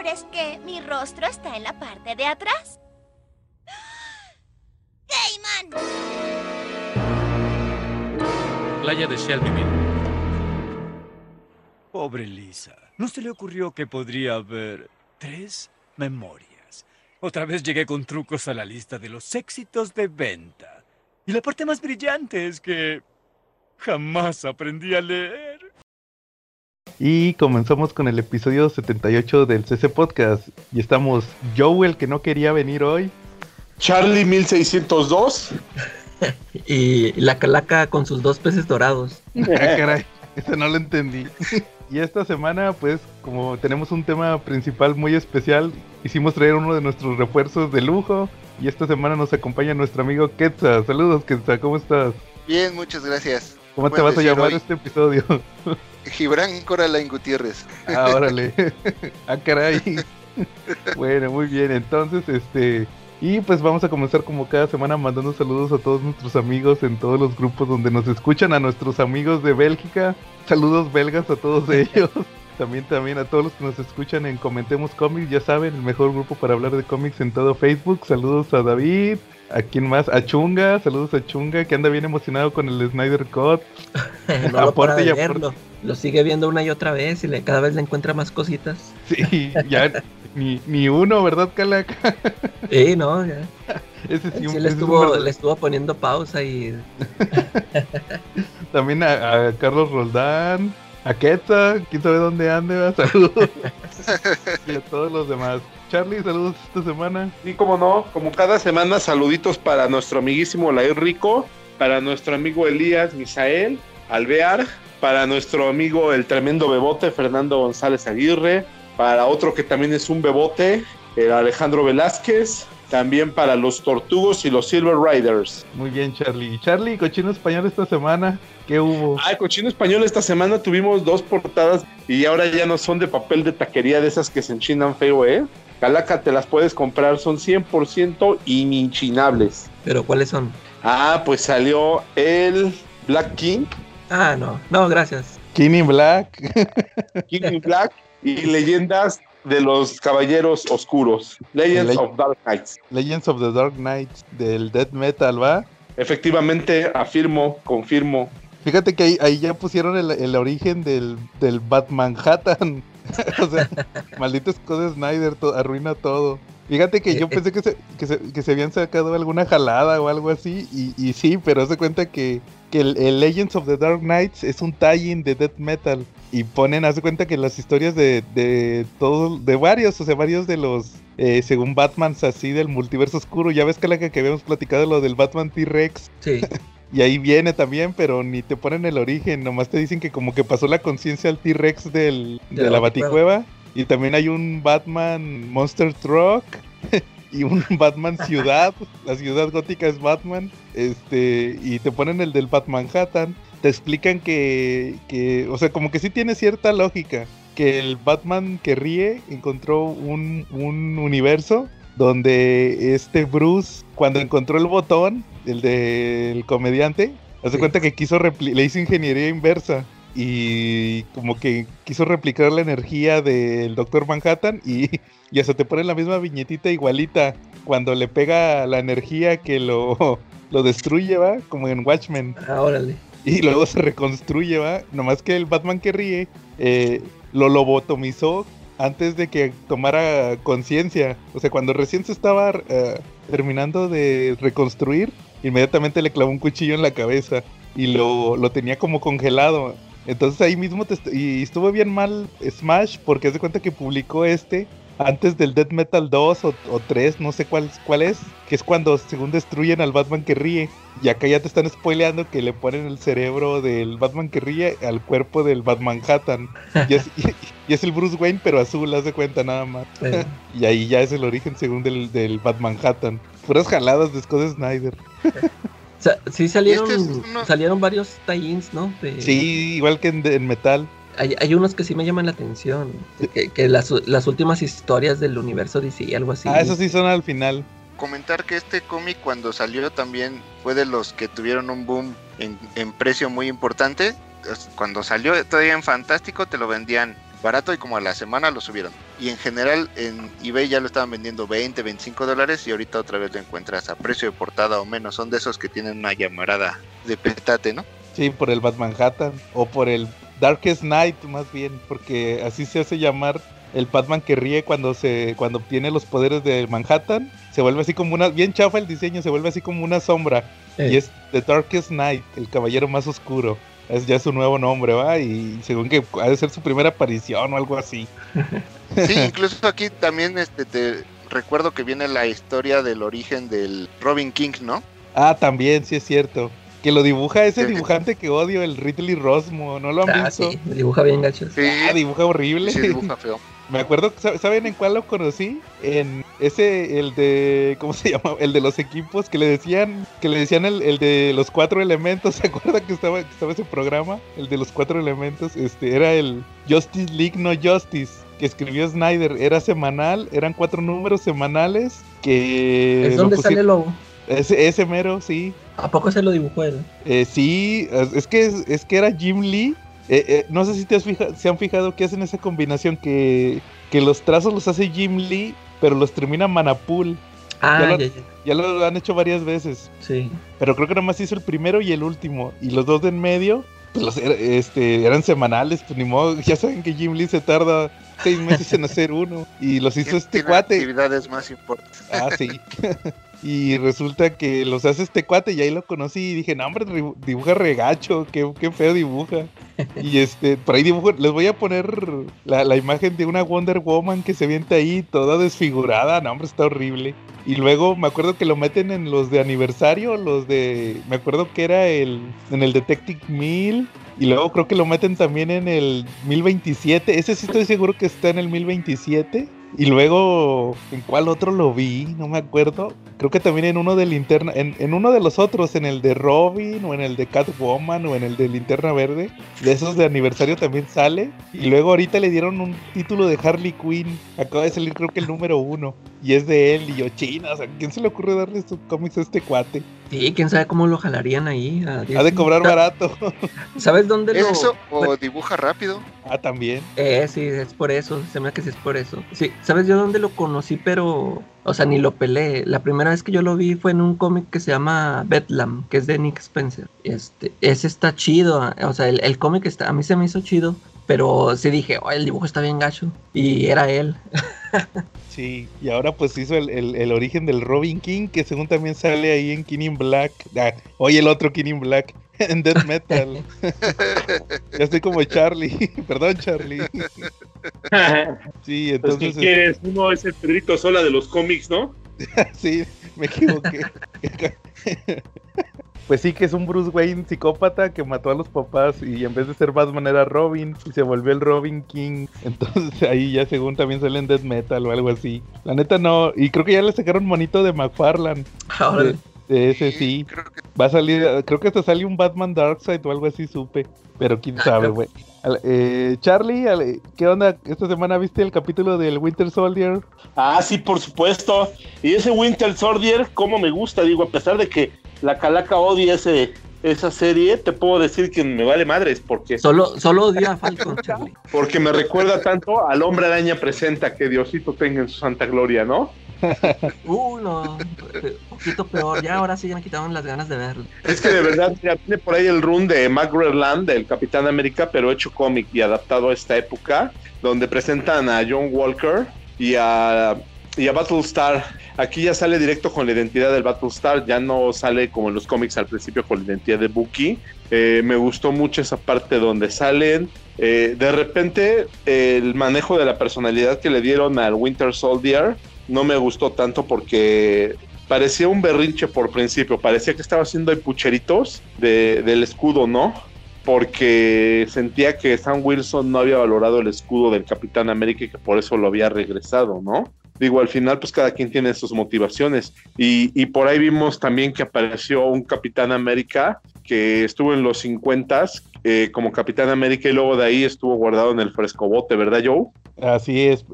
mejor es que mi rostro está en la parte de atrás. ¡Gayman! Playa de Shelbyville. Pobre Lisa. ¿No se le ocurrió que podría haber tres memorias? Otra vez llegué con trucos a la lista de los éxitos de venta. Y la parte más brillante es que jamás aprendí a leer. Y comenzamos con el episodio 78 del CC Podcast. Y estamos Joe, el que no quería venir hoy. Charlie 1602. y la calaca con sus dos peces dorados. Ah, caray, ese no lo entendí. Y esta semana, pues, como tenemos un tema principal muy especial, hicimos traer uno de nuestros refuerzos de lujo. Y esta semana nos acompaña nuestro amigo Ketza. Saludos, Ketza, ¿cómo estás? Bien, muchas gracias. ¿Cómo te vas a llamar este episodio? Gibran Coraline Gutiérrez. Ah, órale. ah, caray. bueno, muy bien. Entonces, este. Y pues vamos a comenzar como cada semana mandando saludos a todos nuestros amigos en todos los grupos donde nos escuchan, a nuestros amigos de Bélgica. Saludos belgas a todos ellos. También, también a todos los que nos escuchan en Comentemos Cómics, ya saben, el mejor grupo para hablar de cómics en todo Facebook. Saludos a David, a quién más, a Chunga, saludos a Chunga, que anda bien emocionado con el Snyder Cut. no lo para de verlo. Lo sigue viendo una y otra vez y le, cada vez le encuentra más cositas. Sí, ya ni, ni uno, ¿verdad, Calaca? Sí, no, ya. Ese sí, Sí, un- le, un estuvo, le estuvo poniendo pausa y También a, a Carlos Roldán, a Quetza, quién sabe dónde ande, saludos. y a todos los demás. Charlie, saludos esta semana. Y como no, como cada semana, saluditos para nuestro amiguísimo Lair Rico, para nuestro amigo Elías Misael Alvear, para nuestro amigo el tremendo bebote Fernando González Aguirre, para otro que también es un bebote, el Alejandro Velázquez, también para los Tortugos y los Silver Riders. Muy bien, Charlie. Charlie, cochino español esta semana, ¿qué hubo? Ah, cochino español esta semana tuvimos dos portadas y ahora ya no son de papel de taquería de esas que se enchinan feo, ¿eh? Calaca, te las puedes comprar, son 100% inchinables. pero ¿cuáles son? Ah, pues salió el Black King, Ah, no, no, gracias. Kenny Black. King in Black y leyendas de los caballeros oscuros, Legends Le- of Dark Knights. Legends of the Dark Knights del Death Metal, ¿va? Efectivamente, afirmo, confirmo. Fíjate que ahí, ahí ya pusieron el, el origen del, del Batman Hattan. o sea, maldito Scott Snyder, to- arruina todo. Fíjate que yo Eh, eh. pensé que se, que, se, que se habían sacado alguna jalada o algo así, y, y sí, pero se cuenta que, que el, el Legends of the Dark Knights es un tie-in de Death Metal. Y ponen, hace cuenta que las historias de, de todos, de varios, o sea, varios de los, eh, según Batmans así del multiverso oscuro, ya ves que la que habíamos platicado lo del Batman T-Rex, Sí, y ahí viene también, pero ni te ponen el origen, nomás te dicen que como que pasó la conciencia al T-Rex del- de, De la la Baticueva. Y también hay un Batman Monster Truck y un Batman Ciudad. la ciudad gótica es Batman. Este, y te ponen el del Batman Manhattan. Te explican que, que, o sea, como que sí tiene cierta lógica. Que el Batman que ríe encontró un, un universo donde este Bruce, cuando encontró el botón, el del comediante, hace Sí. cuenta que quiso le hizo ingeniería inversa y como que quiso replicar la energía del Doctor Manhattan y, y hasta te ponen la misma viñetita igualita cuando le pega la energía que lo, lo destruye, ¿va? Como en Watchmen. ah, órale. Y luego se reconstruye, ¿va? Nomás que el Batman que ríe eh, lo lobotomizó antes de que tomara conciencia. O sea, cuando recién se estaba eh, terminando de reconstruir, inmediatamente le clavó un cuchillo en la cabeza y lo, lo tenía como congelado. Entonces ahí mismo te y estuvo bien mal Smash porque hace cuenta que publicó este antes del Death Metal 2 o, o 3, no sé cuál, cuál es, que es cuando según destruyen al Batman que ríe. Y acá ya te están spoileando que le ponen el cerebro del Batman que ríe al cuerpo del Batman Manhattan. Y es, y- y es el Bruce Wayne, pero azul, haz de cuenta nada más. Eh, Y ahí ya es el origen según del, del Batman Manhattan. Puras jaladas de Scott Snyder. sa- sí salieron, Y este es uno- salieron varios tie-ins, ¿no? De- Sí, igual que en, en Metal. Hay, hay unos que sí me llaman la atención. Que, que las, las últimas historias del universo DC, algo así. Ah, esos sí son al final. Comentar que este cómic cuando salió también fue de los que tuvieron un boom en, en precio muy importante. Cuando salió todavía en Fantástico te lo vendían barato y como a la semana lo subieron. Y en general en eBay ya lo estaban vendiendo 20, 25 dólares y ahorita otra vez lo encuentras a precio de portada o menos. Son de esos que tienen una llamarada de petate, ¿no? Sí, por el Batman Manhattan o por el Darkest Night más bien, porque así se hace llamar el Batman que ríe cuando se cuando obtiene los poderes de Manhattan, se vuelve así como una bien chafa el diseño, se vuelve así como una sombra y es The Darkest Night, el caballero más oscuro. Es ya su nuevo nombre, ¿va? Y según que ha de ser su primera aparición o algo así. Sí, incluso aquí también este te recuerdo que viene la historia del origen del Robin King, ¿no? Ah, también, sí es cierto. Que lo dibuja ese dibujante que odio, el Ridley Rosmo, ¿no lo han Ah, visto? sí, dibuja bien gacho. Sí, Ah, dibuja horrible. sí dibuja feo. Me acuerdo, ¿sab- ¿saben en cuál lo conocí? En ese, el de, ¿cómo se llama? El de los equipos que le decían, que le decían el, el de los cuatro elementos, ¿se acuerdan que estaba, que estaba ese programa? El de los cuatro elementos, este, era el Justice League No Justice, que escribió Snyder, era semanal, eran cuatro números semanales que... ¿Es donde sale el lobo? Ese, ese mero, sí. ¿A poco se lo dibujó él? Eh, sí, es que, es, que era Jim Lee. Eh, eh, no sé si te has fija- se han fijado que hacen esa combinación que, que los trazos los hace Jim Lee, pero los termina Manapul. Ah, lo- ya, ya. Ya lo han hecho varias veces, Sí. pero creo que nada más hizo el primero y el último. Y los dos de en medio, pues los este, eran semanales, pues ni modo. Ya saben que Jim Lee se tarda seis meses en hacer uno. Y los hizo este cuate. actividades más importantes. Ah, sí. y resulta que los hace este cuate y ahí lo conocí y dije, no, hombre, dibu- dibuja regacho, qué, qué feo dibuja. y este, por ahí dibujo, les voy a poner la, la imagen de una Wonder Woman que se viente ahí toda desfigurada, no, hombre, está horrible. Y luego me acuerdo que lo meten en los de aniversario, los de, me acuerdo que era el, en el Detective 1000. Y luego creo que lo meten también en el 1027. Ese sí estoy seguro que está en el 1027. Y luego, ¿en cuál otro lo vi? No me acuerdo. Creo que también en uno de linterna, en, en uno de los otros, en el de Robin o en el de Catwoman o en el de Linterna Verde. De esos de aniversario también sale. Y luego ahorita le dieron un título de Harley Quinn. Acaba de salir creo que el número uno. Y es de él y yo, china. O sea, ¿quién se le ocurre darle estos cómics a este cuate? Sí, quién sabe cómo lo jalarían ahí. a Ha de cobrar barato. ¿Sabes dónde lo.? Eso, o dibuja rápido. ah, también. Eh, sí, es por eso. Se me hace que sí es por eso. Sí, ¿sabes yo dónde lo conocí? Pero. O sea, ni lo peleé. La primera vez que yo lo vi fue en un cómic que se llama Bedlam, que es de Nick Spencer. Este, ese está chido. ah, O sea, el, el cómic está, a mí se me hizo chido. Pero sí dije, oh, el dibujo está bien gacho. Y era él. Sí, y ahora pues hizo el, el- el origen del Robin King, que según también sale ahí en King in Black. Ah, oye, el otro King in Black, en Death Metal. ya estoy como Charlie, perdón Charlie. Sí, Pues, ¿qué entonces, quieres? Uno es el Pedrito Sola de los cómics, ¿no? sí, me equivoqué. Pues sí, que es un Bruce Wayne psicópata que mató a los papás y en vez de ser Batman era Robin y se volvió el Robin King. Entonces ahí ya según también sale en Death Metal o algo así. La neta no, y creo que ya le sacaron monito de McFarlane. Ahora, de ese sí. Creo que Va a salir, creo que hasta sale un Batman Darkseid o algo así, supe. Pero quién sabe, güey. Eh, Charlie, ¿qué onda? ¿Esta semana viste el capítulo del Winter Soldier? Ah, sí, por supuesto. Y ese Winter Soldier, cómo me gusta, digo, a pesar de que la calaca odia ese, esa serie, te puedo decir que me vale madres, porque, solo, solo odio a Falcon, Charlie. porque me recuerda tanto al hombre araña presenta que Diosito tenga en su santa gloria, ¿no? Un poquito peor. Ya ahora sí ya me quitaron las ganas de verlo. Es que de verdad, mira, tiene por ahí el run de Mac Land, del Capitán América, pero hecho cómic y adaptado a esta época, donde presentan a John Walker y a, y a Battlestar. Aquí ya sale directo con la identidad del Battlestar, ya no sale como en los cómics al principio con la identidad de Bucky. Eh, me gustó mucho esa parte donde salen. Eh, de repente, el manejo de la personalidad que le dieron al Winter Soldier no me gustó tanto porque parecía un berrinche por principio, parecía que estaba haciendo pucheritos de- del escudo, ¿no? Porque sentía que Sam Wilson no había valorado el escudo del Capitán América y que por eso lo había regresado, ¿no? Digo, al final, pues cada quien tiene sus motivaciones. Y, y por ahí vimos también que apareció un Capitán América que estuvo en los 50 eh, como Capitán América y luego de ahí estuvo guardado en el frescobote, ¿verdad, Joe? Así es.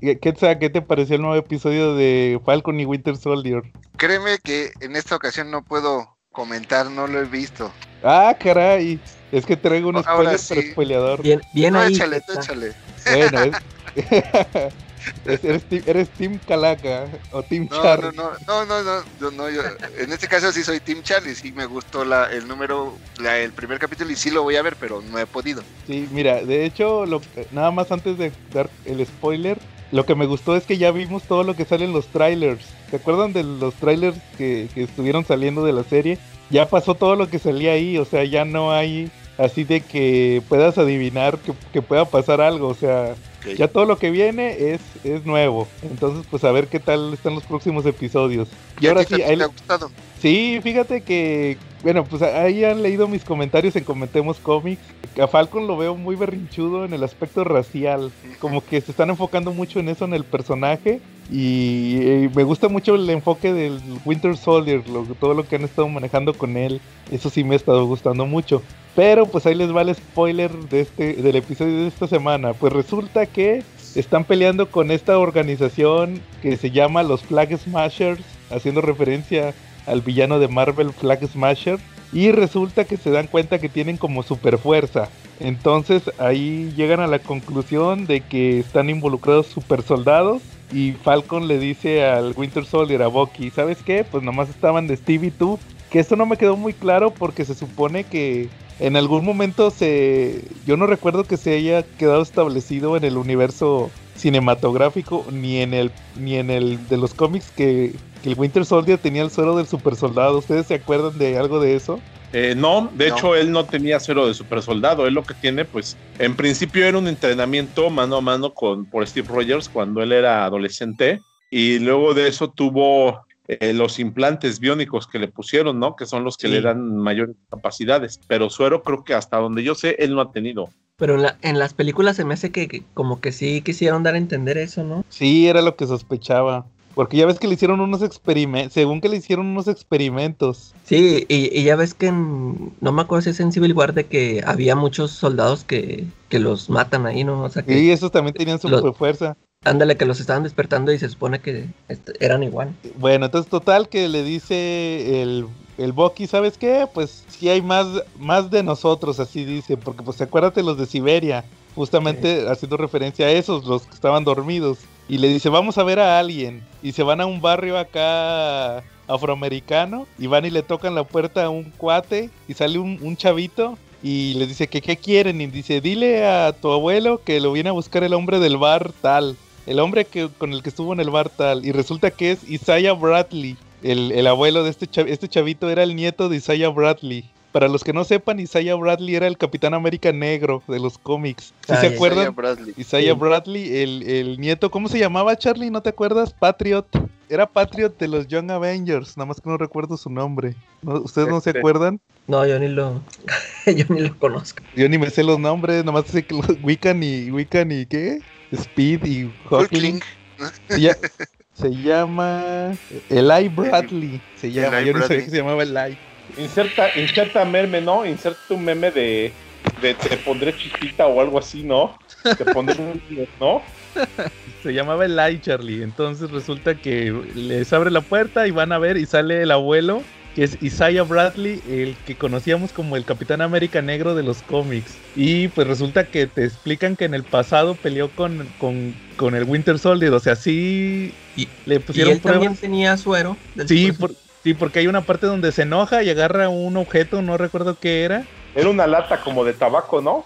¿Qué, qué, qué te pareció el nuevo episodio de Falcon y Winter Soldier? créeme que en esta ocasión no puedo comentar, no lo he visto. Ah, caray. Es que traigo un Ahora spoiler, pero sí. spoileador. Bien, bien No, ahí. échale, tú échale. Bueno, es- es- eres, team, eres Team Calaca o Team No, Charlie. no, no, no, no, no, yo- no, yo- en este caso sí soy Team Charlie, sí me gustó la, el número, la, el primer capítulo y sí lo voy a ver, pero no he podido. Sí, mira, de hecho, lo, nada más antes de dar el spoiler, lo que me gustó es que ya vimos todo lo que sale en los trailers. ¿Se acuerdan de los trailers que, que estuvieron saliendo de la serie? Ya pasó todo lo que salía ahí, o sea, ya no hay así de que puedas adivinar que, que pueda pasar algo, o sea, ya todo lo que viene es, es nuevo. Entonces, pues a ver qué tal están los próximos episodios. Y ¿Y a ahora sí, te ha gustado? Sí, fíjate que, bueno, pues ahí han leído mis comentarios en Comentemos Comics. A Falcon lo veo muy berrinchudo en el aspecto racial, como que se están enfocando mucho en eso en el personaje y, eh, me gusta mucho el enfoque del Winter Soldier, todo lo que han estado manejando con él, eso sí me ha estado gustando mucho. Pero pues ahí les va el spoiler de este, del episodio de esta semana. Pues resulta que están peleando con esta organización que se llama los Flag Smashers, haciendo referencia al villano de Marvel Flag Smasher. Y resulta que se dan cuenta que tienen como super fuerza. Entonces ahí llegan a la conclusión de que están involucrados super soldados. Y Falcon le dice al Winter Soldier, a Bucky, ¿sabes qué? Pues nomás estaban de Steve tú. Que esto no me quedó muy claro porque se supone que en algún momento se... Yo no recuerdo que se haya quedado establecido en el universo cinematográfico ni en el ni en el de los cómics que el Winter Soldier tenía el suero del super soldado. ¿Ustedes se acuerdan de algo de eso? Eh, no, de No. hecho él no tenía cero de super soldado. Él lo que tiene, pues, en principio era un entrenamiento mano a mano con por Steve Rogers cuando él era adolescente. Y luego de eso tuvo eh, los implantes biónicos que le pusieron, ¿no? Que son los que Sí. le dan mayores capacidades. Pero suero creo que hasta donde yo sé, él no ha tenido. Pero en, la- en las películas se me hace que, que como que sí quisieron dar a entender eso, ¿no? Sí, era lo que sospechaba. Porque ya ves que le hicieron unos experimentos, según que le hicieron unos experimentos. Sí, y, y ya ves que en- no me acuerdo si es en Civil War de que había muchos soldados que, que los matan ahí, ¿no? O sea que, Y esos también tenían Los- super fuerza. ándale, que los estaban despertando y se supone que eran igual. Bueno, entonces total que le dice el, el Bucky, ¿sabes qué? Pues sí hay más, más de nosotros, así dice, porque pues acuérdate los de Siberia, justamente haciendo referencia a esos, los que estaban dormidos. Y le dice, vamos a ver a alguien. Y se van a un barrio acá afroamericano y van y le tocan la puerta a un cuate y sale un, chavito y les dice que qué quieren y dice, dile a tu abuelo que lo viene a buscar el hombre del bar tal. El hombre que, con el que estuvo en el bar tal. Y resulta que es Isaiah Bradley. El, el abuelo de este, este chavito era el nieto de Isaiah Bradley. Para los que no sepan, Isaiah Bradley era el Capitán América negro de los cómics. ¿Sí Ah, se ya. acuerdan? Isaiah Bradley. Isaiah Sí. Bradley, el, el nieto, ¿cómo se llamaba Charlie? ¿No te acuerdas? Patriot. Era Patriot de los Young Avengers, nada más que no recuerdo su nombre. ¿No- ¿Ustedes no se Este. acuerdan? No, yo ni lo, yo ni lo conozco. Yo ni me sé los nombres, nomás sé que los Wiccan y Wiccan y ¿qué? Speed y Hulkling. Hulkling. Se, ya- se llama Eli Bradley. Se llama, Eli yo no sabía Bradley. que se llamaba Eli. Inserta, inserta meme, ¿no? Inserta un meme de, de te pondré chiquita o algo así, ¿no? Te pondré un, ¿no? Se llamaba Eli Charlie. Entonces resulta que les abre la puerta y van a ver y sale el abuelo, que es Isaiah Bradley, el que conocíamos como el Capitán América Negro de los cómics. Y pues resulta que te explican que en el pasado peleó con, con, con el Winter Soldier. O sea, sí Y, le y pusieron él también tenía suero. del Sí, por- sí, porque hay una parte donde se enoja y agarra un objeto, no recuerdo qué era. Era una lata como de tabaco, ¿no?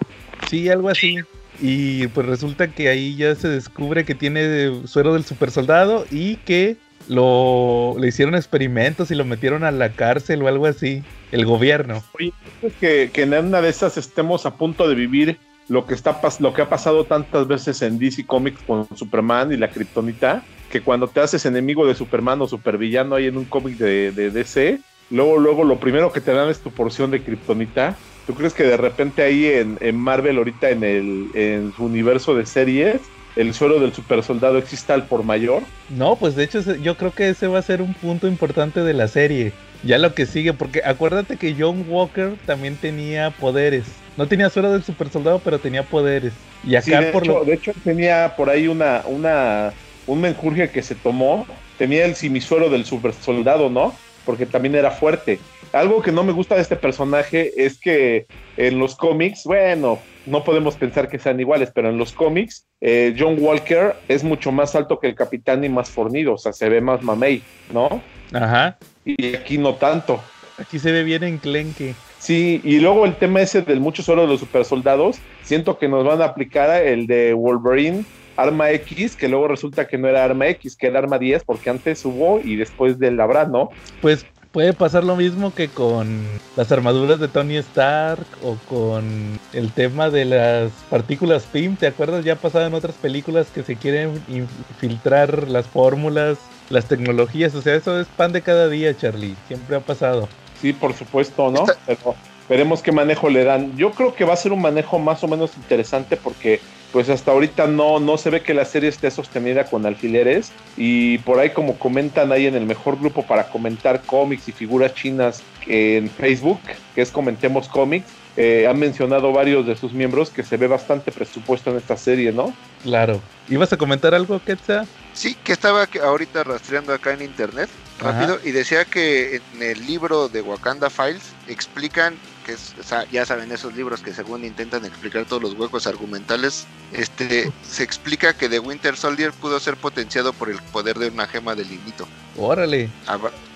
Sí, algo así. Y pues resulta que ahí ya se descubre que tiene suero del super soldado y que lo le hicieron experimentos y lo metieron a la cárcel o algo así. El gobierno. Oye, que, que en una de esas estemos a punto de vivir lo que está lo que ha pasado tantas veces en DC Comics con Superman y la Kryptonita, que cuando te haces enemigo de Superman o supervillano ahí en un cómic de, de DC, luego, luego lo primero que te dan es tu porción de Kryptonita. ¿Tú crees que de repente ahí en, en Marvel, ahorita en el en su universo de series, el suelo del super soldado exista al por mayor? No, pues de hecho yo creo que ese va a ser un punto importante de la serie. Ya lo que sigue, porque acuérdate que John Walker también tenía poderes. No tenía suero del super soldado, pero tenía poderes. Y acá Sí, de, por hecho, lo... de hecho tenía por ahí una, una, un menjurje que se tomó, tenía el simisuero del super soldado, ¿no? Porque también era fuerte. algo que no me gusta de este personaje es que en los cómics, bueno, no podemos pensar que sean iguales, pero en los cómics, eh, John Walker es mucho más alto que el capitán y más fornido, o sea, se ve más mamey, ¿no? Ajá. Y aquí no tanto. Aquí se ve bien enclenque. Sí, y luego el tema ese del mucho solo de los supersoldados, siento que nos van a aplicar el de Wolverine Arma X, que luego resulta que no era Arma X, que era Arma 10, porque antes hubo y después del habrá, ¿no? Pues puede pasar lo mismo que con las armaduras de Tony Stark o con el tema de las partículas PIM. ¿Te acuerdas? Ya ha pasado en otras películas que se quieren infiltrar las fórmulas, las tecnologías. O sea, eso es pan de cada día, Charlie. Siempre ha pasado. Sí, por supuesto, ¿no? Pero veremos qué manejo le dan. Yo creo que va a ser un manejo más o menos interesante porque pues hasta ahorita no, no se ve que la serie esté sostenida con alfileres y por ahí como comentan ahí en el mejor grupo para comentar cómics y figuras chinas en Facebook, que es Comentemos Cómics, eh, han mencionado varios de sus miembros que se ve bastante presupuesto en esta serie, ¿no? Claro. ¿Ibas a comentar algo, Quetzal? Sí, que estaba ahorita rastreando acá en internet rápido y decía que en el libro de Wakanda Files explican que es, ya saben esos libros que según intentan explicar todos los huecos argumentales, este se explica que The Winter Soldier pudo ser potenciado por el poder de una gema del infinito. Órale.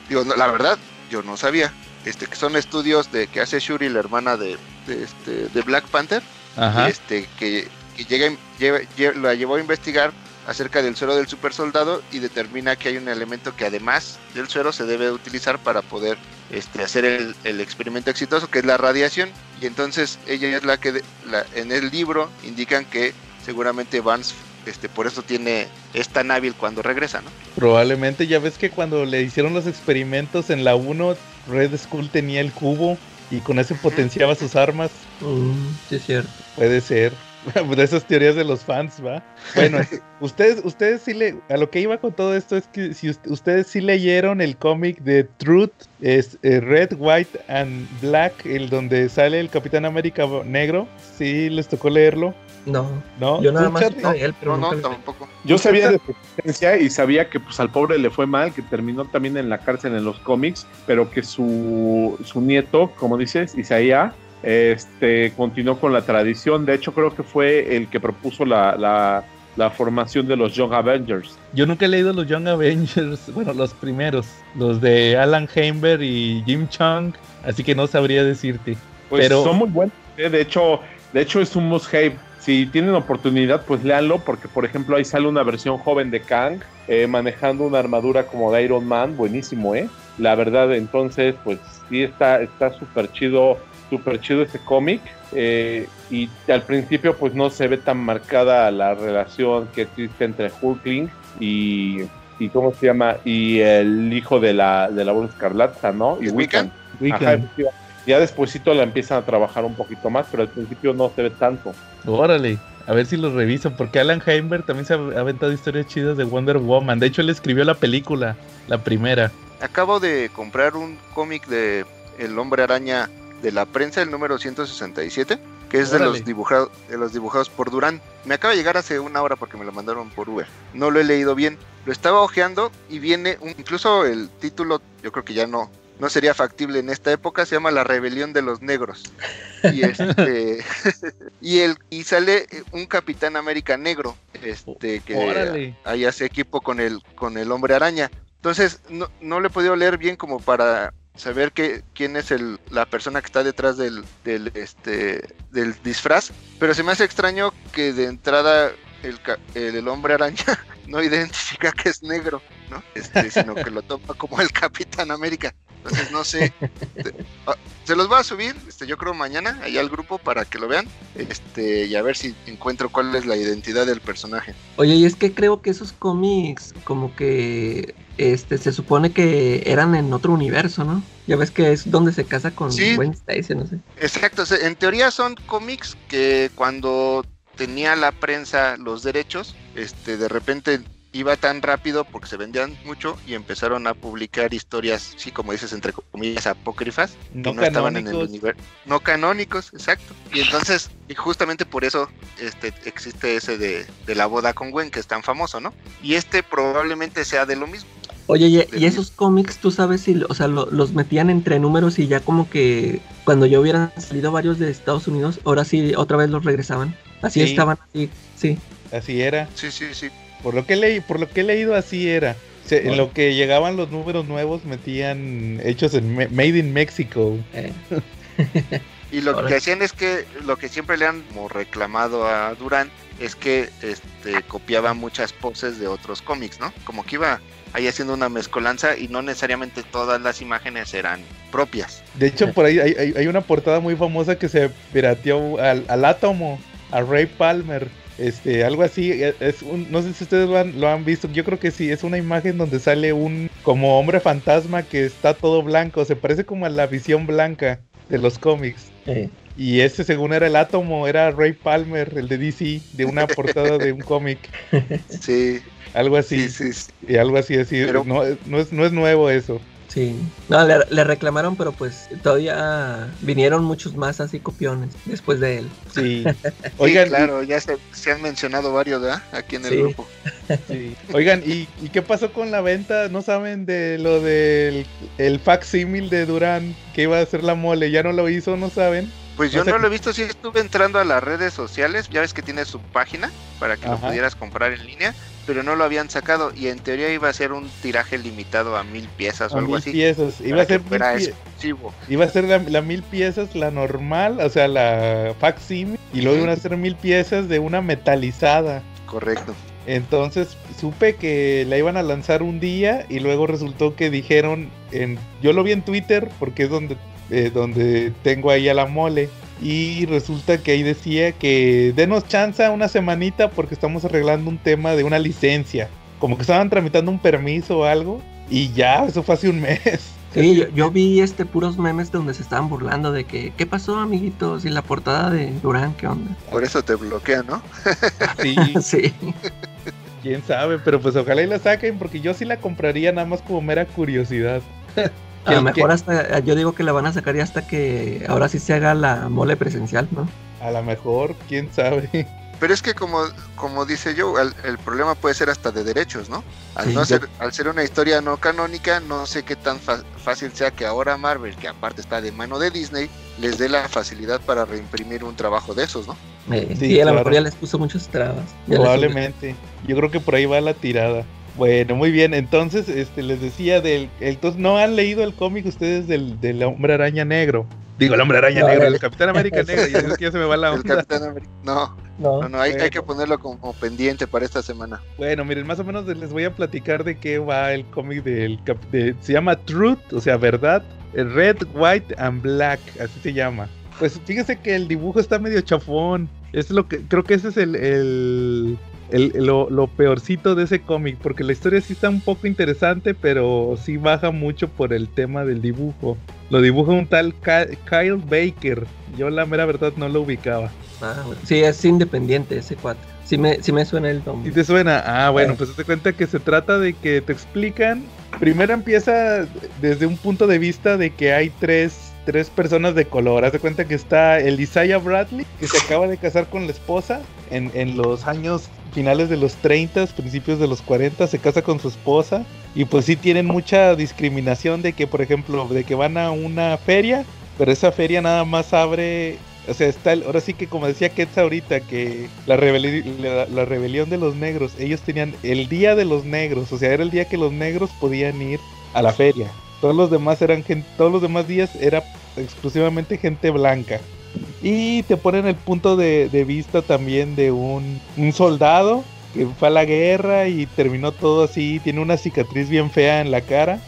Digo, la verdad, yo no sabía. Este, que son estudios de que hace Shuri, la hermana de, este, de Black Panther, este, que, llega, la llevó a investigar acerca del suero del super soldado y determina que hay un elemento que además del suero se debe utilizar para poder este, hacer el, experimento exitoso, que es la radiación. Y entonces ella es la que la, en el libro indican que seguramente Vance este, por eso tiene es tan hábil cuando regresa, ¿no? Probablemente, ya ves que cuando le hicieron los experimentos en la 1, Red Skull tenía el cubo y con eso potenciaba sus armas. Mm, sí, es cierto. Puede ser. de esas teorías de los fans, ¿va? Bueno, ustedes, ustedes sí le, a lo que iba con todo esto es que si ustedes sí leyeron el cómic de Truth, es eh, Red, White and Black, el donde sale el Capitán América negro, sí les tocó leerlo. No, no, yo nada más él, pero no, tampoco. Yo sabía de su existencia y sabía que pues al pobre le fue mal, que terminó también en la cárcel en los cómics, pero que su, su nieto, como dices, Isaías, este, continuó con la tradición. De hecho, creo que fue el que propuso la, formación de los Young Avengers. Yo nunca he leído los Young Avengers, bueno, los primeros, los de Alan Heimberg y Jim Chung, así que no sabría decirte. Pues pero son muy buenos. ¿eh? De hecho, de hecho es un must have. Si tienen oportunidad, pues léanlo, porque por ejemplo ahí sale una versión joven de Kang eh, manejando una armadura como de Iron Man, buenísimo, ¿eh? La verdad, entonces, pues sí está súper chido súper chido ese cómic. Eh, y al principio pues no se ve tan marcada la relación que existe entre Hulkling y, y ¿cómo se llama? Y el hijo de la, de la Escarlata, ¿no? Y Wiccan. ya despuésito la empiezan a trabajar un poquito más, pero al principio no se ve tanto. Órale, a ver si lo reviso, porque Alan Heimberg también se ha aventado historias chidas de Wonder Woman. De hecho, él escribió la película, la primera. Acabo de comprar un cómic de El Hombre Araña de la prensa, el número 167, que es de los, dibujados, de los dibujados por Durán. Me acaba de llegar hace una hora porque me lo mandaron por Uber. No lo he leído bien. Lo estaba hojeando y viene, incluso el título, yo creo que ya no, no sería factible en esta época, se llama La Rebelión de los Negros. Y este y el y sale un Capitán América negro, este que ahí hace equipo con el con el Hombre Araña. Entonces no, no le he podido leer bien como para saber que, quién es el, la persona que está detrás del, del, este, del disfraz. Pero se me hace extraño que de entrada el, el, hombre araña no identifica que es negro, ¿no? Este, sino que lo toma como el Capitán América. Entonces no sé. Ah, se los voy a subir, este, yo creo mañana, allá al grupo para que lo vean. Este, y a ver si encuentro cuál es la identidad del personaje. Oye, y es que creo que esos cómics, como que este, se supone que eran en otro universo, ¿no? Ya ves que es donde se casa con sí, Gwen Stacy, no sé. Exacto, en teoría son cómics que cuando tenía la prensa los derechos, este, de repente iba tan rápido porque se vendían mucho y empezaron a publicar historias, sí, como dices, entre comillas, apócrifas, no, no estaban en el universo, no canónicos, exacto. Y entonces, y justamente por eso este, existe ese de, de la boda con Gwen, que es tan famoso, ¿no? Y este probablemente sea de lo mismo. Oye, y, y esos cómics, tú sabes si, o sea, lo- los metían entre números y ya como que cuando ya hubieran salido varios de Estados Unidos, ahora sí, otra vez los regresaban. Así Sí. estaban, así, sí. Así era. Sí, sí, sí. Por lo que leí, por lo que he leído así era. O sea, en lo que llegaban los números nuevos metían hechos en Me- Made in Mexico. Eh, Y lo Ahora que hacían es que lo que siempre le han como reclamado a Durán es que este copiaba muchas poses de otros cómics, ¿no? Como que iba ahí haciendo una mezcolanza y no necesariamente todas las imágenes eran propias. De hecho, por ahí hay, hay- hay una portada muy famosa que se pirateó al, al átomo, a Ray Palmer. Este, algo así, e- es un- no sé si ustedes lo han, lo han visto, yo creo que sí, es una imagen donde sale un como hombre fantasma que está todo blanco, se parece como a la visión blanca de los cómics. eh, Y ese según era el átomo, era Ray Palmer, el de DC, de una portada de un cómic, Sí, algo así, sí, sí. sí. y algo así, así, Pero- no, no es, no es nuevo eso. sí. No, le, le reclamaron, pero pues todavía vinieron muchos más así copiones después de él. Sí. Sí, Oigan, claro, ya se, se han mencionado varios, ¿verdad? Aquí en el Sí. grupo. Sí. Oigan, ¿y, y qué pasó con la venta? ¿No saben de lo del el facsímil de Durán que iba a hacer la mole? ¿Ya no lo hizo? ¿No saben? Pues No yo sé- no lo he visto, sí estuve entrando a las redes sociales, ya ves que tiene su página para que lo pudieras comprar en línea, pero no lo habían sacado y en teoría iba a ser un tiraje limitado a mil piezas o A algo mil así. piezas. Iba a ser, mil pie- exclusivo. iba a ser la, la mil piezas, la normal, o sea, la facsímil, y luego iban a ser mil piezas de una metalizada. Correcto. Entonces supe que la iban a lanzar un día y luego resultó que dijeron, en, yo lo vi en Twitter porque es donde, eh, donde tengo ahí a la mole. Y resulta que ahí decía que denos chance una semanita porque estamos arreglando un tema de una licencia. Como que estaban tramitando un permiso o algo. Y ya, eso fue hace un mes. Sí, yo, yo vi este puros memes donde se estaban burlando de que, ¿qué pasó, amiguitos? Y la portada de Durán, ¿qué onda? Por eso te bloquean, ¿no? Sí, Sí, quién sabe, pero pues ojalá y la saquen porque yo sí la compraría nada más como mera curiosidad. A lo Que- mejor hasta, yo digo que la van a sacar ya hasta que ahora sí se haga la mole presencial, ¿no? A lo mejor, quién sabe. Pero es que como, como dice yo, el, el problema puede ser hasta de derechos, ¿no? Al, Sí, no ser, al ser una historia no canónica, no sé qué tan fácil sea que ahora Marvel, que aparte está de mano de Disney, les dé la facilidad para reimprimir un trabajo de esos, ¿no? Eh, Sí, a lo claro. mejor ya les puso muchas trabas. Probablemente. Yo creo que por ahí va la tirada. Bueno, muy bien. Entonces, este, les decía del. Entonces, ¿no han leído el cómic ustedes del, del Hombre Araña Negro? Digo, el Hombre Araña No, Negro, el- el Capitán América Negro. Ya, es que ya se me va la El onda. Capitán América. No, No, no, no, hay, hay que ponerlo como pendiente para esta semana. Bueno, miren, más o menos les voy a platicar de qué va el cómic del. cap- de- se llama Truth, o sea, verdad. el Red, White and Black, así se llama. Pues fíjese que el dibujo está medio chafón. Es lo que creo que ese es el, el, el- lo, lo peorcito de ese cómic, porque la historia sí está un poco interesante, pero sí baja mucho por el tema del dibujo. Lo dibuja un tal Ky- Kyle Baker. Yo la mera verdad no lo ubicaba. Ah, bueno. Sí, es independiente ese cuate. Sí me, sí me suena el nombre. ¿Y te suena? Ah, bueno, Eh. pues te cuenta que se trata de que te explican. Primero empieza desde un punto de vista de que hay tres, tres personas de color. Haz de cuenta que está el Isaiah Bradley, que se acaba de casar con la esposa en, en los años finales de los 30, principios de los 40, se casa con su esposa. Y pues sí tienen mucha discriminación de que, por ejemplo, de que van a una feria, pero esa feria nada más abre o sea, está el- ahora sí que como decía Ketz ahorita, que la, rebeli- la, la rebelión de los negros, ellos tenían el día de los negros, o sea, era el día que los negros podían ir a la feria. Todos los demás eran todos los demás días era exclusivamente gente blanca. Y te ponen el punto de, vista también de un, soldado que fue a la guerra y terminó todo así, tiene una cicatriz bien fea en la cara.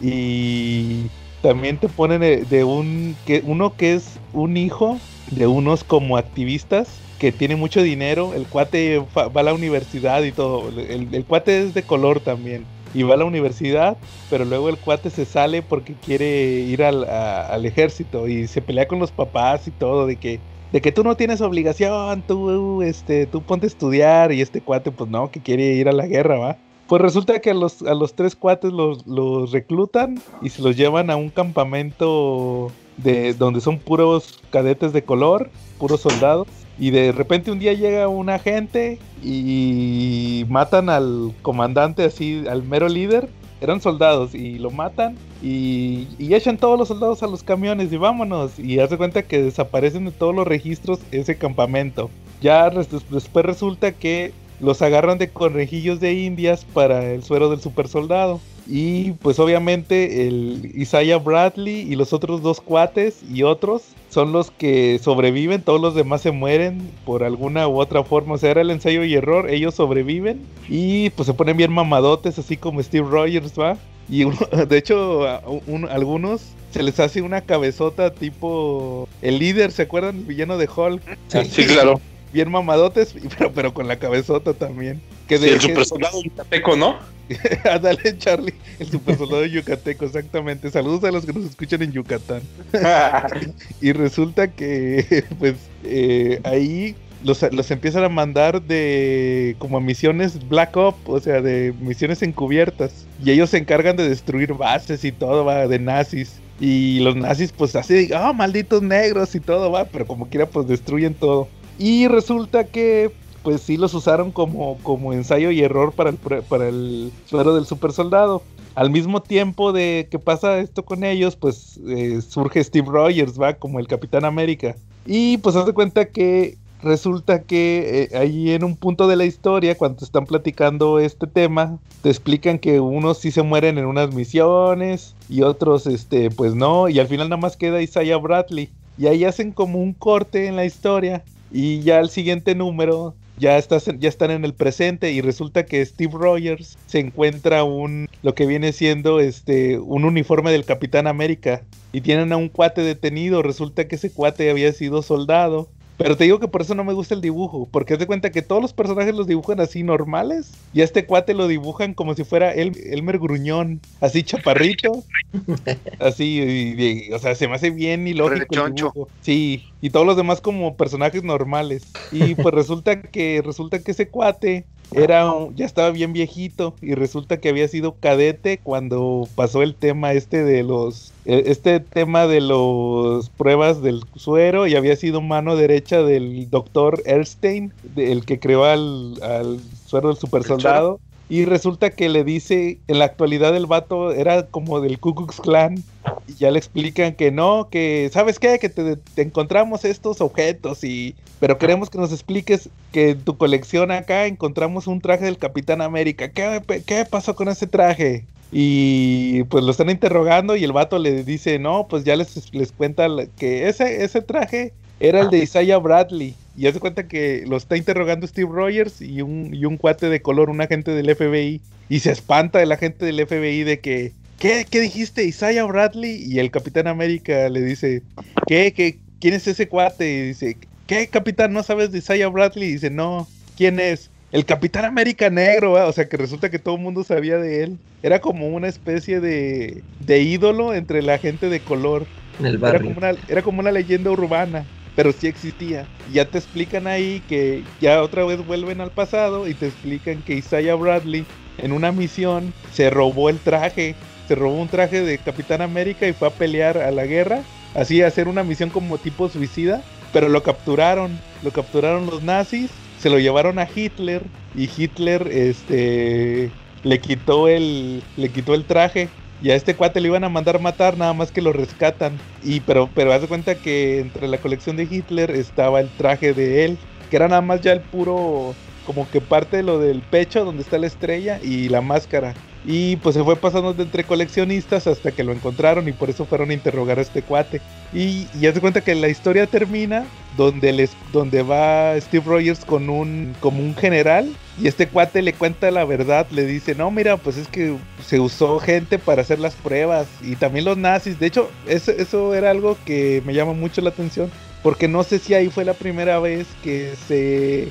Y también te ponen de, un que uno que es un hijo de unos como activistas que tiene mucho dinero. El cuate va a la universidad y todo. El, el cuate es de color también. Y va a la universidad, pero luego el cuate se sale porque quiere ir al, al ejército y se pelea con los papás y todo, de que, de que tú no tienes obligación, tú, este, tú ponte a estudiar y este cuate pues no, que quiere ir a la guerra, ¿va? Pues resulta que a los, a los tres cuates los, los reclutan y se los llevan a un campamento de donde son puros cadetes de color, puros soldados. Y de repente un día llega un agente y matan al comandante así, al mero líder. eran soldados y lo matan y, y echan todos los soldados a los camiones y vámonos. Y hace cuenta que desaparecen de todos los registros ese campamento. Ya después resulta que los agarran de conejillos de indias para el suero del super soldado. Y pues obviamente el Isaiah Bradley y los otros dos cuates y otros son los que sobreviven, todos los demás se mueren por alguna u otra forma. O sea, era el ensayo y error, ellos sobreviven y pues se ponen bien mamadotes, así como Steve Rogers, ¿va? Y uno- de hecho, a un- algunos se les hace una cabezota tipo el líder, ¿se acuerdan? El villano de Hulk. Sí. Sí, claro. Bien mamadotes, pero, pero con la cabezota también. Que Sí, el super soldado yucateco, ¿no? Ándale, Charlie, el super soldado yucateco, exactamente. Saludos a los que nos escuchan en Yucatán. Y resulta que, pues, eh, ahí los, los empiezan a mandar de como a misiones Black Op, o sea, de misiones encubiertas. Y ellos se encargan de destruir bases y todo, va, de nazis. Y los nazis, pues así, ah, malditos negros y todo, va, pero como quiera, pues destruyen todo. Y resulta que, pues sí los usaron como, como ensayo y error para el, para el suero del super soldado. Al mismo tiempo de que pasa esto con ellos, pues eh, surge Steve Rogers, va, como el Capitán América. Y pues haz de cuenta que resulta que eh, ahí en un punto de la historia, cuando te están platicando este tema, te explican que unos sí se mueren en unas misiones y otros, este, pues no, y al final nada más queda Isaiah Bradley. Y ahí hacen como un corte en la historia y ya el siguiente número ya, estás ya están en el presente y resulta que Steve Rogers se encuentra un lo que viene siendo este un uniforme del Capitán América y tienen a un cuate detenido, resulta que ese cuate había sido soldado. Pero te digo que por eso no me gusta el dibujo, porque haz de cuenta que todos los personajes los dibujan así normales y a este cuate lo dibujan como si fuera El- Elmer Gruñón, así chaparrito, así, y- y- o sea, se me hace bien ilógico el Rechoncho. dibujo. Sí, y todos los demás como personajes normales. Y pues resulta que resulta que ese cuate era un- ya estaba bien viejito y resulta que había sido cadete cuando pasó el tema este de los eh, este tema de los pruebas del suero y había sido mano derecha del doctor Erstein, de- el que creó al, al suero del super soldado. Y resulta que le dice, en la actualidad el vato era como del Ku Klux Klan. Y ya le explican que no, que, ¿sabes qué? Que te, te encontramos estos objetos y... Pero queremos que nos expliques que en tu colección acá encontramos un traje del Capitán América. ¿Qué, qué pasó con ese traje? Y pues lo están interrogando y el vato le dice, no, pues ya les, les cuenta que ese, ese traje era el de Isaiah Bradley. Y hace cuenta que lo está interrogando Steve Rogers y un, y un cuate de color, un agente del FBI. Y se espanta el agente del FBI de que, ¿qué, qué dijiste? Isaiah Bradley. Y el Capitán América le dice, ¿qué? ¿Qué? ¿Quién es ese cuate? Y dice, ¿qué, Capitán? ¿No sabes de Isaiah Bradley? Y dice, no, ¿quién es? El Capitán América Negro, o sea que resulta que todo el mundo sabía de él. Era como una especie de, de ídolo entre la gente de color. En el Era como, una, era como una leyenda urbana, pero sí existía. Ya te explican ahí que ya otra vez vuelven al pasado y te explican que Isaiah Bradley en una misión se robó el traje, se robó un traje de Capitán América y fue a pelear a la guerra, así hacer una misión como tipo suicida, pero lo capturaron, lo capturaron los nazis, se lo llevaron a Hitler y Hitler este le quitó el le quitó el traje y a este cuate le iban a mandar matar, nada más que lo rescatan. Y pero, pero haz de cuenta que entre la colección de Hitler estaba el traje de él, que era nada más ya el puro, como que parte de lo del pecho, donde está la estrella, y la máscara. Y pues se fue pasando de entre coleccionistas hasta que lo encontraron y por eso fueron a interrogar a este cuate. Y, y haz de cuenta que la historia termina donde, les, donde va Steve Rogers con un, como un general y este cuate le cuenta la verdad, le dice, no, mira, pues es que se usó gente para hacer las pruebas y también los nazis. De hecho, eso, eso era algo que me llama mucho la atención porque no sé si ahí fue la primera vez que se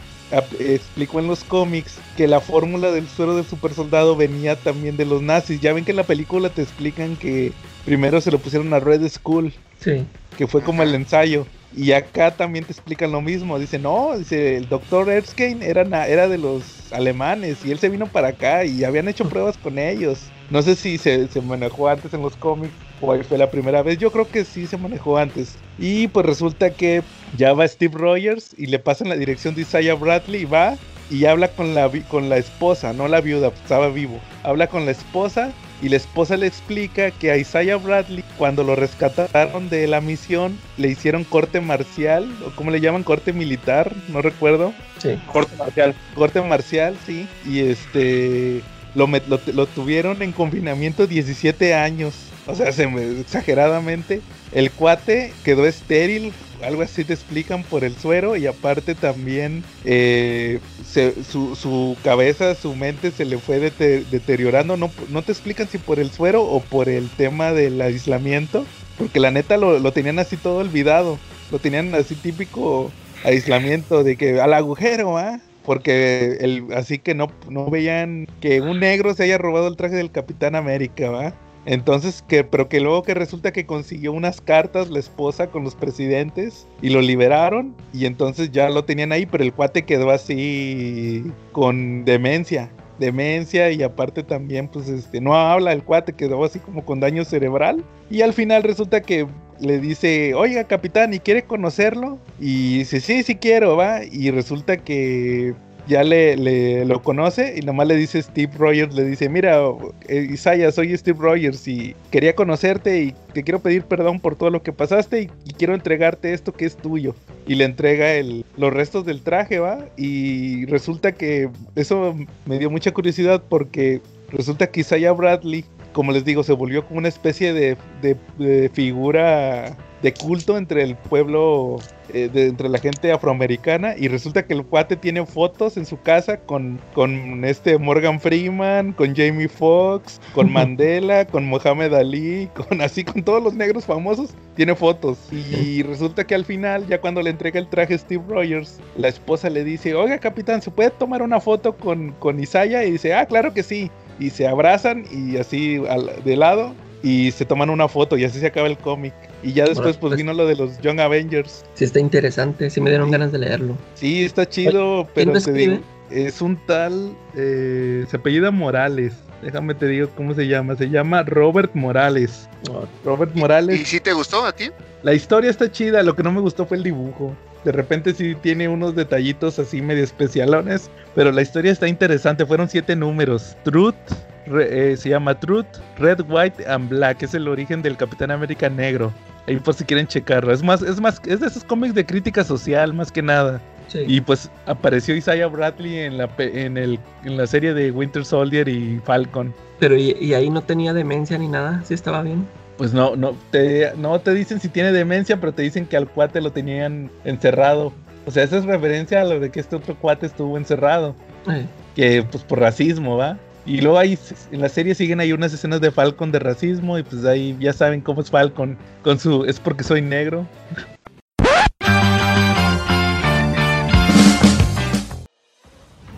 explicó en los cómics que la fórmula del suero del super soldado venía también de los nazis. Ya ven que en la película te explican que primero se lo pusieron a Red Skull Sí. que fue como el ensayo. Y acá también te explican lo mismo. Dice, no, dice, el doctor Erskine era, na- era de los alemanes y él se vino para acá y habían hecho pruebas con ellos. No sé si se, se manejó antes en los cómics o ahí fue la primera vez. Yo creo que sí se manejó antes. Y pues resulta que ya va Steve Rogers y le pasan la dirección de Isaiah Bradley y va y habla con la, vi- con la esposa, no la viuda, estaba vivo. Habla con la esposa y la esposa le explica que a Isaiah Bradley, cuando lo rescataron de la misión, le hicieron corte marcial, o como le llaman, corte militar, no recuerdo. Sí. Corte marcial. Corte marcial, sí. Y este lo, met- lo, lo tuvieron en confinamiento 17 años. O sea, se me- exageradamente. El cuate quedó estéril, algo así te explican por el suero. Y aparte también eh, su, su cabeza, su mente se le fue dete- deteriorando. No, no te explican si por el suero o por el tema del aislamiento. Porque la neta lo, lo tenían así todo olvidado. Lo tenían así típico aislamiento de que al agujero, ¿ah? Porque el, así que no, no veían que un negro se haya robado el traje del Capitán América, ¿va? Entonces, que, pero que luego que resulta que consiguió unas cartas la esposa con los presidentes y lo liberaron y entonces ya lo tenían ahí, pero el cuate quedó así con demencia, demencia y aparte también pues este no habla el cuate, quedó así como con daño cerebral y al final resulta que le dice, oiga capitán, ¿y quiere conocerlo? Y dice, sí, sí quiero, va. Y resulta que ya le, le- lo conoce y nomás le dice Steve Rogers, le dice, mira, eh, Isaiah, soy Steve Rogers y quería conocerte y te quiero pedir perdón por todo lo que pasaste y, quiero entregarte esto que es tuyo. Y le entrega el, los restos del traje, va. Y resulta que eso me dio mucha curiosidad porque resulta que Isaiah Bradley como les digo, se volvió como una especie de, de- de figura de culto entre el pueblo, eh, de- entre la gente afroamericana. Y resulta que el cuate tiene fotos en su casa con, con este Morgan Freeman, con Jamie Foxx, con Mandela, con Mohamed Ali, con así, con todos los negros famosos. Tiene fotos. Y resulta que al final, ya cuando le entrega el traje a Steve Rogers, la esposa le dice, oiga capitán, ¿se puede tomar una foto con, con Isaiah? Y dice, ah, claro que sí y se abrazan y así al- de lado y se toman una foto y así se acaba el cómic. Y ya después pues pues- vino lo de los Young Avengers. Sí está interesante, sí me dieron Sí. ganas de leerlo. Sí, está chido, pero te digo, es un tal, eh, se apellida Morales. Déjame te digo cómo se llama. Se llama Robert Morales. Robert Morales. ¿Y si te gustó a ti? La historia está chida, lo que no me gustó fue el dibujo. De repente sí tiene unos detallitos así medio especialones, pero la historia está interesante. Fueron siete números. Truth, re- eh, se llama Truth, Red, White and Black. Es el origen del Capitán América Negro. Ahí por si quieren checarlo. Es más, es más, es de esos cómics de crítica social más que nada. Sí. Y pues apareció Isaiah Bradley en la, en el, en la serie de Winter Soldier y Falcon. Pero y, y ahí no tenía demencia ni nada, sí estaba bien. Pues no, no te, no te dicen si tiene demencia, pero te dicen que al cuate lo tenían encerrado. O sea, esa es referencia a lo de que este otro cuate estuvo encerrado. Eh, Que pues por racismo, ¿va? Y luego ahí en la serie siguen ahí unas escenas de Falcon de racismo y pues ahí ya saben cómo es Falcon con su es porque soy negro.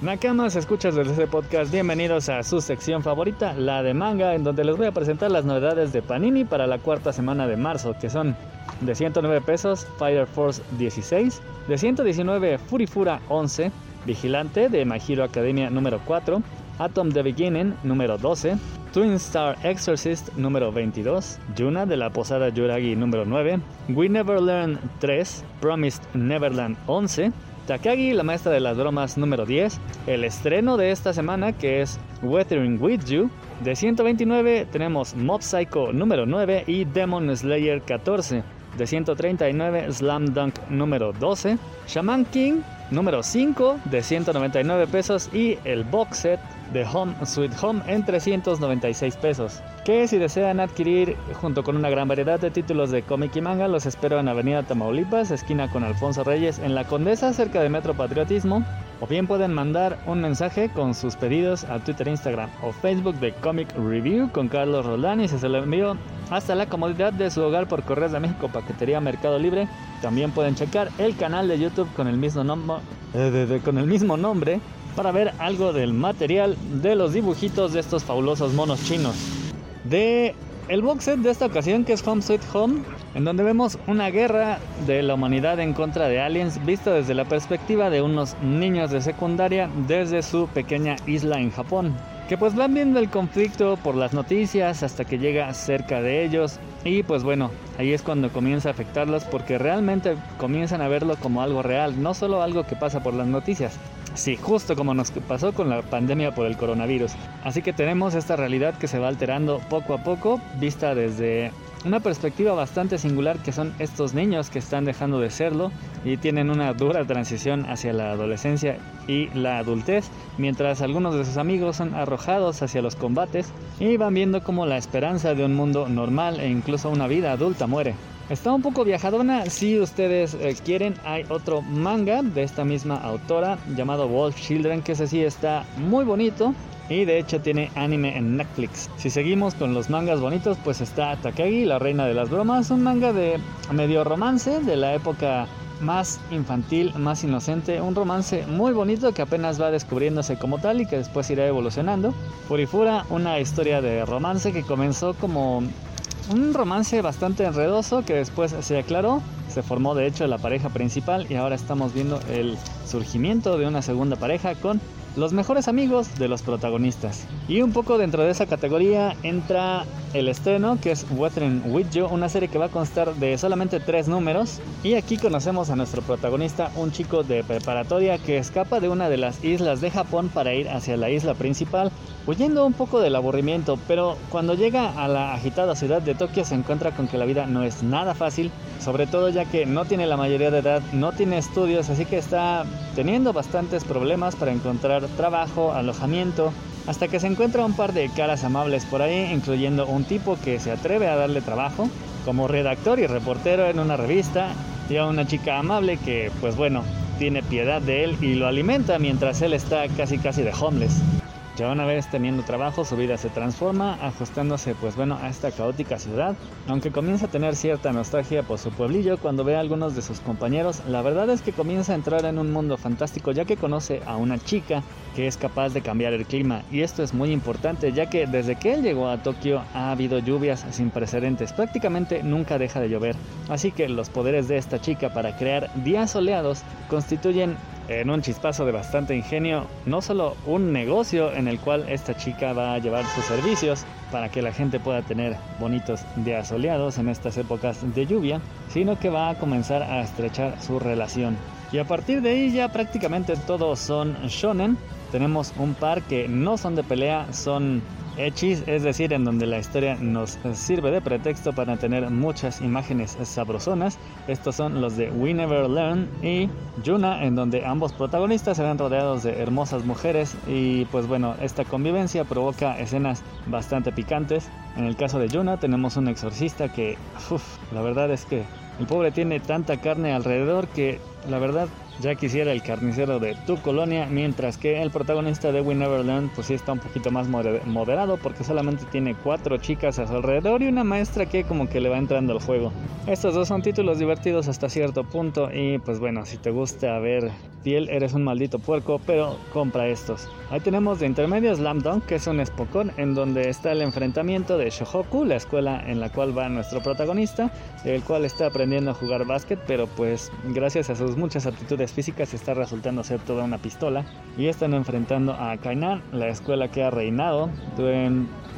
Nakamas, escuchas desde este podcast, bienvenidos a su sección favorita, la de manga, en donde les voy a presentar las novedades de Panini para la cuarta semana de marzo, que son de 109 pesos Fire Force 16, de 119 Furifura 11, Vigilante de My Academia número 4, Atom The Beginning número 12, Twin Star Exorcist número 22, Yuna de la Posada Yuragi número 9, We Never Learn 3, Promised Neverland 11, Takagi, la maestra de las bromas número 10, el estreno de esta semana que es Weathering With You, de 129 tenemos Mob Psycho número 9 y Demon Slayer 14, de 139 Slam Dunk número 12, Shaman King número 5 de 199 pesos y el box set de Home Sweet Home en 396 pesos. Que si desean adquirir junto con una gran variedad de títulos de cómic y manga, los espero en Avenida Tamaulipas, esquina con Alfonso Reyes, en la Condesa, cerca de Metro Patriotismo. O bien pueden mandar un mensaje con sus pedidos a Twitter, Instagram o Facebook de Comic Review con Carlos Roldán y se lo envío hasta la comodidad de su hogar por Correos de México, Paquetería Mercado Libre. También pueden checar el canal de YouTube con el mismo, nombre, eh, con el mismo nombre para ver algo del material de los dibujitos de estos fabulosos monos chinos. De el box set de esta ocasión que es Home Sweet Home, en donde vemos una guerra de la humanidad en contra de aliens vista desde la perspectiva de unos niños de secundaria desde su pequeña isla en Japón. Que pues van viendo el conflicto por las noticias hasta que llega cerca de ellos y pues bueno, ahí es cuando comienza a afectarlos porque realmente comienzan a verlo como algo real, no solo algo que pasa por las noticias. Sí, justo como nos pasó con la pandemia por el coronavirus. Así que tenemos esta realidad que se va alterando poco a poco, vista desde una perspectiva bastante singular que son estos niños que están dejando de serlo y tienen una dura transición hacia la adolescencia y la adultez, mientras algunos de sus amigos son arrojados hacia los combates y van viendo cómo la esperanza de un mundo normal e incluso una vida adulta muere. Está un poco viajadona, si ustedes eh, quieren hay otro manga de esta misma autora llamado Wolf Children que ese sí está muy bonito, y de hecho tiene anime en Netflix. Si seguimos con los mangas bonitos, pues está Takagi, la reina de las bromas, un manga de medio romance de la época más infantil, más inocente, un romance muy bonito que apenas va descubriéndose como tal y que después irá evolucionando. Furifura, una historia de romance que comenzó como un romance bastante enredoso que después se aclaró, se formó de hecho la pareja principal y ahora estamos viendo el surgimiento de una segunda pareja con los mejores amigos de los protagonistas. Y un poco dentro de esa categoría entra el estreno, que es Wuthering With You, una serie que va a constar de solamente tres números. Y aquí conocemos a nuestro protagonista, un chico de preparatoria que escapa de una de las islas de Japón para ir hacia la isla principal, huyendo un poco del aburrimiento, pero cuando llega a la agitada ciudad de Tokio se encuentra con que la vida no es nada fácil, sobre todo ya que no tiene la mayoría de edad, no tiene estudios, así que está teniendo bastantes problemas para encontrar trabajo, alojamiento, hasta que se encuentra un par de caras amables por ahí, incluyendo un tipo que se atreve a darle trabajo como redactor y reportero en una revista, y a una chica amable que, pues bueno, tiene piedad de él y lo alimenta mientras él está casi casi de homeless. Ya una vez teniendo trabajo, su vida se transforma, ajustándose pues bueno a esta caótica ciudad, aunque comienza a tener cierta nostalgia por su pueblillo cuando ve a algunos de sus compañeros, la verdad es que comienza a entrar en un mundo fantástico ya que conoce a una chica que es capaz de cambiar el clima y esto es muy importante ya que desde que él llegó a Tokio ha habido lluvias sin precedentes, prácticamente nunca deja de llover, así que los poderes de esta chica para crear días soleados constituyen en un chispazo de bastante ingenio, no solo un negocio en el cual esta chica va a llevar sus servicios para que la gente pueda tener bonitos días soleados en estas épocas de lluvia, sino que va a comenzar a estrechar su relación. Y a partir de ahí ya prácticamente todos son shonen. Tenemos un par que no son de pelea, son Hechis, es decir, en donde la historia nos sirve de pretexto para tener muchas imágenes sabrosonas. Estos son los de We Never Learn y Yuna, en donde ambos protagonistas se ven rodeados de hermosas mujeres y pues bueno, esta convivencia provoca escenas bastante picantes. En el caso de Yuna tenemos un exorcista que, uff, la verdad es que el pobre tiene tanta carne alrededor que la verdad ya quisiera el carnicero de tu colonia, mientras que el protagonista de We Never Learn pues sí está un poquito más moderado porque solamente tiene cuatro chicas a su alrededor y una maestra que como que le va entrando al juego. Estos dos son títulos divertidos hasta cierto punto y pues bueno, si te gusta ver piel eres un maldito puerco, pero compra estos. Ahí tenemos de intermedio Slam Dunk, que es un espocón en donde está el enfrentamiento de Shohoku, la escuela en la cual va nuestro protagonista, el cual está aprendiendo a jugar básquet, pero pues gracias a sus muchas aptitudes físicas está resultando ser toda una pistola y están enfrentando a Kainan, la escuela que ha reinado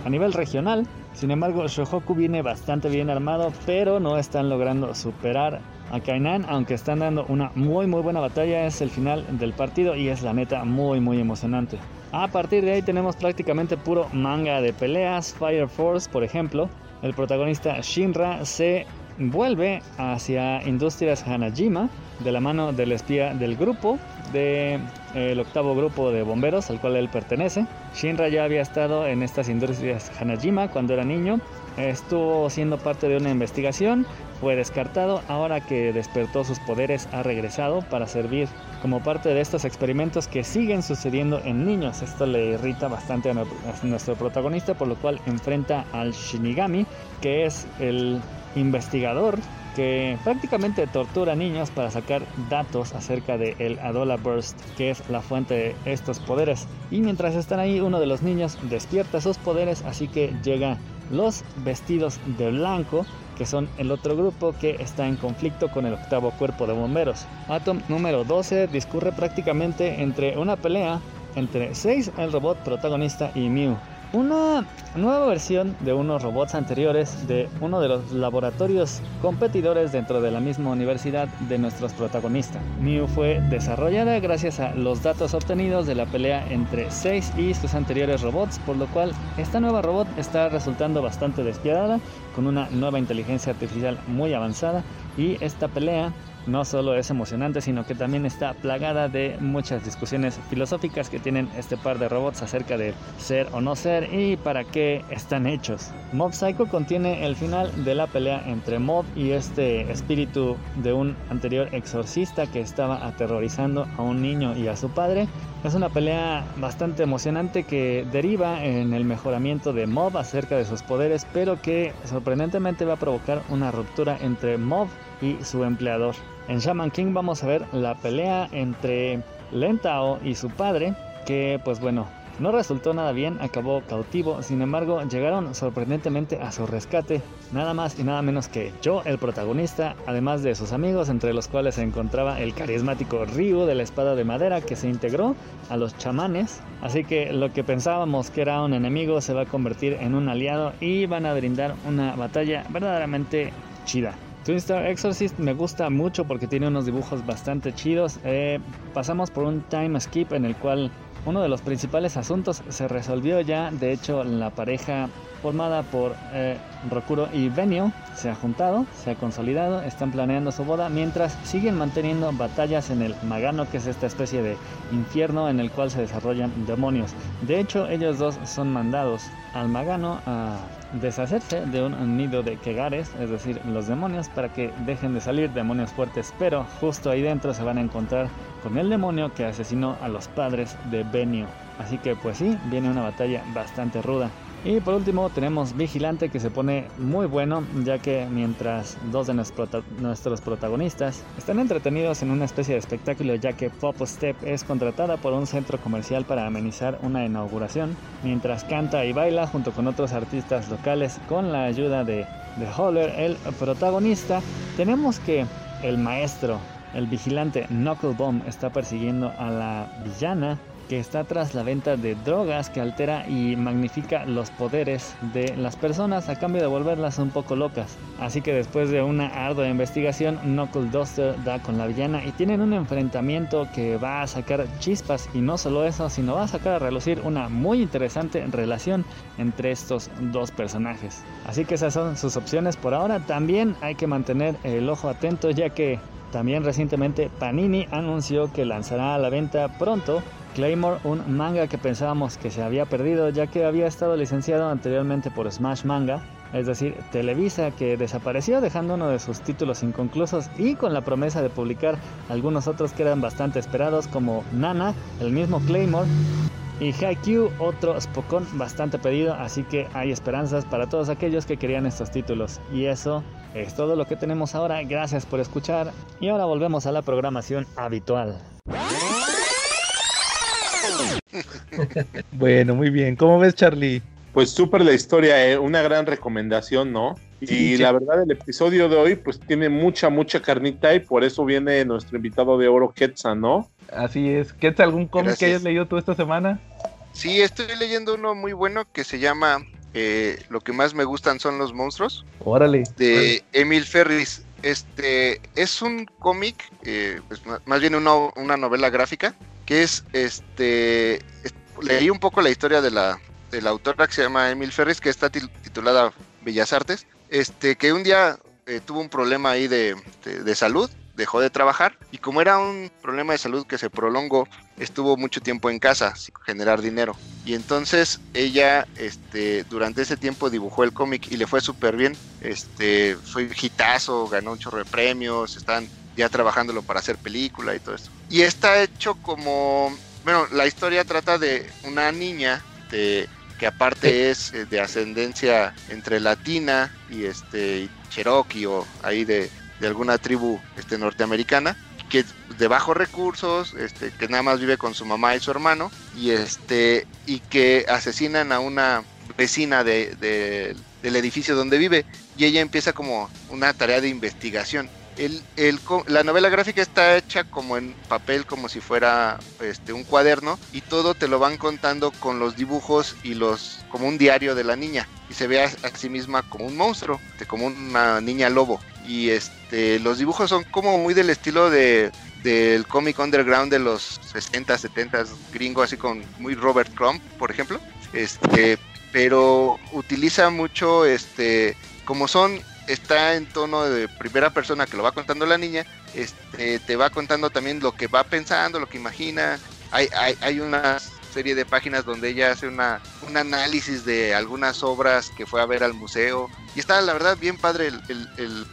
a nivel regional. Sin embargo, Shohoku viene bastante bien armado, pero no están logrando superar a Kainan, aunque están dando una muy muy buena batalla. Es el final del partido y es la neta muy muy emocionante. A partir de ahí tenemos prácticamente puro manga de peleas. Fire Force, por ejemplo, el protagonista Shinra se vuelve hacia Industrias Hanajima de la mano del espía del grupo, del de, octavo grupo de bomberos al cual él pertenece. Shinra ya había estado en estas industrias Hanajima cuando era niño, estuvo siendo parte de una investigación, fue descartado, ahora que despertó sus poderes ha regresado para servir como parte de estos experimentos que siguen sucediendo en niños. Esto le irrita bastante a nuestro protagonista, por lo cual enfrenta al Shinigami, que es el investigador que prácticamente tortura niños para sacar datos acerca de el Adola Burst, que es la fuente de estos poderes. Y mientras están ahí, uno de los niños despierta sus poderes, así que llega los vestidos de blanco, que son el otro grupo que está en conflicto con el octavo cuerpo de bomberos. Atom número 12 discurre prácticamente entre una pelea entre 6, el robot protagonista, y Mew. Una nueva versión de unos robots anteriores de uno de los laboratorios competidores dentro de la misma universidad de nuestros protagonistas. Mew fue desarrollada gracias a los datos obtenidos de la pelea entre 6 y sus anteriores robots, por lo cual esta nueva robot está resultando bastante despiadada, con una nueva inteligencia artificial muy avanzada y esta pelea no solo es emocionante, sino que también está plagada de muchas discusiones filosóficas que tienen este par de robots acerca de ser o no ser y para qué están hechos. Mob Psycho contiene el final de la pelea entre Mob y este espíritu de un anterior exorcista que estaba aterrorizando a un niño y a su padre. Es una pelea bastante emocionante que deriva en el mejoramiento de Mob acerca de sus poderes, pero que sorprendentemente va a provocar una ruptura entre Mob y su empleador. En Shaman King vamos a ver la pelea entre Lentao y su padre, que pues bueno, no resultó nada bien, acabó cautivo, sin embargo llegaron sorprendentemente a su rescate, nada más y nada menos que yo, el protagonista, además de sus amigos, entre los cuales se encontraba el carismático Ryu de la espada de madera que se integró a los chamanes, así que lo que pensábamos que era un enemigo se va a convertir en un aliado y van a brindar una batalla verdaderamente chida. Twin Star Exorcist me gusta mucho porque tiene unos dibujos bastante chidos. Eh, pasamos por un time skip en el cual uno de los principales asuntos se resolvió ya. De hecho, la pareja formada por eh, Rokuro y Benio se ha juntado, se ha consolidado, están planeando su boda mientras siguen manteniendo batallas en el Magano, que es esta especie de infierno en el cual se desarrollan demonios. De hecho, ellos dos son mandados al Magano a deshacerse de un nido de Kegares, es decir, los demonios, para que dejen de salir demonios fuertes, pero justo ahí dentro se van a encontrar con el demonio que asesinó a los padres de Benio. Así que pues sí, viene una batalla bastante ruda. Y por último tenemos Vigilante que se pone muy bueno ya que mientras dos de nuestros protagonistas están entretenidos en una especie de espectáculo ya que Pop Step es contratada por un centro comercial para amenizar una inauguración, mientras canta y baila junto con otros artistas locales con la ayuda de, de Holler, el protagonista, tenemos que el maestro, el vigilante Knucklebomb está persiguiendo a la villana que está tras la venta de drogas que altera y magnifica los poderes de las personas a cambio de volverlas un poco locas. Así que después de una ardua investigación, Knuckle Duster da con la villana y tienen un enfrentamiento que va a sacar chispas y no solo eso, sino va a sacar a relucir una muy interesante relación entre estos dos personajes. Así que esas son sus opciones por ahora. También hay que mantener el ojo atento ya que también recientemente Panini anunció que lanzará a la venta pronto Claymore, un manga que pensábamos que se había perdido ya que había estado licenciado anteriormente por Smash Manga, es decir, Televisa que desapareció dejando uno de sus títulos inconclusos y con la promesa de publicar algunos otros que eran bastante esperados como Nana, el mismo Claymore y Haikyuu, otro Spokon bastante pedido, así que hay esperanzas para todos aquellos que querían estos títulos. Y eso es todo lo que tenemos ahora, gracias por escuchar y ahora volvemos a la programación habitual. bueno, muy bien. ¿Cómo ves, Charlie? Pues súper la historia, ¿eh? una gran recomendación, ¿no? Y la verdad, el episodio de hoy, pues tiene mucha, mucha carnita y por eso viene nuestro invitado de oro, Quetzal, ¿no? Así es. ¿Quetzal, algún cómic que hayas leído tú esta semana? Sí, estoy leyendo uno muy bueno que se llama eh, Lo que más me gustan son los monstruos. Órale. De Emil Ferris. Este es un cómic, eh, pues, más bien una novela gráfica que es este leí un poco la historia de la, de la autora que se llama Emil Ferris, que está titulada Bellas Artes, este, que un día eh, tuvo un problema ahí de, de, salud, dejó de trabajar y como era un problema de salud que se prolongó, estuvo mucho tiempo en casa sin generar dinero. Y entonces ella este, durante ese tiempo dibujó el cómic y le fue súper bien. Este, fue hitazo, ganó un chorro de premios, están ya trabajándolo para hacer película y todo esto. Y está hecho como, bueno, la historia trata de una niña de, que aparte es eh, de ascendencia entre latina y este cherokee o ahí de, de alguna tribu este, norteamericana que de bajos recursos, este, que nada más vive con su mamá y su hermano, y este, y que asesinan a una vecina de, del edificio donde vive, y ella empieza como una tarea de investigación el, el la novela gráfica está hecha como en papel, como si fuera este, un cuaderno, y todo te lo van contando con los dibujos y los como un diario de la niña. Y se ve a, sí misma como un monstruo, como una niña lobo. Y este, los dibujos son como muy del estilo de del cómic underground de los 60, 70 gringo, así con muy Robert Crumb, por ejemplo. Este, pero utiliza mucho este como son está en tono de primera persona que lo va contando la niña, este, te va contando también lo que va pensando, lo que imagina. Hay, hay, hay una serie de páginas donde ella hace una, un análisis de algunas obras que fue a ver al museo. Y está, la verdad, bien padre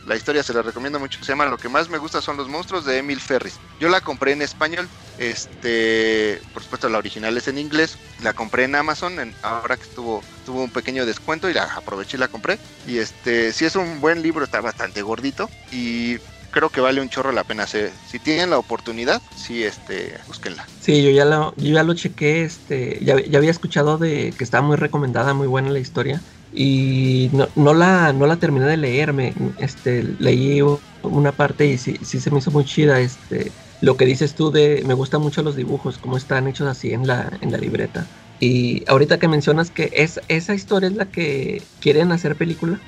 la historia, se la recomiendo mucho. Se llama Lo que más me gusta son los monstruos de Emil Ferris. Yo la compré en español, este, por supuesto la original es en inglés. La compré en Amazon, ahora que estuvo, tuvo un pequeño descuento y la aproveché y la compré. Y este, si es un buen libro, está bastante gordito. Y creo que vale un chorro la pena. Si, si tienen la oportunidad, sí, este, búsquenla. Sí, yo ya lo, yo ya lo chequé, este, ya, ya había escuchado de que estaba muy recomendada, muy buena la historia. Y no, no, la, no la terminé de leerme, este, leí una parte y sí, sí se me hizo muy chida, este, lo que dices tú de, me gustan mucho los dibujos, cómo están hechos así en la, en la libreta. Y ahorita que mencionas que es, esa historia es la que quieren hacer película.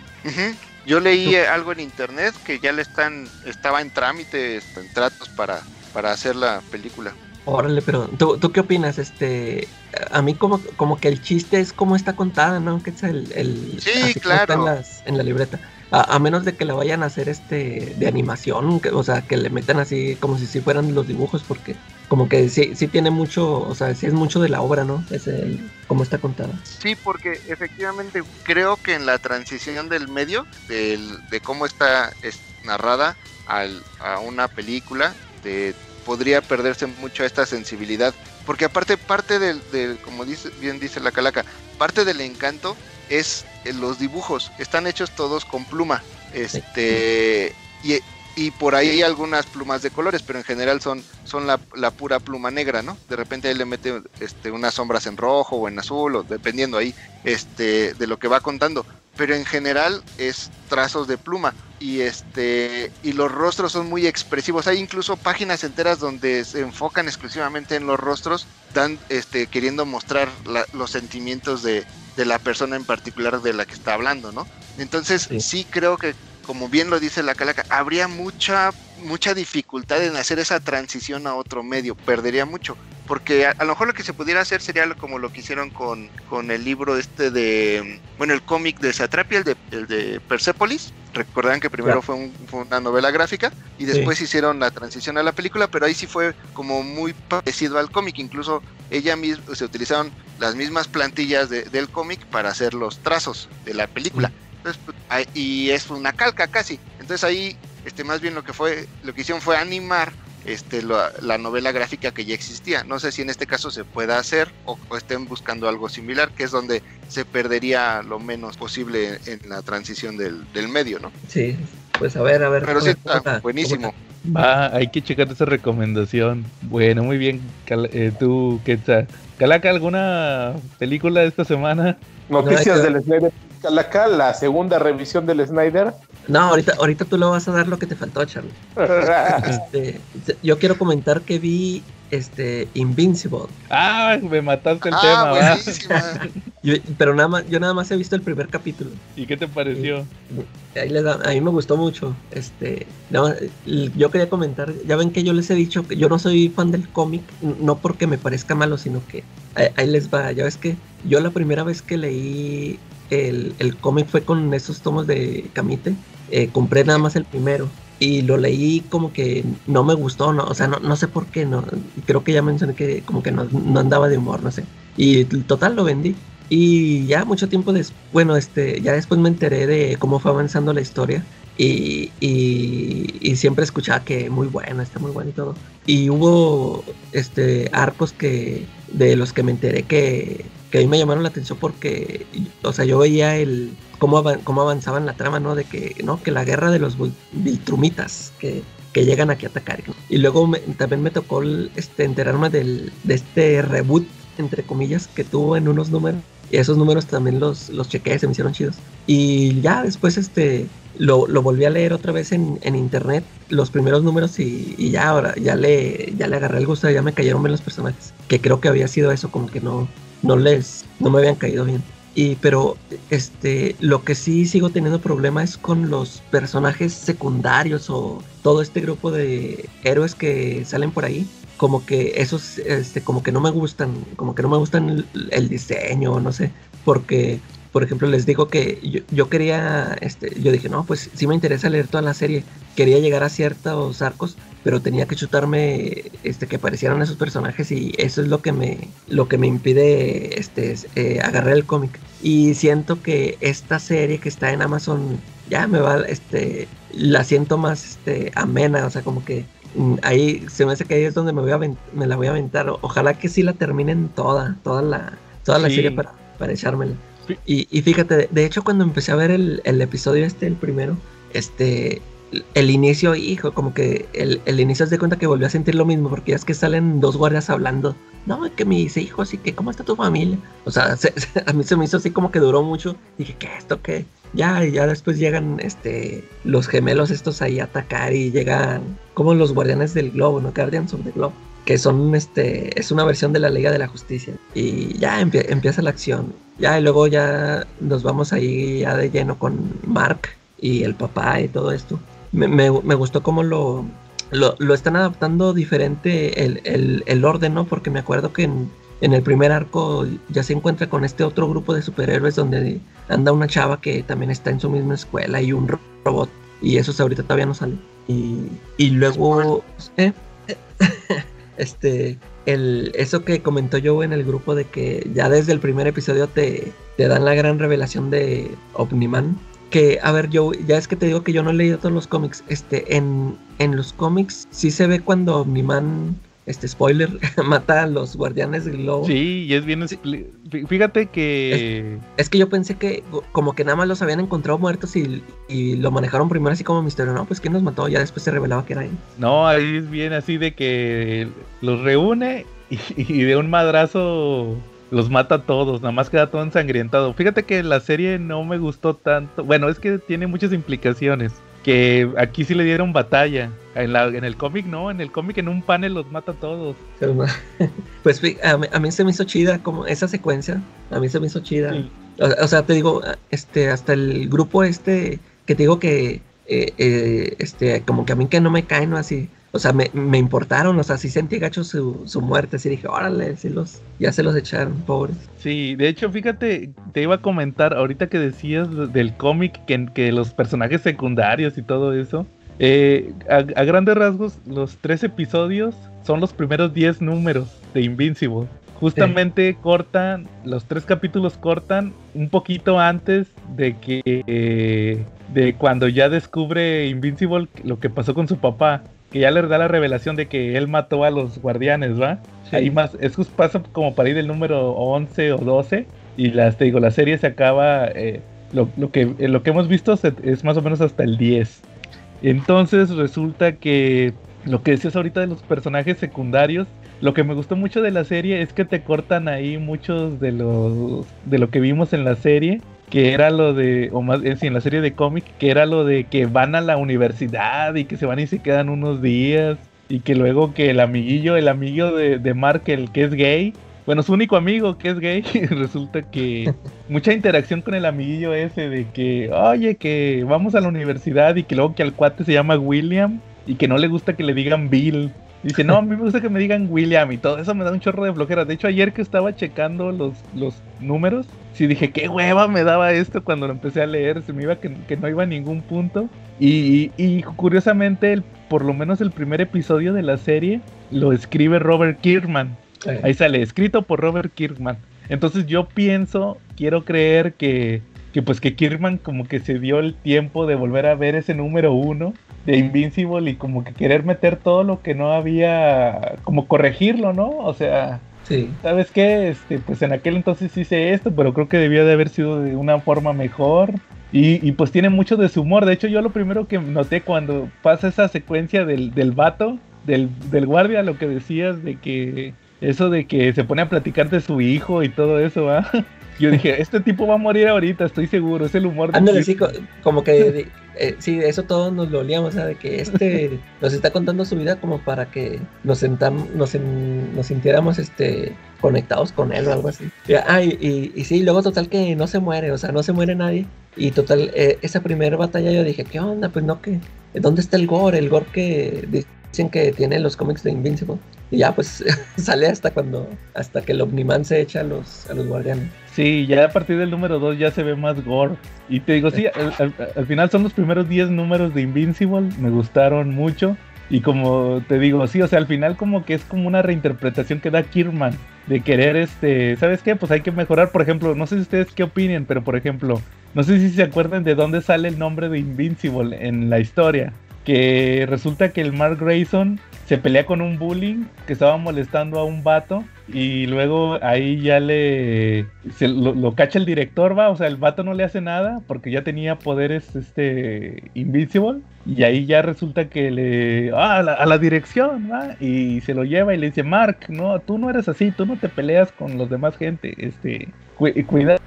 Yo leí algo en internet que ya le están, estaba en trámite, este, en tratos para, para hacer la película. Órale, pero ¿tú, ¿tú, qué opinas? Este, a mí como, como que el chiste es cómo está contada, ¿no? Que es el, el sí, claro. En, en la libreta a, menos de que la vayan a hacer este de animación, o sea, que le metan así como si, si fueran los dibujos, porque como que sí, sí tiene mucho, o sea, sí es mucho de la obra, ¿no? Es el, como está contada. Sí, porque efectivamente creo que en la transición del medio, del, de cómo está narrada al, a una película, de, podría perderse mucho esta sensibilidad. Porque aparte, parte del, del, como dice, bien dice la calaca, parte del encanto es los dibujos. Están hechos todos con pluma. Este, y, y, por ahí hay algunas plumas de colores, pero en general son, son la, la, pura pluma negra, ¿no? De repente ahí le mete este, unas sombras en rojo o en azul, o dependiendo ahí este, de lo que va contando. Pero en general es trazos de pluma y este y los rostros son muy expresivos. Hay incluso páginas enteras donde se enfocan exclusivamente en los rostros, dan este queriendo mostrar los sentimientos de, de la persona en particular de la que está hablando, ¿no? Entonces sí, creo que, como bien lo dice la calaca, habría mucha, mucha dificultad en hacer esa transición a otro medio, perdería mucho. Porque a, lo mejor lo que se pudiera hacer sería como lo que hicieron con, con el libro este de, bueno, el cómic de Satrapia, el de, el de Persepolis. Recordarán que primero fue, una novela gráfica y después hicieron la transición a la película, pero ahí sí fue como muy parecido al cómic. Incluso ella misma, se utilizaron las mismas plantillas del cómic para hacer los trazos de la película. Entonces, pues, y es una calca casi. Entonces ahí, este, más bien lo que fue, lo que hicieron fue animar este, la, novela gráfica que ya existía. No sé si en este caso se pueda hacer o, estén buscando algo similar, que es donde se perdería lo menos posible en, la transición del, medio, ¿no? Sí, pues a ver, a ver. Pero sí está buenísimo. Va, hay que checar esa recomendación. Bueno, muy bien. Eh, tú, ¿qué tal? Calaca, ¿alguna película de esta semana? Noticias del Snyder. Calaca, la segunda revisión del Snyder. No, ahorita, ahorita tú le vas a dar lo que te faltó, Charlie. este, yo quiero comentar que vi este Invincible. Ah, me mataste el ah, tema. yo, pero nada más, yo nada más he visto el primer capítulo. ¿Y qué te pareció? ahí a mí me gustó mucho. Este, yo quería comentar, ya ven que yo les he dicho que yo no soy fan del cómic, no porque me parezca malo, sino que ahí, les va. Ya ves que yo la primera vez que leí el, el cómic fue con esos tomos de Camite eh, compré nada más el primero y lo leí como que no me gustó, no, o sea, no, no sé por qué, no, creo que ya mencioné que como que no, no andaba de humor, no sé. Y total lo vendí. Y ya mucho tiempo después, bueno, este, ya después me enteré de cómo fue avanzando la historia. Y, siempre escuchaba que muy buena, está muy buena y todo. Y hubo este arcos que de los que me enteré que, a mí me llamaron la atención porque, o sea, yo veía el, cómo, cómo avanzaban la trama, ¿no? De que, ¿no? Que la guerra de los Viltrumitas, que, que llegan aquí a atacar. Y luego también me tocó este, enterarme del, de este reboot, entre comillas, que tuvo en unos números. Y esos números también los, los chequeé, se me hicieron chidos. Y ya después, este, lo, lo volví a leer otra vez en, en internet, los primeros números y, y ya ahora, ya le, ya le agarré el gusto, ya me cayeron bien los personajes. Que creo que había sido eso, como que no, no les, no me habían caído bien. Y pero este lo que sí sigo teniendo problema es con los personajes secundarios o todo este grupo de héroes que salen por ahí. Como que esos este como que no me gustan, como que no me gustan el, el diseño, no sé, porque por ejemplo, les digo que yo, yo, quería, este, yo dije, no, pues sí me interesa leer toda la serie. Quería llegar a ciertos arcos, pero tenía que chutarme este, que aparecieran esos personajes y eso es lo que me, lo que me impide este, eh, agarrar el cómic. Y siento que esta serie que está en Amazon ya me va, este, la siento más este, amena, o sea, como que mm, ahí se me hace que ahí es donde me, voy a me la voy a aventar. Ojalá que sí la terminen toda, toda la, toda la sí. serie para, para echármela. Y, y, fíjate, de hecho cuando empecé a ver el, el, episodio este, el primero, este, el inicio, hijo, como que el, el inicio se de cuenta que volvió a sentir lo mismo, porque es que salen dos guardias hablando, no, que me dice, hijo, así que, ¿cómo está tu familia? O sea, se, a mí se me hizo así como que duró mucho, dije, ¿qué esto qué? Ya, ya después llegan este, los gemelos estos ahí a atacar y llegan como los guardianes del globo, ¿no? Guardians of the Globe que son este es una versión de la Liga de la Justicia. Y ya empie empieza la acción. Ya y luego ya nos vamos ahí ya de lleno con Mark y el papá y todo esto. Me, me, me gustó cómo lo, lo, lo están adaptando diferente el, el, el, orden no porque me acuerdo que en, en el primer arco ya se encuentra con este otro grupo de superhéroes donde anda una chava que también está en su misma escuela y un robot. Y esos ahorita todavía no salen y, y luego ¿eh? este, el, eso que comentó yo en el grupo de que ya desde el primer episodio te, te dan la gran revelación de Omniman. Que, a ver, yo ya es que te digo que yo no he leído todos los cómics. Este, en, en los cómics sí se ve cuando Omniman, este spoiler, mata a los guardianes del globo. Sí, y es bien. Fíjate que. Es, es, que yo pensé que como que nada más los habían encontrado muertos y, y, lo manejaron primero así como misterio. No, pues quién los mató, ya después se revelaba que era él. No, ahí es bien así de que los reúne y, y de un madrazo los mata a todos, nada más queda todo ensangrentado. Fíjate que la serie no me gustó tanto. Bueno, es que tiene muchas implicaciones. Que aquí sí le dieron batalla. En, la, en el cómic no, en el cómic en un panel los mata a todos. Pues a mí, a mí, se me hizo chida como esa secuencia. A mí se me hizo chida. Sí. O, o, sea, te digo, este, hasta el grupo este que te digo que eh, eh, este, como que a mí que no me caen, ¿no? Así. O sea, me, importaron, o sea, sí sentí gacho su, su muerte, así dije, órale, sí los, ya se los echaron, pobres. Sí, de hecho, fíjate, te iba a comentar, ahorita que decías del cómic, que, que los personajes secundarios y todo eso, eh, a, grandes rasgos, los tres episodios son los primeros diez números de Invincible. Justamente cortan, los tres capítulos cortan un poquito antes de que, eh, de cuando ya descubre Invincible lo que pasó con su papá que ya le da la revelación de que él mató a los guardianes, ¿va? Sí. Ahí más, eso pasa como para ir del número 11 o 12 y las, te digo, la serie se acaba, eh, lo, lo, que, eh, lo que hemos visto se, es más o menos hasta el 10. Entonces resulta que lo que decías ahorita de los personajes secundarios, lo que me gustó mucho de la serie es que te cortan ahí muchos de los de lo que vimos en la serie que era lo de, o más en la serie de cómic, que era lo de que van a la universidad y que se van y se quedan unos días y que luego que el amiguillo, el amigo de, de Mark, el que es gay, bueno, su único amigo que es gay, resulta que mucha interacción con el amiguillo ese de que, oye, que vamos a la universidad y que luego que al cuate se llama William y que no le gusta que le digan Bill. Dice, no, a mí me gusta que me digan William y todo eso me da un chorro de flojera. De hecho, ayer que estaba checando los, los números, sí dije, qué hueva me daba esto cuando lo empecé a leer. Se me iba que, que no iba a ningún punto. Y, y, curiosamente, el, por lo menos el primer episodio de la serie lo escribe Robert Kirkman. Sí. Ahí sale, escrito por Robert Kirkman. Entonces yo pienso, quiero creer que, que pues que Kirkman como que se dio el tiempo de volver a ver ese número uno de Invincible y como que querer meter todo lo que no había, como corregirlo, ¿no? O sea, sí. ¿sabes qué? Este, pues en aquel entonces hice esto, pero creo que debió de haber sido de una forma mejor. Y, y, pues tiene mucho de su humor. De hecho, yo lo primero que noté cuando pasa esa secuencia del, del vato, del, del guardia, lo que decías de que eso de que se pone a platicar de su hijo y todo eso, ¿va? Yo dije, este tipo va a morir ahorita, estoy seguro, es el humor de Ándale, sí, como que eh, sí, eso todos nos lo olíamos, o sea, de que este nos está contando su vida como para que nos sentamos, nos, en- nos sintiéramos este conectados con él o algo así. Y, ah, y, y- y sí, luego total que no se muere, o sea, no se muere nadie. Y total, eh, esa primera batalla yo dije, ¿qué onda? Pues no, que ¿dónde está el gore? El gore que dicen que tiene los cómics de Invincible. Y ya, pues sale hasta cuando, hasta que el Omniman se echa a los, a los guardianes. Sí, ya a partir del número 2 ya se ve más gore. Y te digo, sí, al, al- al final son los primeros 10 números de Invincible, me gustaron mucho. Y como te digo, sí, o sea, al final como que es como una reinterpretación que da Kirman de querer, este, ¿sabes qué? Pues hay que mejorar, por ejemplo, no sé si ustedes qué opinen, pero por ejemplo, no sé si se acuerdan de dónde sale el nombre de Invincible en la historia. Que resulta que el Mark Grayson se pelea con un bullying que estaba molestando a un vato y luego ahí ya le se lo, cacha el director va o sea el vato no le hace nada porque ya tenía poderes este invincible y ahí ya resulta que le ah, a, la, dirección va y se lo lleva y le dice Mark no tú no eres así tú no te peleas con los demás gente este cu- cuidado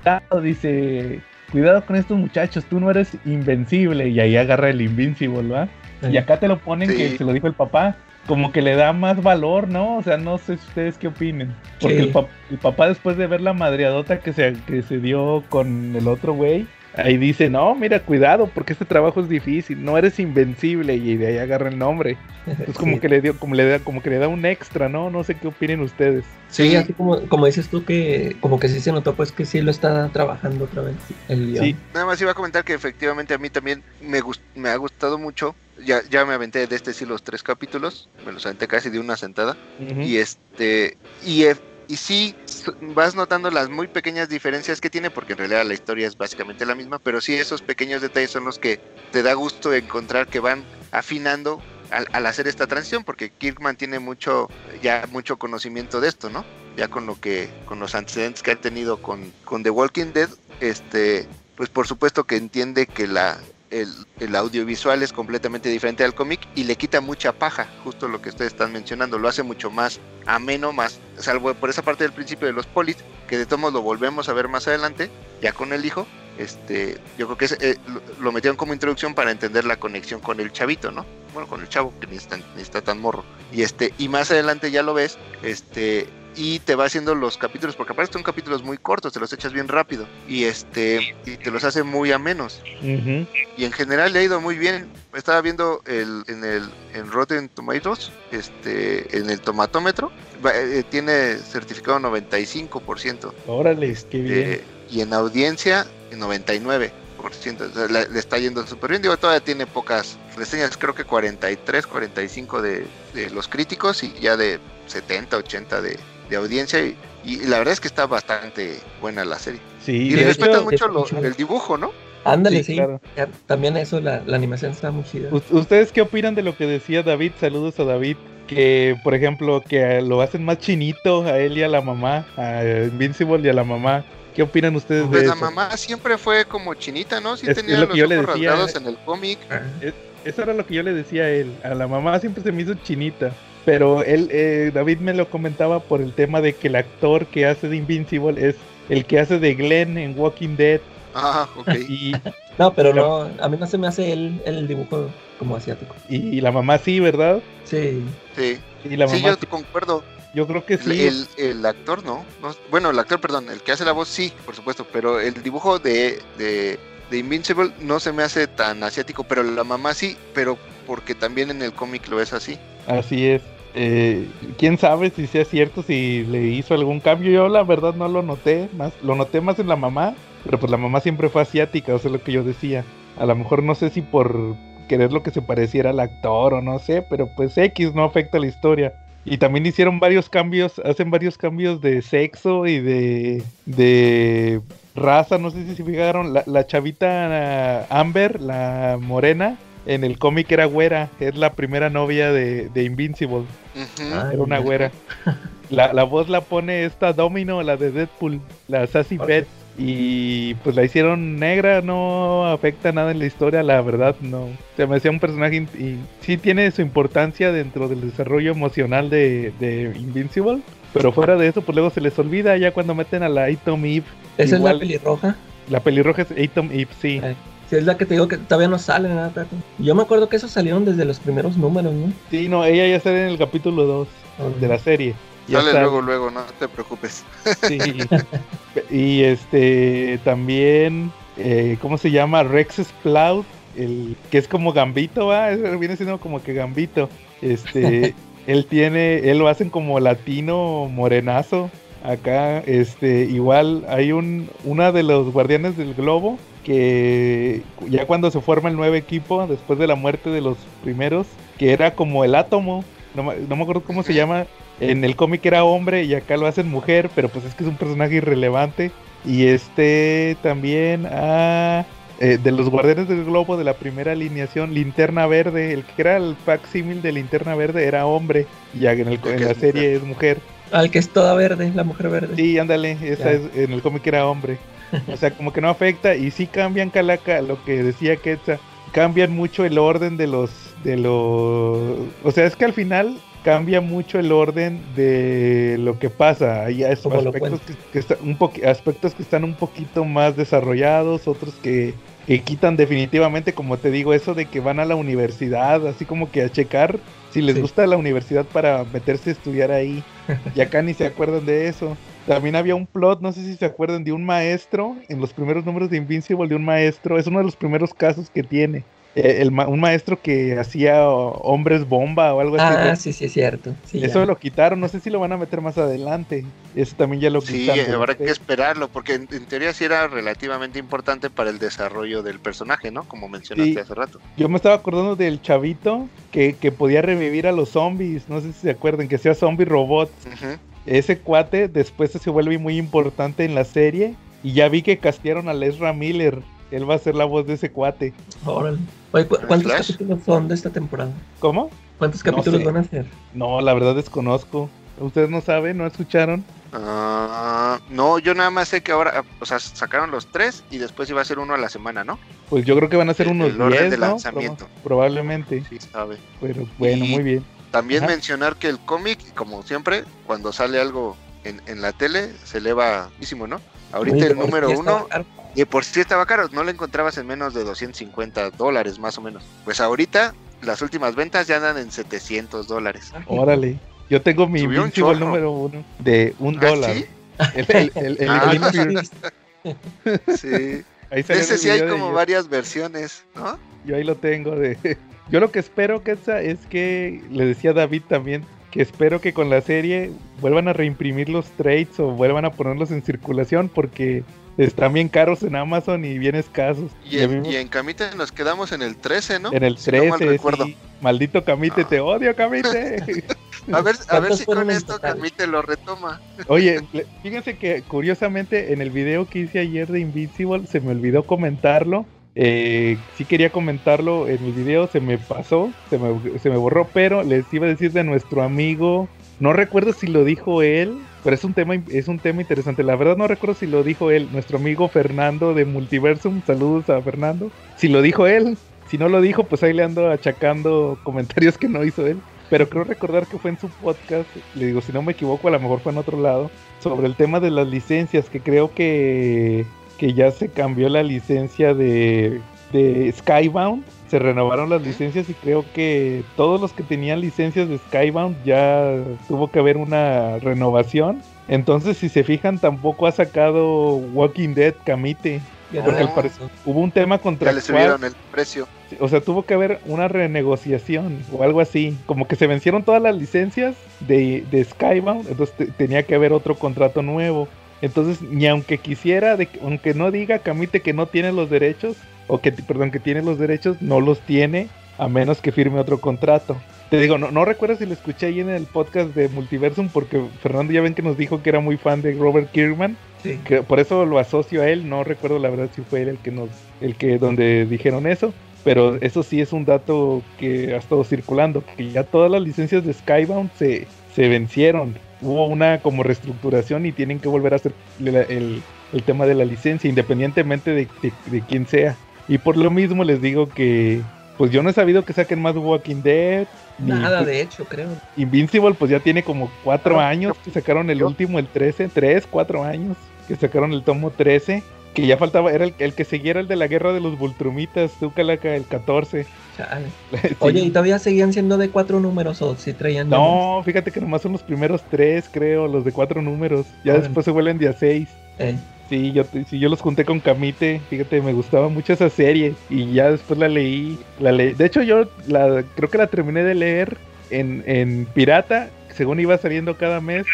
dice cuidado con estos muchachos tú no eres invencible y ahí agarra el invincible va y acá te lo ponen que se lo dijo el papá. Como que le da más valor, ¿no? O sea, no sé si ustedes qué opinen. Porque Sí. el, pap- el papá después de ver la madreadota que se, que se dio con el otro güey, ahí dice, no, mira, cuidado, porque este trabajo es difícil, no eres invencible, y de ahí agarra el nombre. Es como Sí. que le dio, como le da, como que le da un extra, ¿no? No sé qué opinen ustedes. Sí, así como, como dices tú que como que sí se notó pues que sí lo está trabajando otra vez el guion. Sí. Nada más iba a comentar que efectivamente a mí también me, gus- me ha gustado mucho. Ya, ya me aventé de este sí los tres capítulos. Me los aventé casi de una sentada. Y este. Y, y sí, vas notando las muy pequeñas diferencias que tiene, porque en realidad la historia es básicamente la misma. Pero sí, esos pequeños detalles son los que te da gusto encontrar que van afinando al, al hacer esta transición, porque Kirkman tiene mucho, ya mucho conocimiento de esto, ¿no? Ya con lo que, con los antecedentes que ha tenido con, con The Walking Dead, este, pues por supuesto que entiende que la, el, audiovisual es completamente diferente al cómic y le quita mucha paja, justo lo que ustedes están mencionando, lo hace mucho más ameno, más, salvo por esa parte del principio de los polis, que de todos lo volvemos a ver más adelante, ya con el hijo, este, yo creo que eh, lo metieron como introducción para entender la conexión con el chavito, ¿no? Bueno, con el chavo, que ni está, ni está tan morro. Y este, y más adelante ya lo ves, este, y te va haciendo los capítulos, porque aparte son capítulos muy cortos, te los echas bien rápido, y este, y te los hace muy amenos Ujú. y en general le ha ido muy bien. Estaba viendo el, en el en Rotten Tomatoes, este, en el tomatómetro, va- eh, tiene certificado 95%, Órale, qué bien. eh, y en audiencia 99%. O sea, le, le está yendo súper bien. Digo, todavía tiene pocas reseñas, creo que 43, 45 de, de los críticos y ya de 70, 80 de, de audiencia. Y, y la verdad es que está bastante buena la serie. sí, Y de respetan hecho, mucho lo- el dibujo, ¿no? Ándale, Sí, sí. claro. También eso, la, la animación está muy chida. ¿Us- ¿Ustedes qué opinan de lo que decía David? Saludos a David. Que, por ejemplo, que lo hacen más chinito a él y a la mamá, a Invincible y a la mamá. ¿Qué opinan ustedes de Pues la eso? mamá siempre fue como chinita, ¿no? Sí Es- tenía es lo los que yo le ojos decía. rasgados en el cómic. Eso era lo que yo le decía a él. A la mamá siempre se me hizo chinita. Pero él, eh, David me lo comentaba por el tema de que el actor que hace de Invincible es el que hace de Glenn en Walking Dead. Ah, ok. Y, No, pero no, a mí no se me hace el, el dibujo como asiático. y la mamá sí, ¿verdad? Sí. Sí, Y la sí mamá yo concuerdo. yo creo que El, sí. el- el actor, ¿no? No, Bueno, el actor, perdón, el que hace la voz, sí, por supuesto. Pero el dibujo de, de, de Invincible no se me hace tan asiático. Pero la mamá sí, pero porque también en el cómic lo es así. Así es. Eh, quién sabe si sea cierto, si le hizo algún cambio. Yo la verdad no lo noté, más lo noté más en la mamá, pero pues la mamá siempre fue asiática, o sea, lo que yo decía. A lo mejor no sé si por querer lo que se pareciera al actor o no sé, pero pues X no afecta la historia. Y también hicieron varios cambios, hacen varios cambios de sexo y de, de raza, no sé si se fijaron, la, la chavita Amber, la morena, en el cómic era güera, es la primera novia de, de Invincible. Ah, era una güera. La, la voz la pone esta Domino, la de Deadpool, la Sassy Ok. Beth. Y pues la hicieron negra, no afecta nada en la historia, la verdad, no. Se me hacía un personaje y sí tiene su importancia dentro del desarrollo emocional de, de Invincible. Pero fuera de eso, pues luego se les olvida ya cuando meten a la Atom Eve. ¿Esa es la pelirroja? La pelirroja es Atom Eve, sí. Ay. Si es la que te digo que todavía no sale nada, Tato. Yo me acuerdo que esos salieron desde los primeros números, ¿no? Sí, no, ella ya sale en el capítulo 2 de la serie. Ya Sale está- luego, luego, no te preocupes. Sí. y este también, eh, ¿cómo se llama? Rex Sprout, el que es como Gambito, va, viene siendo como que Gambito. Este, él tiene, él lo hacen como latino morenazo. Acá, este, igual hay un, una de los guardianes del globo que ya cuando se forma el nuevo equipo, después de la muerte de los primeros, que era como el átomo, no, me- no me acuerdo cómo se llama, en el cómic era hombre y acá lo hacen mujer, pero pues es que es un personaje irrelevante. Y este también, ah, eh, de los Guardianes del Globo de la primera alineación, Linterna Verde, el que era el facsímil de Linterna Verde era hombre, y ya en, el, en la serie es mujer. Al que es toda verde, la mujer verde. Sí, ándale, esa es, en el cómic era hombre. O sea, como que no afecta y sí cambian Calaca, lo que decía Quetzal, cambian mucho el orden de los de los o sea, es que al final cambia mucho el orden de lo que pasa. Hay aspectos que, que está- un aspectos que están un poquito más desarrollados, otros que, que quitan definitivamente, como te digo, eso de que van a la universidad, así como que a checar si les Sí. gusta la universidad para meterse a estudiar ahí. Y acá ni se acuerdan de eso. También había un plot, no sé si se acuerdan, de un maestro, en los primeros números de Invincible, de un maestro, es uno de los primeros casos que tiene. Eh, el un maestro que hacía hombres bomba o algo así. Ah, sí, sí, es cierto. Sí, Eso ya. lo quitaron, no sé si lo van a meter más adelante. Eso también ya lo Sí, quitaron. habrá que esperarlo, porque en, en teoría sí era relativamente importante para el desarrollo del personaje, ¿no? Como mencionaste Sí. hace rato. Yo me estaba acordando del chavito que, que podía revivir a los zombies, no sé si se acuerdan, que sea zombie robot. Ese cuate después se vuelve muy importante en la serie y ya vi que castearon a Lesra Miller. Él va a ser la voz de ese cuate. Órale. Oye, ¿cu- ¿cuántos Flash? capítulos son de esta temporada? ¿Cómo? ¿Cuántos No capítulos sé. van a hacer? No, la verdad desconozco. ¿Ustedes no saben? ¿No escucharon? Ah, no, yo nada más sé que ahora, o sea, sacaron los tres y después iba a ser uno a la semana, ¿no? Pues yo creo que van a ser El- unos el orden 10, de ¿no? lanzamiento. Proba- probablemente. Sí, sabe. Pero bueno, Y- muy bien. También Ajá. mencionar que el cómic, como siempre, cuando sale algo en, en la tele, se eleva muchísimo, ¿no? Ahorita el número uno, de por sí estaba caro, no lo encontrabas en menos de 250 dólares más o menos. Pues ahorita las últimas ventas ya andan en 700 dólares. Órale. Yo tengo mi un Invincible número uno de un ¿Ah, dólar. sí? El, el, el, el Ah, Sí. ahí ese el sí hay de como varias versiones, ¿no? Yo ahí lo tengo de. Yo lo que espero, Ketsa, es que le decía a David también que espero que con la serie vuelvan a reimprimir los trades o vuelvan a ponerlos en circulación porque están bien caros en Amazon y bien escasos. Y en, mí- y en Camite nos quedamos en el 13, ¿no? en el Si no mal 13, recuerdo. sí. Maldito Camite, Ah. te odio, Camite. A ver, a ver ¿Cuántos si con esto total? Camite lo retoma. Oye, fíjense que curiosamente en el video que hice ayer de Invincible se me olvidó comentarlo. Eh, sí quería comentarlo en el video, se me pasó, se me, se me borró, pero les iba a decir de nuestro amigo, no recuerdo si lo dijo él, pero es un tema es un tema interesante. La verdad no recuerdo si lo dijo él, nuestro amigo Fernando de Multiversum. Saludos a Fernando. Si lo dijo él, si no lo dijo, pues ahí le ando achacando comentarios que no hizo él. Pero creo recordar que fue en su podcast, le digo, si no me equivoco, a lo mejor fue en otro lado, sobre el tema de las licencias, que creo que, que ya se cambió la licencia de, de Skybound, se renovaron las licencias y creo que todos los que tenían licencias de Skybound ya tuvo que haber una renovación. Entonces, si se fijan, tampoco ha sacado Walking Dead Camite. Ya Porque no. al parecer hubo un tema Ya le contractual. subieron el precio. O sea, tuvo que haber una renegociación o algo así. Como que se vencieron todas las licencias de, de Skybound, entonces te- tenía que haber otro contrato nuevo. Entonces, ni aunque quisiera, de, que- aunque no diga Camite que no tiene los derechos, o que, perdón, que tiene los derechos, no los tiene, a menos que firme otro contrato. Te digo, no, no recuerdo si lo escuché ahí en el podcast de Multiversum, porque Fernando ya ven que nos dijo que era muy fan de Robert Kirkman Sí. que por eso lo asocio a él, no recuerdo la verdad si fue él el que nos, el que donde dijeron eso, pero eso sí es un dato que ha estado circulando, que ya todas las licencias de Skybound se, se vencieron, hubo una como reestructuración y tienen que volver a hacer la- el, el tema de la licencia, independientemente de, de, de quién sea. Y por lo mismo les digo que, pues yo no he sabido que saquen más Walking Dead. ni- Nada, de hecho, creo. Invincible pues ya tiene como cuatro Ah, años que sacaron el yo- último, el 13, tres, cuatro años que sacaron el tomo 13, que ya faltaba, era el, el que seguía era el de la guerra de los Vultrumitas, Tucalaca, el 14. Chale. Sí. Oye, ¿y todavía seguían siendo de cuatro números o si traían? No, fíjate que nomás son los primeros tres, creo, los de cuatro números. Ya después se vuelven de a seis. Eh, Sí, yo, sí, yo los junté con Camite, fíjate, me gustaba mucho esa serie y ya después la leí, la leí. De hecho yo la, creo que la terminé de leer en, en pirata, según iba saliendo cada mes,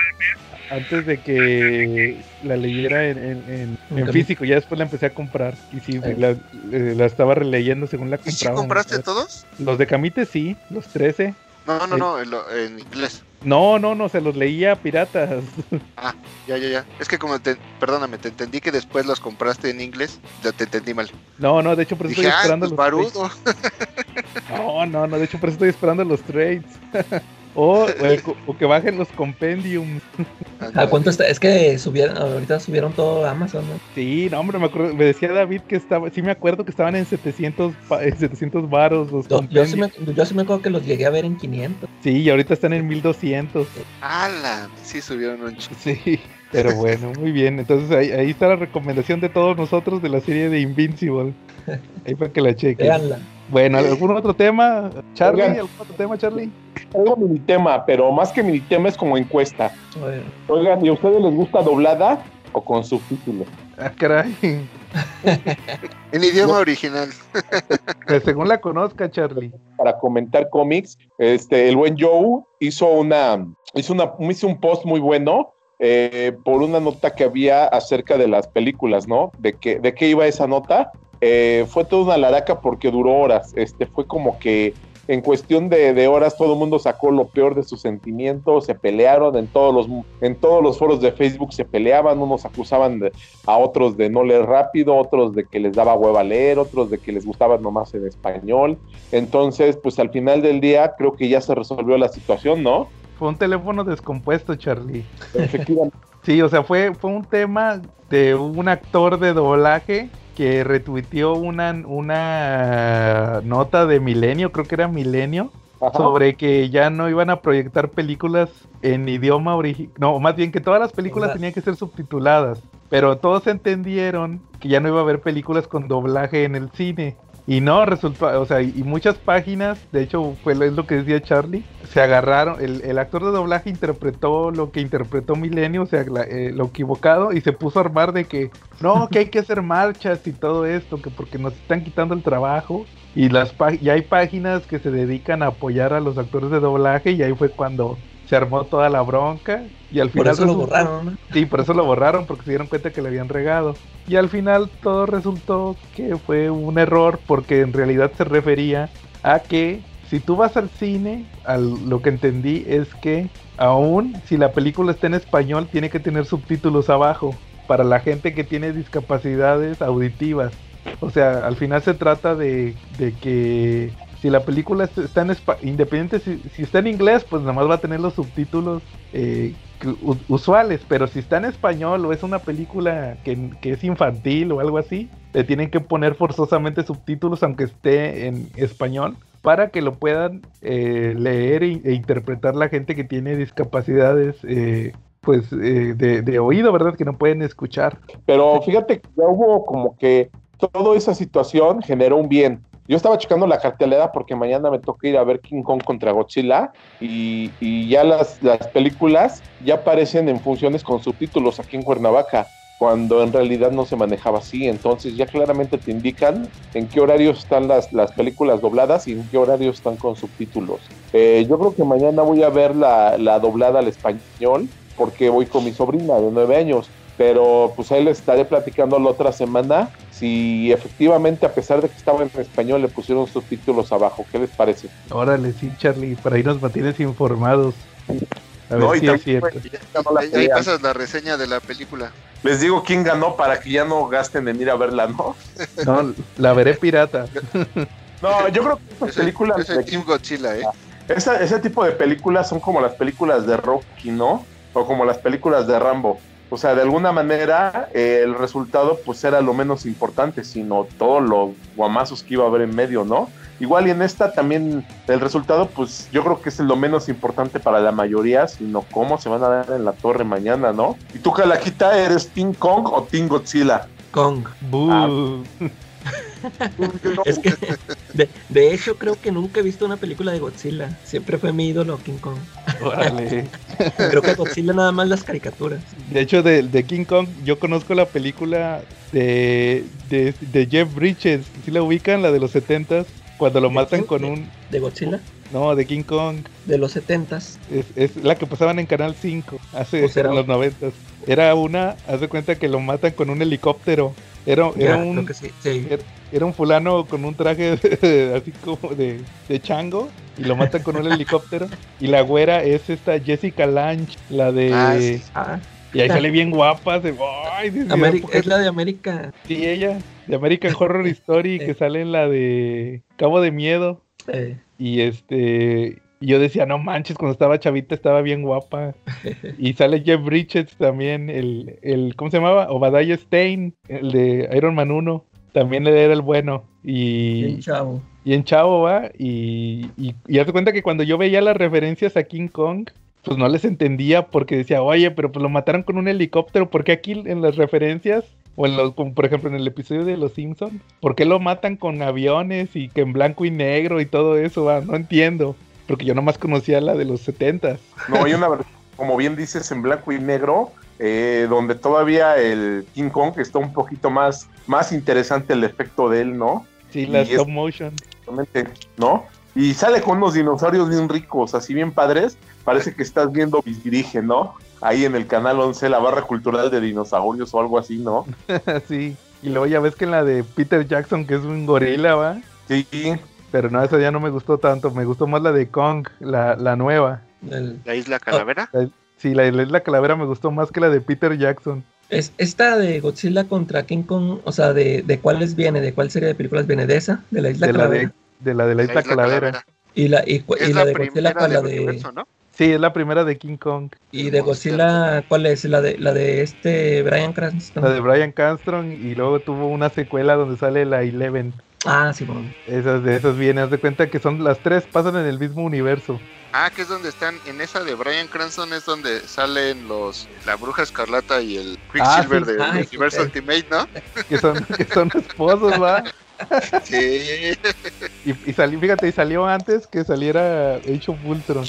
antes de que la leyera en, en, en- En en cami- físico, ya después la empecé a comprar y sí, Eh. la, eh, la estaba releyendo según la ¿Y si compraba. compraste todos? Los de Camite sí, los 13. No, no, no, en, lo- en inglés. No, no, no, se los leía piratas. Ya, ya, ya. Es que como te, perdóname, te entendí que después los compraste en inglés. Ya te entendí mal. No, no, de hecho por eso Dije, estoy ah, esperando pues los. No, no, no, de hecho por eso estoy esperando los trades. o, o el- o que bajen los compendiums. ¿A cuánto está? Es que subieron, ahorita subieron todo a Amazon, ¿no? Sí, no, hombre, me, acuerdo- me decía David que estaba, sí me acuerdo que estaban en 700, pa- en 700 varos los Yo, yo sí me, yo sí me acuerdo que los llegué a ver en 500. Sí, y ahorita están en 1200. ¡Hala! Sí subieron un ch... Sí, pero bueno, muy bien. Entonces ahí, ahí está la recomendación de todos nosotros de la serie de Invincible. Ahí para que la chequen. Véanla. Bueno, ¿algún otro tema? Charlie, Oigan. ¿algún otro tema, Charlie? Algo mini tema, pero más que mini tema es como encuesta. Oigan, ¿y a ustedes les gusta doblada o con subtítulos? Ah, caray. En idioma original. Pues según la conozca, Charlie. Para comentar cómics, este, el buen Joe hizo una, hizo una, hizo un post muy bueno eh, por una nota que había acerca de las películas, ¿no? De qué, de qué iba esa nota. Eh, fue toda una laraca porque duró horas. Este, fue como que en cuestión de, de horas todo el mundo sacó lo peor de sus sentimientos, se pelearon en todos los en todos los foros de Facebook se peleaban, unos acusaban de- a otros de no leer rápido, otros de que les daba hueva leer, otros de que les gustaba nomás en español. Entonces, pues al final del día creo que ya se resolvió la situación, ¿no? Fue un teléfono descompuesto, Charlie. Efectivamente. Sí, o sea, fue, fue un tema de un actor de doblaje que retuiteó una, una nota de Milenio, creo que era Milenio, Ajá. sobre que ya no iban a proyectar películas en idioma original. No, más bien que todas las películas tenían que ser subtituladas. Pero todos entendieron que ya no iba a haber películas con doblaje en el cine. Y no, resultó, o sea, y muchas páginas, de hecho, fue es lo que decía Charlie, se agarraron, el, el actor de doblaje interpretó lo que interpretó Milenio, o sea, la- eh, lo equivocado, y se puso a armar de que, no, que hay que hacer marchas y todo esto, que porque nos están quitando el trabajo. Y las y hay páginas que se dedican a apoyar a los actores de doblaje, y ahí fue cuando se armó toda la bronca. Y al por final eso lo borraron, ¿no? Sí, por eso lo borraron, porque se dieron cuenta que le habían regado. Y al final todo resultó que fue un error, porque en realidad se refería a que si tú vas al cine, al, lo que entendí es que aún si la película está en español, tiene que tener subtítulos abajo para la gente que tiene discapacidades auditivas. O sea, al final se trata de, de que si la película est- está en independiente si, está en inglés, pues nada más va a tener los subtítulos eh, usuales, pero si está en español o es una película que, es infantil o algo así, le tienen que poner forzosamente subtítulos aunque esté en español para que lo puedan eh, leer e, e interpretar la gente que tiene discapacidades eh, pues eh, de, de oído, ¿verdad? Que no pueden escuchar. Pero fíjate que ya hubo como que toda esa situación generó un bien. Yo estaba checando la cartelera porque mañana me toca ir a ver King Kong contra Godzilla y, y ya las, las películas ya aparecen en funciones con subtítulos aquí en Cuernavaca, cuando en realidad no se manejaba así. Entonces ya claramente te indican en qué horarios están las, las películas dobladas y en qué horarios están con subtítulos. Eh, yo creo que mañana voy a ver la, la doblada al español porque voy con mi sobrina de nueve años pero pues ahí les estaré platicando la otra semana si efectivamente a pesar de que estaba en español le pusieron subtítulos abajo. ¿Qué les parece? Órale, sí, Charlie, por ahí nos mantienes informados. A ver No, y si es cierto. pues, Ahí, pasas la reseña de la película. Les digo quién ganó para que ya no gasten en ir a verla, ¿no? No, la veré pirata. No, yo creo que estas Es el, películas, es el Team Godzilla, ¿eh? esa- ese tipo de películas son como las películas de Rocky, ¿no? O como las películas de Rambo. O sea, de alguna manera eh, el resultado pues era lo menos importante, sino todos los guamazos que iba a haber en medio, ¿no? Igual y en esta también el resultado pues yo creo que es lo menos importante para la mayoría, sino cómo se van a dar en la torre mañana, ¿no? Y tú, Calaquita, ¿eres Team Kong o Team Godzilla? Kong. Buh. Es que, de, de hecho, creo que nunca he visto una película de Godzilla. Siempre fue mi ídolo King Kong. Órale. Creo que Godzilla nada más las caricaturas. De hecho, de, de King Kong, yo conozco la película de, de, de Jeff Bridges. ¿Sí la ubican? La de los 70s. Cuando lo ¿De matan con ¿De- un. De Godzilla, No, de King Kong. de los setentas. Es, es la que pasaban en Canal 5 hace ¿O será en los 90 Era una, haz de cuenta que lo matan con un helicóptero. Era, era, Ya, un, sí. sí. era- era un fulano con un traje de- así como de, de chango y lo matan con un helicóptero. Y la güera es esta Jessica Lange, la de... Ah, sí. Ah, Y ahí sale bien guapa. Se, ay, Dios mío, Ameri- ¿por qué- es la de América. Sí, ella, de American Horror Story, que Eh. sale en la de Cabo de Miedo. Eh, Y este, y yo decía, no manches, cuando estaba chavita estaba bien guapa. Y sale Jeff Bridges también, el, el ¿cómo se llamaba? Obadiah Stein, el de Iron Man 1. También él era el bueno. bien Y, chavo. y en Chavo, va. Y, y, de cuenta que cuando yo veía las referencias a King Kong, pues no les entendía porque decía, oye, pero pues lo mataron con un helicóptero. ¿Por qué aquí en las referencias? O en los, como por ejemplo en el episodio de Los Simpsons, ¿por qué lo matan con aviones y que en blanco y negro y todo eso? va? No entiendo. Porque yo nomás conocía la de los 70 No, hay una versión, como bien dices, en blanco y negro, eh, donde todavía el King Kong está un poquito más, más interesante el efecto de él, ¿no? Sí, la stop motion. Realmente, ¿no? Y sale con unos dinosaurios bien ricos, así bien padres. Parece que estás viendo Dirige, ¿no? Ahí en el canal 11, la barra cultural de dinosaurios o algo así, ¿no? sí. Y luego ya ves que en la de Peter Jackson, que es un gorila, va. Sí, Pero no, esa ya no me gustó tanto. Me gustó más la de Kong, la, la nueva. El- La isla calavera. Sí, la de la calavera me gustó más que la de Peter Jackson. es, esta de Godzilla contra King Kong, o sea, de, de cuáles viene, de cuál serie de películas viene, de esa, de la isla De la Calavera. de, de la de la isla calavera. Y la, y, la, la de Godzilla, ¿cuál la de, universo, ¿no? Sí, es la primera de King Kong. y de Godzilla, ¿cuál es? La de, la de este Brian Cranston. La de Brian Cranston y luego tuvo una secuela donde sale la Eleven. Ah, sí, bueno. Esas de esas vienen, haz de cuenta que son las tres, pasan en el mismo universo. Ah, que es donde están, en esa de Brian Cranston es donde salen los, la bruja escarlata y el Quicksilver sí. de Ay, Universe sí. Ultimate, ¿no? Que son, que son esposos, ¿va? Sí. Y, y salió, fíjate, y salió antes que saliera Age of Ultron.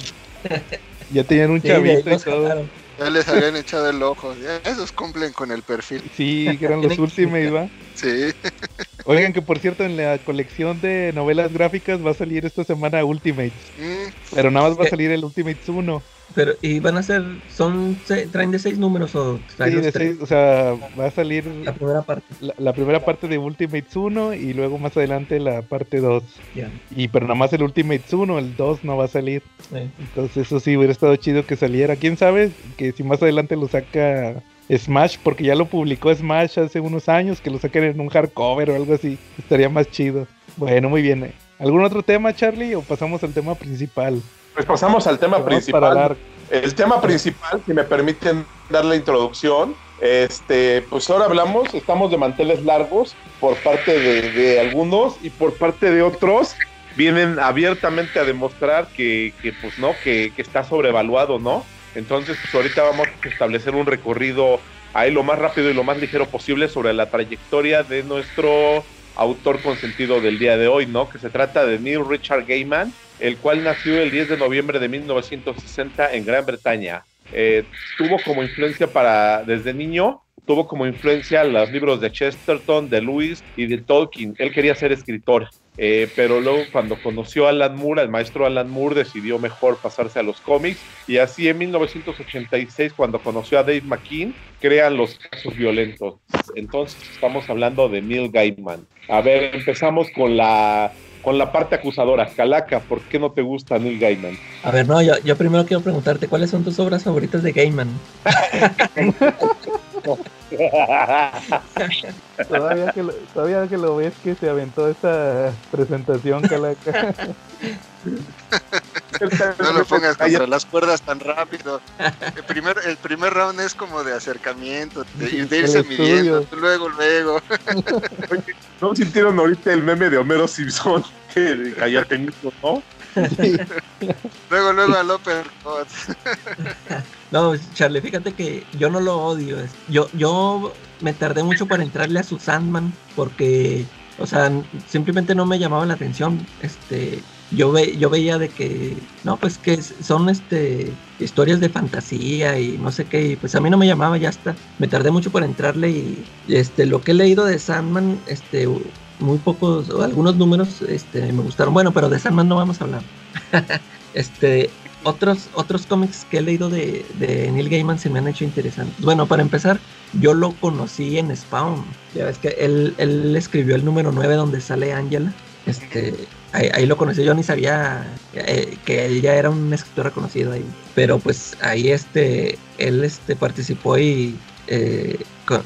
Ya tenían un Sí, chavito y todo. jalaron. Ya les habían echado el ojo. Ya, esos cumplen con el perfil. Sí, que eran los Ultimates, ¿va? Sí. Oigan, que por cierto, en la colección de novelas gráficas va a salir esta semana Ultimates. Mm, Pero nada más va a ¿Qué? salir el Ultimates 1. Pero, ¿y van a ser, son, se- traen de seis números o traen Sí, de seis, o sea, va a salir La primera parte, la, la primera parte de Ultimates 1 y luego más adelante la parte 2. ya. Y pero nada más el Ultimates 1, el 2 no va a salir. eh. Entonces eso sí hubiera estado chido que saliera. ¿Quién sabe? Que si más adelante lo saca Smash, porque ya lo publicó Smash hace unos años, que lo saquen en un hardcover o algo así. Estaría más chido. Bueno, muy bien. ¿Algún otro tema, Charlie? ¿O pasamos al tema principal? pues pasamos al tema principal. El tema principal, si me permiten dar la introducción, este, pues ahora hablamos, estamos de manteles largos por parte de, de algunos y por parte de otros vienen abiertamente a demostrar que, que, pues no, que, que está sobrevaluado, ¿no? Entonces, pues ahorita vamos a establecer un recorrido ahí lo más rápido y lo más ligero posible sobre la trayectoria de nuestro autor consentido del día de hoy, ¿no? Que se trata de Neil Richard Gaiman, el cual nació el 10 de noviembre de 1960 en Gran Bretaña. Eh, tuvo como influencia para, desde niño, tuvo como influencia los libros de Chesterton, de Lewis y de Tolkien. Él quería ser escritor, eh, pero luego cuando conoció a Alan Moore, al maestro Alan Moore, decidió mejor pasarse a los cómics y así en 1986, cuando conoció a Dave McKean, crean los casos violentos. Entonces estamos hablando de Neil Gaiman. A ver, empezamos con la con la parte acusadora. Calaca, ¿por qué no te gusta Neil Gaiman? A ver, no, yo, yo primero quiero preguntarte, ¿cuáles son tus obras favoritas de Gaiman? Todavía que, lo, todavía que lo ves que se aventó esta presentación, Calaca. No lo pongas contra las cuerdas tan rápido. El primer, el primer round es como de acercamiento, de, irse midiendo. Luego, luego. ¿No sintieron ahorita el meme de Homero Simpson? Que cállate, mijo, ¿no? luego, luego al uppercut. no, Charlie, fíjate que yo no lo odio. Yo, yo me tardé mucho para entrarle a su Sandman porque, o sea, simplemente no me llamaba la atención. Este, yo, ve, yo veía de que, no, pues que son este historias de fantasía y no sé qué, y pues a mí no me llamaba, ya está. Me tardé mucho para entrarle y, este, lo que he leído de Sandman, este, muy pocos, algunos números este, me gustaron. Bueno, pero de Sandman no vamos a hablar. este, otros, otros cómics que he leído de, Neil Gaiman se me han hecho interesantes. Bueno, para empezar, yo lo conocí en Spawn. Ya ves que él, él escribió el número 9 donde sale Angela. Este, ahí, lo conocí, yo ni sabía eh, que él ya era un escritor reconocido ahí. Pero pues ahí este, él este, participó y eh,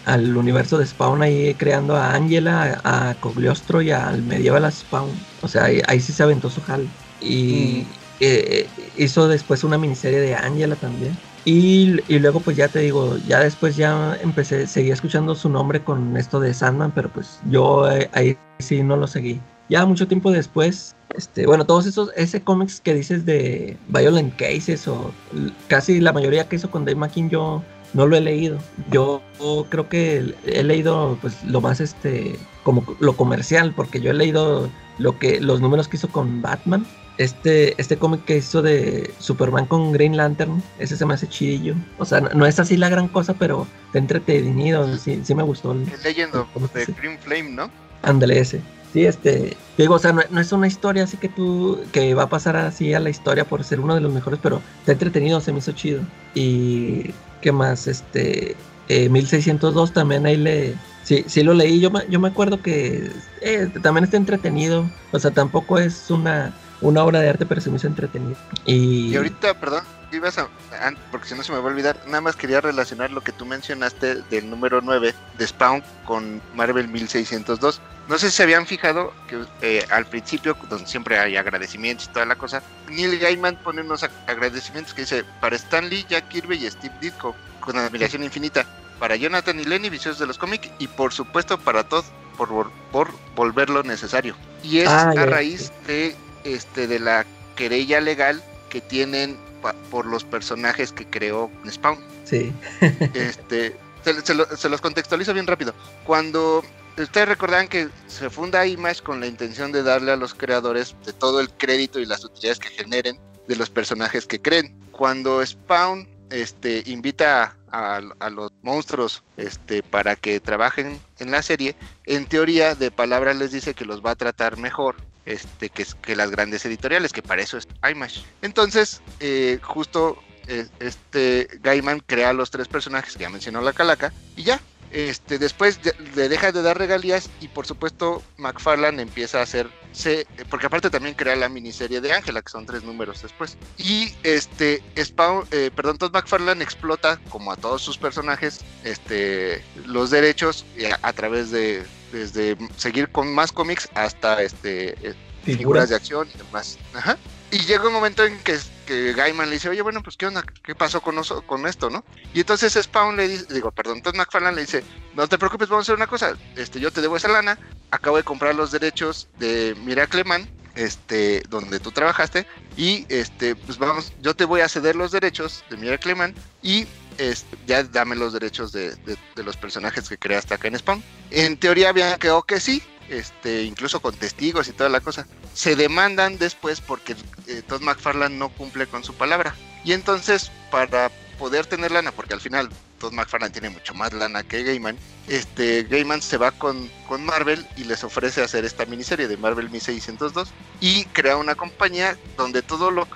al universo de Spawn ahí creando a Angela, a, Cogliostro y al Medieval Spawn. O sea, ahí, sí se aventó su jal. Y mm. eh, hizo después una miniserie de Angela también. Y, luego pues ya te digo, ya después ya empecé, seguí escuchando su nombre con esto de Sandman, pero pues yo ahí sí no lo seguí ya mucho tiempo después, este, bueno, todos esos, ese cómics que dices de Violent Cases o casi la mayoría que hizo con Dave McKean yo no lo he leído. Yo creo que he leído pues lo más este como lo comercial porque yo he leído lo que los números que hizo con Batman. Este, este cómic que hizo de Superman con Green Lantern, ese se me hace chidillo. O sea, no, es así la gran cosa, pero te entretenido, sí, sí me gustó. El, leyendo de Green Flame, ¿no? Ándale ese. Sí, este, digo, o sea, no, es una historia así que tú, que va a pasar así a la historia por ser uno de los mejores, pero está entretenido, se me hizo chido. Y, ¿qué más? Este, 1602 eh, también ahí le, sí, sí lo leí, yo me, yo me acuerdo que eh, también está entretenido, o sea, tampoco es una, una obra de arte, pero se me hizo entretenido. Y, y ahorita, perdón, ibas a, porque si no se me va a olvidar, nada más quería relacionar lo que tú mencionaste del número 9 de Spawn con Marvel 1602. No sé si se habían fijado que eh, al principio, donde siempre hay agradecimientos y toda la cosa, Neil Gaiman pone unos agradecimientos que dice para Stan Lee, Jack Kirby y Steve Ditko, con admiración infinita. Para Jonathan y Lenny, viciosos de los cómics, y por supuesto para Todd, por, por volverlo necesario. Y es ah, a raíz de, este, de la querella legal que tienen por los personajes que creó Spawn. Sí. este, se, los contextualizo bien rápido. Cuando ustedes recordarán que se funda Image con la intención de darle a los creadores de todo el crédito y las utilidades que generen de los personajes que creen. Cuando Spawn este, invita a, los monstruos este, para que trabajen en la serie, en teoría de palabras les dice que los va a tratar mejor este, que, las grandes editoriales, que para eso es IMAX. Entonces, eh, justo eh, este Gaiman crea los tres personajes que ya mencionó la calaca y ya. Este, después le deja de dar regalías y por supuesto McFarlane empieza a hacer porque aparte también crea la miniserie de Ángela que son tres números después. Y este Spawn, eh, perdón Todd McFarlane explota como a todos sus personajes este los derechos a través de desde seguir con más cómics hasta este eh, figuras. de acción y demás. Y llega un momento en que, que Gaiman le dice, oye, bueno, pues qué onda, qué pasó con, esto, ¿no? Y entonces Spawn le dice, digo, perdón, entonces McFarlane le dice, no te preocupes, vamos a hacer una cosa, este, yo te debo esa lana, acabo de comprar los derechos de Miracle Man, este, donde tú trabajaste, y este, pues vamos, yo te voy a ceder los derechos de Miracle Man, y ya dame los derechos de, los personajes que creaste acá en Spawn. En teoría habían quedado que sí, este, incluso con testigos y toda la cosa. Se demandan después porque eh, Todd McFarlane no cumple con su palabra. Y entonces, para poder tener lana, porque al final Todd McFarlane tiene mucho más lana que Gaiman, este, Gaiman se va con, con Marvel y les ofrece hacer esta miniserie de Marvel 1602 y crea una compañía donde todo lo,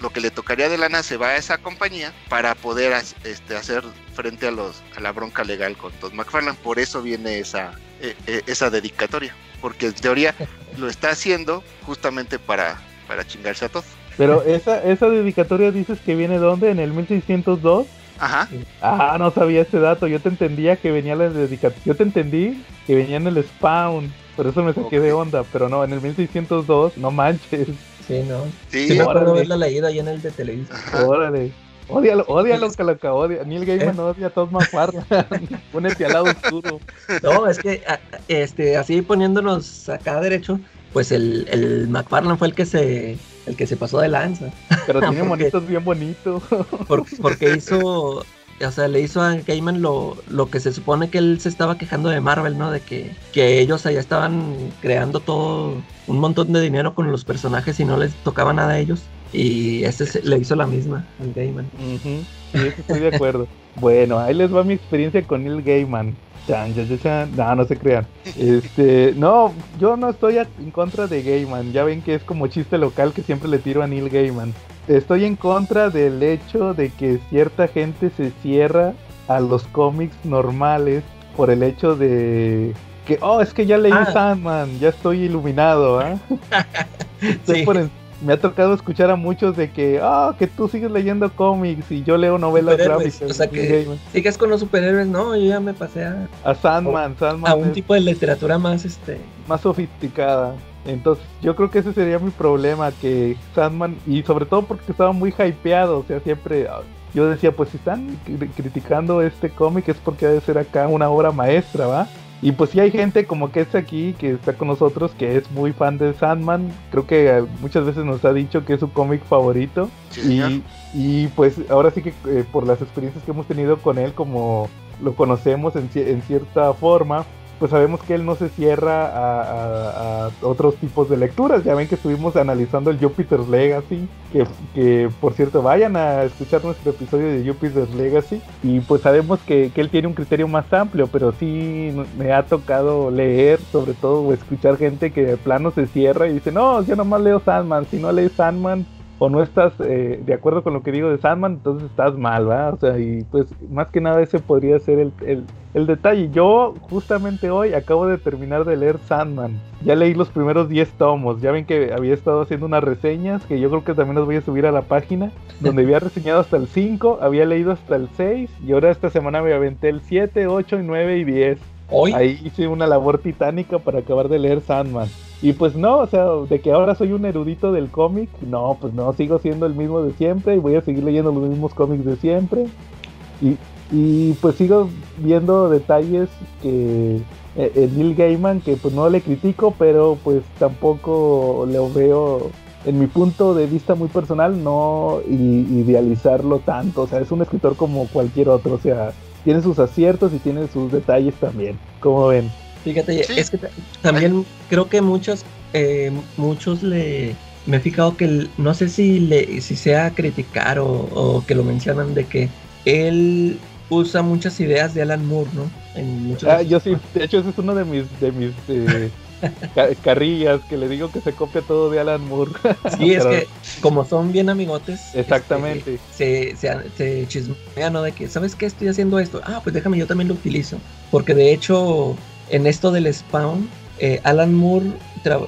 lo que le tocaría de lana se va a esa compañía para poder este, hacer frente a, los, a la bronca legal con Todd McFarlane. Por eso viene esa, e, e, esa dedicatoria, porque en teoría lo está haciendo justamente para, para chingarse a Todd. Pero esa, esa dedicatoria dices que viene dónde? ¿En el 1602? Ajá. Ah, no sabía ese dato. Yo te entendía que venía la dedicatoria. Yo te entendí que venía en el spawn. Por eso me saqué de onda. Pero no, en el 1602, no manches. Sí, no. Sí, sí me acuerdo haberla leído ahí en el de televisión. Órale. Odialo, odialo, Calaca, odia. Neil Gaiman ¿Eh? odia a Todd McFarlane. Únete al lado oscuro. No, es que este, así poniéndonos acá derecho, pues el, el McFarlane fue el que se el que se pasó de lanza. Pero tiene monitos bien bonitos. Por- porque hizo, o sea, le hizo a Gaiman lo, lo que se supone que él se estaba quejando de Marvel, ¿no? De que, que ellos allá estaban creando todo un montón de dinero con los personajes y no les tocaba nada a ellos. Y este se- le hizo la misma al Gaiman. Ujú, Sí, eso estoy de acuerdo. bueno, ahí les va mi experiencia con Neil Gaiman. Chan, chan, chan. No, no se crean. Este, no, yo no estoy a- en contra de Gaiman. Ya ven que es como chiste local que siempre le tiro a Neil Gaiman. Estoy en contra del hecho de que cierta gente se cierra a los cómics normales por el hecho de que, oh, es que ya leí Ah. Sandman, ya estoy iluminado. Estoy Sí. por en- Me ha tocado escuchar a muchos de que, ah, que tú sigues leyendo cómics y yo leo novelas gráficas. o sea que-. Sigues con los superhéroes, no, yo ya me pasé a, A Sandman, Sandman a un es tipo de literatura más, este, más sofisticada. Entonces, yo creo que ese sería mi problema, que Sandman, y sobre todo porque estaba muy hypeado, o sea, siempre ah, yo decía, pues si están cri- criticando este cómic es porque debe ser acá una obra maestra, ¿va? Y pues sí hay gente como que es aquí, que está con nosotros, que es muy fan de Sandman, creo que eh, muchas veces nos ha dicho que es su cómic favorito. Sí. Y, y pues ahora sí que eh, por las experiencias que hemos tenido con él, como lo conocemos en cierta forma, pues sabemos que él no se cierra a, otros tipos de lecturas. Ya ven que estuvimos analizando el Jupiter's Legacy, que, que por cierto vayan a escuchar nuestro episodio de Jupiter's Legacy. Y pues sabemos que, que él tiene un criterio más amplio, pero sí me ha tocado leer, sobre todo, o escuchar gente que de plano se cierra y dice, no, yo nomás leo Sandman, si no lees Sandman o no estás eh, de acuerdo con lo que digo de Sandman, entonces estás mal, ¿va? O sea, y pues más que nada ese podría ser el, el, el detalle. Yo justamente hoy acabo de terminar de leer Sandman. Ya leí los primeros 10 tomos. Ya ven que había estado haciendo unas reseñas que yo creo que también las voy a subir a la página. Donde había reseñado hasta el 5, había leído hasta el 6 y ahora esta semana me aventé el 7, 8, y 9 y 10. hoy, Ahí hice una labor titánica para acabar de leer Sandman. Y pues no, o sea, de que ahora soy un erudito del cómic, no, pues no, sigo siendo el mismo de siempre y voy a seguir leyendo los mismos cómics de siempre. Y, y pues sigo viendo detalles que eh, eh, Neil Gaiman, que pues no le critico, pero pues tampoco lo veo en mi punto de vista muy personal, no idealizarlo tanto. O sea, es un escritor como cualquier otro, o sea, tiene sus aciertos y tiene sus detalles también. Como ven. Fíjate, Sí. es que ta- también creo que muchos, eh, muchos le, me he fijado que no sé si le, si sea criticar o, o que lo mencionan de que él usa muchas ideas de Alan Moore, ¿no? En muchos Ah, yo sí, de hecho ese es uno de mis, de mis eh, ca- carrillas que le digo que se copia todo de Alan Moore. Sí, es Pero- que como son bien amigotes, este, Exactamente. se, se, se chismea, ¿no? De que, ¿sabes qué? Estoy haciendo esto. Ah, pues déjame, yo también lo utilizo. Porque de hecho, en esto del spawn, eh, Alan Moore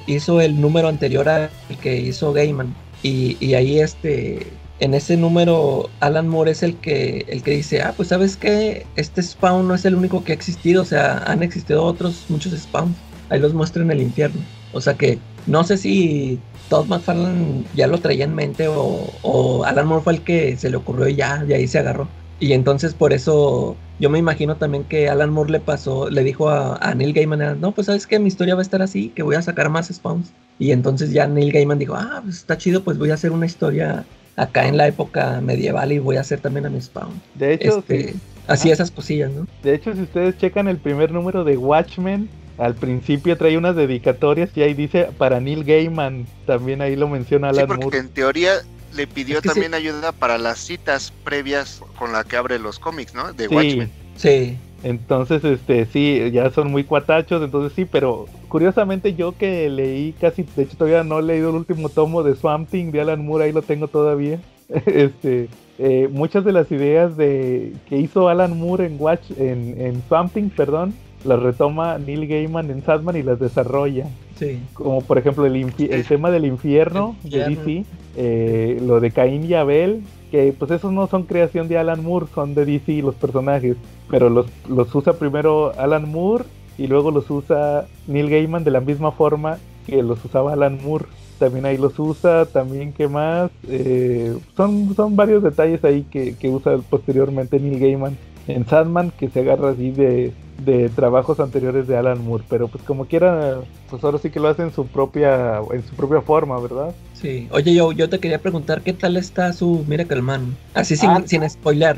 hizo el número anterior al que hizo Gaiman. Y, y ahí este, en ese número, Alan Moore es el que, el que dice, ah, pues sabes qué, este spawn no es el único que ha existido. O sea, han existido otros, muchos spawns. Ahí los muestra en el infierno. O sea que no sé si Todd McFarlane ya lo traía en mente o, o Alan Moore fue el que se le ocurrió y ya, de ahí se agarró. Y entonces por eso yo me imagino también que Alan Moore le pasó, le dijo a, a Neil Gaiman, no, pues sabes que mi historia va a estar así, que voy a sacar más spawns. Y entonces ya Neil Gaiman dijo, ah, pues está chido, pues voy a hacer una historia acá en la época medieval y voy a hacer también a mi spawn. De hecho, Este, sí. Así Ah. esas cosillas, ¿no? de hecho, si ustedes checan el primer número de Watchmen, al principio trae unas dedicatorias y ahí dice para Neil Gaiman. También ahí lo menciona Sí, Alan porque Moore. en teoría le pidió Es que sí. también ayuda para las citas previas con la que abre los cómics, ¿no? De Sí, Watchmen. Sí. Entonces, este, sí, ya son muy cuatachos, entonces sí, pero curiosamente yo que leí casi, de hecho todavía no he leído el último tomo de Swamp Thing de Alan Moore, ahí lo tengo todavía. este, eh, muchas de las ideas de que hizo Alan Moore en Watch, en, en Swamp Thing, perdón, las retoma Neil Gaiman en Sandman y las desarrolla. Sí. Como por ejemplo el, el tema del infierno El de infierno. DC, eh, lo de Caín y Abel, que pues esos no son creación de Alan Moore, son de DC los personajes, pero los, los usa primero Alan Moore y luego los usa Neil Gaiman de la misma forma que los usaba Alan Moore. También ahí los usa, también que más, Eh, son, son varios detalles ahí que, que usa posteriormente Neil Gaiman en Sandman que se agarra así de, de trabajos anteriores de Alan Moore, pero pues como quiera, pues ahora sí que lo hace en su propia, en su propia forma, ¿verdad? Sí. Oye, yo, yo te quería preguntar qué tal está su Miracle Man. Así sin, Ah. sin spoiler,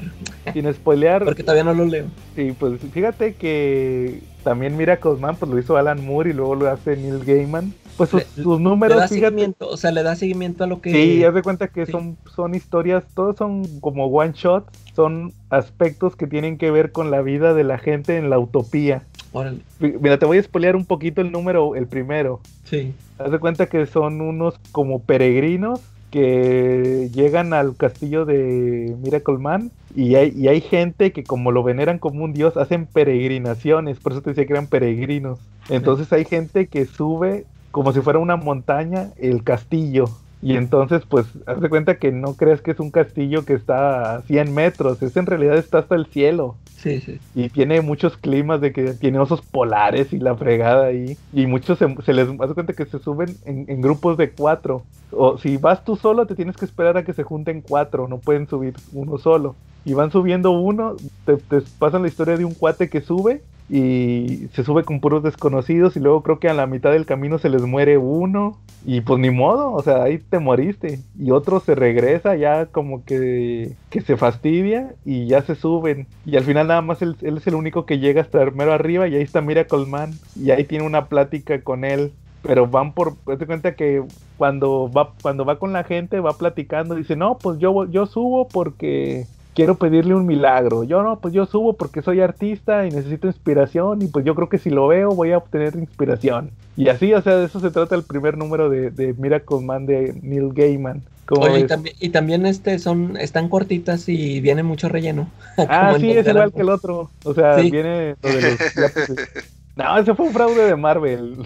Sin spoilear, porque todavía no lo leo. sí, pues fíjate que también Miracle Man pues lo hizo Alan Moore y luego lo hace Neil Gaiman. Pues sus, Le- sus Le números, da fíjate, seguimiento, o sea, le da seguimiento a lo que. Sí, haz de cuenta que sí. son, son historias, todos son como one shot, son aspectos que tienen que ver con la vida de la gente en la utopía. Órale, Mira, te voy a spoilear un poquito el número, el primero. Sí. Haz de cuenta que son unos como peregrinos que llegan al castillo de Miracle Man y hay, y hay gente que como lo veneran como un dios hacen peregrinaciones, por eso te decía que eran peregrinos. Entonces hay gente que sube como si fuera una montaña el castillo. Y entonces, pues, haz de cuenta que no crees que es un castillo que está a 100 metros, es en realidad está hasta el cielo. Sí, sí. Y tiene muchos climas de que tiene osos polares y la fregada ahí. Y muchos se, se les haz de cuenta que se suben en, en grupos de cuatro. O si vas tú solo, te tienes que esperar a que se junten cuatro, no pueden subir uno solo. Y van subiendo uno, te, te pasan la historia de un cuate que sube y se sube con puros desconocidos y luego creo que a la mitad del camino se les muere uno y pues ni modo, o sea, ahí te moriste. Y otro se regresa ya como que, que se fastidia y ya se suben. Y al final nada más él, él es el único que llega hasta mero arriba y ahí está Miracle Man. Y ahí tiene una plática con él. Pero van por, de cuenta que cuando va, cuando va con la gente va platicando, dice, no, pues yo, yo subo porque quiero pedirle un milagro. Yo no, pues yo subo porque soy artista y necesito inspiración y pues yo creo que si lo veo voy a obtener inspiración. Y así, o sea, de eso se trata el primer número de, de Miracle Man de Neil Gaiman. ¿Cómo Oye, y también, y también este son, están cortitas y viene mucho relleno. Ah, sí, es igual que el otro. O sea, Sí. viene lo de los... no, ese fue un fraude de Marvel.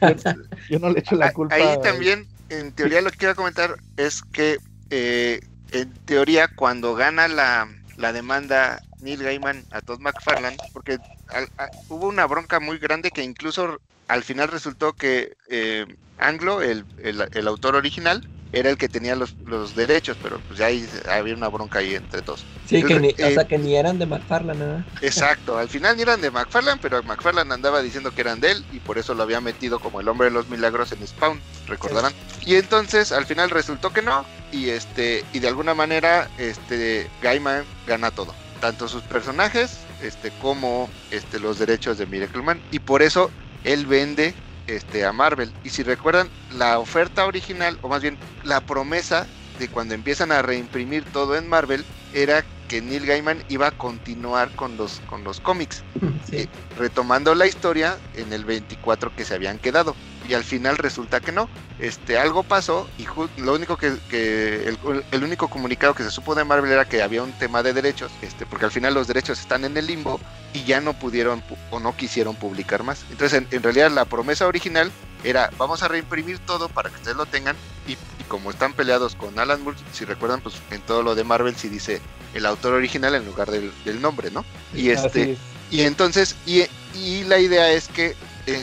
Yo, yo no le echo la culpa. Ahí también, en teoría, lo que quiero comentar es que, eh, en teoría, cuando gana la, la demanda Neil Gaiman a Todd McFarlane, porque al- hubo una bronca muy grande que incluso al final resultó que eh, Anglo, el- el autor original, era el que tenía los, los derechos, pero pues ya ahí había una bronca ahí entre todos. Sí, que ni, o Eh, sea, que ni eran de McFarlane, ¿verdad? Exacto, al final ni eran de McFarlane, pero McFarlane andaba diciendo que eran de él y por eso lo había metido como el hombre de los milagros en Spawn, recordarán. Y entonces al final resultó que no y este y de alguna manera este Gaiman gana todo, tanto sus personajes este como este los derechos de Miracle Man y por eso él vende este a Marvel. Y si recuerdan la oferta original o más bien la promesa de cuando empiezan a reimprimir todo en Marvel era que Neil Gaiman iba a continuar con los con los cómics. Sí. eh, retomando la historia en el 24 que se habían quedado y al final resulta que no. Este algo pasó y lo único que, que el, el único comunicado que se supo de Marvel era que había un tema de derechos este porque al final los derechos están en el limbo y ya no pudieron pu- o no quisieron publicar más. Entonces en, en realidad la promesa original era vamos a reimprimir todo para que ustedes lo tengan y, y como están peleados con Alan Moore si recuerdan pues en todo lo de Marvel sí dice el autor original en lugar del, del nombre no y este es. y entonces, y, y la idea es que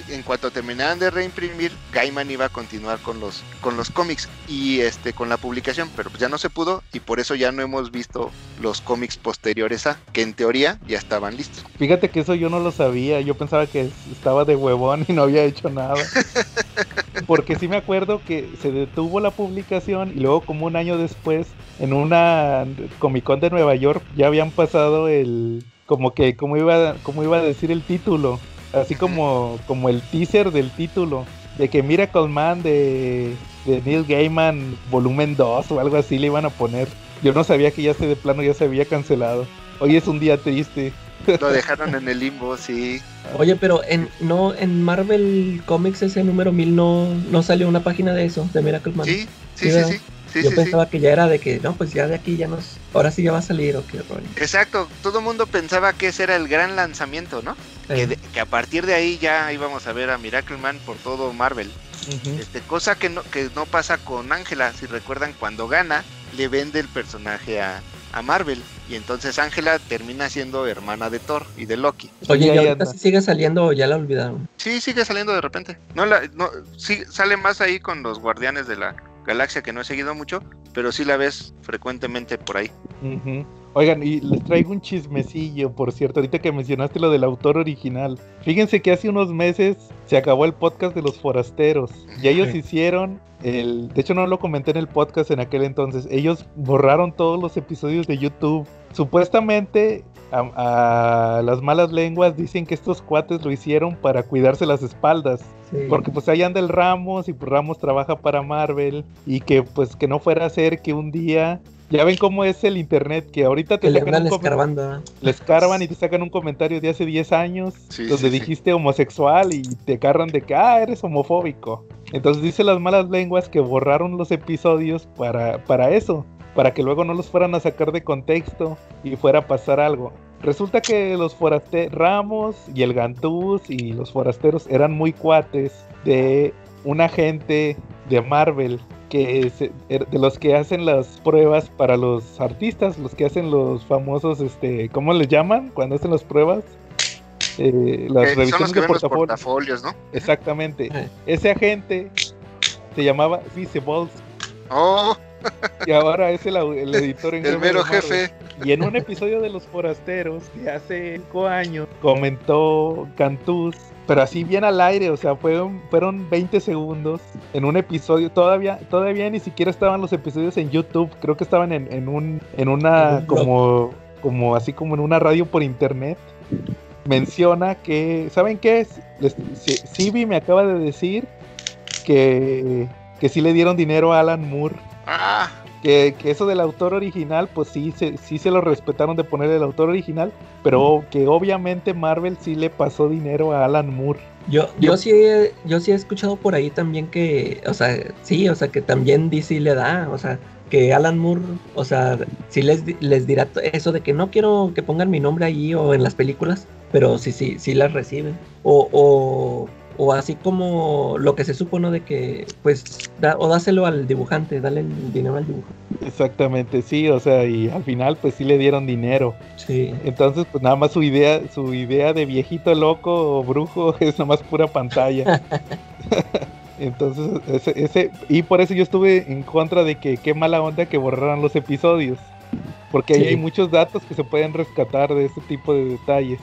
en cuanto terminaran de reimprimir, Gaiman iba a continuar con los, con los cómics y este con la publicación, pero pues ya no se pudo y por eso ya no hemos visto los cómics posteriores a, que en teoría ya estaban listos. Fíjate que eso yo no lo sabía, yo pensaba que estaba de huevón y no había hecho nada. Porque sí me acuerdo que se detuvo la publicación y luego como un año después, en una Comic Con de Nueva York, ya habían pasado el, como que, como iba, como iba a decir el título, así como, como el teaser del título, de que Miracle Man de, de Neil Gaiman volumen 2 o algo así le iban a poner. Yo no sabía que ya se de plano ya se había cancelado. Hoy es un día triste. Lo dejaron en el limbo, sí. Oye, pero en no en Marvel Comics ese número 1000 no, no salió una página de eso, de Miracle Man. Sí, sí, Sí, sí, sí. sí, Yo sí, sí. pensaba que ya era de que, no, pues ya de aquí ya nos... Ahora sí ya va a salir o qué rollo. Exacto, todo el mundo pensaba que ese era el gran lanzamiento, ¿no? Que, de- que a partir de ahí ya íbamos a ver a Miracle Man por todo Marvel. Este, cosa que no, que no pasa con Ángela, si recuerdan cuando gana, le vende el personaje a, a Marvel. Y entonces Ángela termina siendo hermana de Thor y de Loki. Oye, Y ¿y ahí ahorita sí sigue saliendo o ya la olvidaron? Sí, sigue saliendo de repente. No la, no, sí, sale más ahí con los guardianes de la galaxia que no he seguido mucho, pero sí la ves frecuentemente por ahí. Oigan, y les traigo un chismecillo, por cierto, ahorita que mencionaste lo del autor original. Fíjense que hace unos meses se acabó el podcast de los forasteros. Y ellos hicieron el... De hecho, no lo comenté en el podcast en aquel entonces. Ellos borraron todos los episodios de YouTube. Supuestamente a, a las malas lenguas dicen que estos cuates lo hicieron para cuidarse las espaldas. Sí. Porque pues ahí anda el Ramos y pues Ramos trabaja para Marvel y que pues que no fuera a ser que un día ya ven cómo es el internet que ahorita te Que le sacan andan un. ¿eh? le escarban y te sacan un comentario de hace 10 años Sí, donde sí, sí. dijiste homosexual y te agarran de que ah eres homofóbico. Entonces dice las malas lenguas que borraron los episodios para, para eso, para que luego no los fueran a sacar de contexto y fuera a pasar algo. Resulta que los forasteros, Ramos y el Gantús y los forasteros eran muy cuates de un agente de Marvel que se- er- de los que hacen las pruebas para los artistas, los que hacen los famosos, este, ¿cómo les llaman? Cuando hacen las pruebas, Eh, las Eh, son revisiones los que de ven los portafolio. portafolios, ¿no? Exactamente. Eh. Ese agente se llamaba Visibles Oh, y ahora es el, editor en el jefe mero jefe. Y en un episodio de Los Forasteros de hace cinco años comentó Cantús, pero así bien al aire, o sea, fueron, fueron 20 segundos en un episodio. Todavía, todavía ni siquiera estaban los episodios en YouTube, creo que estaban en, en un, en una, En un blog. como, como así como en una radio por internet. Menciona que, ¿saben qué Sibi me acaba de decir que, que sí le dieron dinero a Alan Moore Ah, que, que eso del autor original, pues sí se, sí se lo respetaron de poner el autor original, pero que obviamente Marvel sí le pasó dinero a Alan Moore. Yo, yo sí he, yo sí he escuchado por ahí también que, o sea, sí, o sea, que también DC le da, o sea, que Alan Moore, o sea, sí les, les dirá eso de que no quiero que pongan mi nombre allí o en las películas, pero sí, sí, sí las reciben. O, o, o así como lo que se supone de que, pues, da, o dáselo al dibujante, dale el dinero al dibujante. Exactamente, sí, o sea, y al final pues sí le dieron dinero. Sí. Entonces, pues nada más su idea, su idea de viejito loco o brujo es nada más pura pantalla. Entonces, ese, ese, y por eso yo estuve en contra de que qué mala onda que borraran los episodios. Porque ahí Sí. hay muchos datos que se pueden rescatar de este tipo de detalles.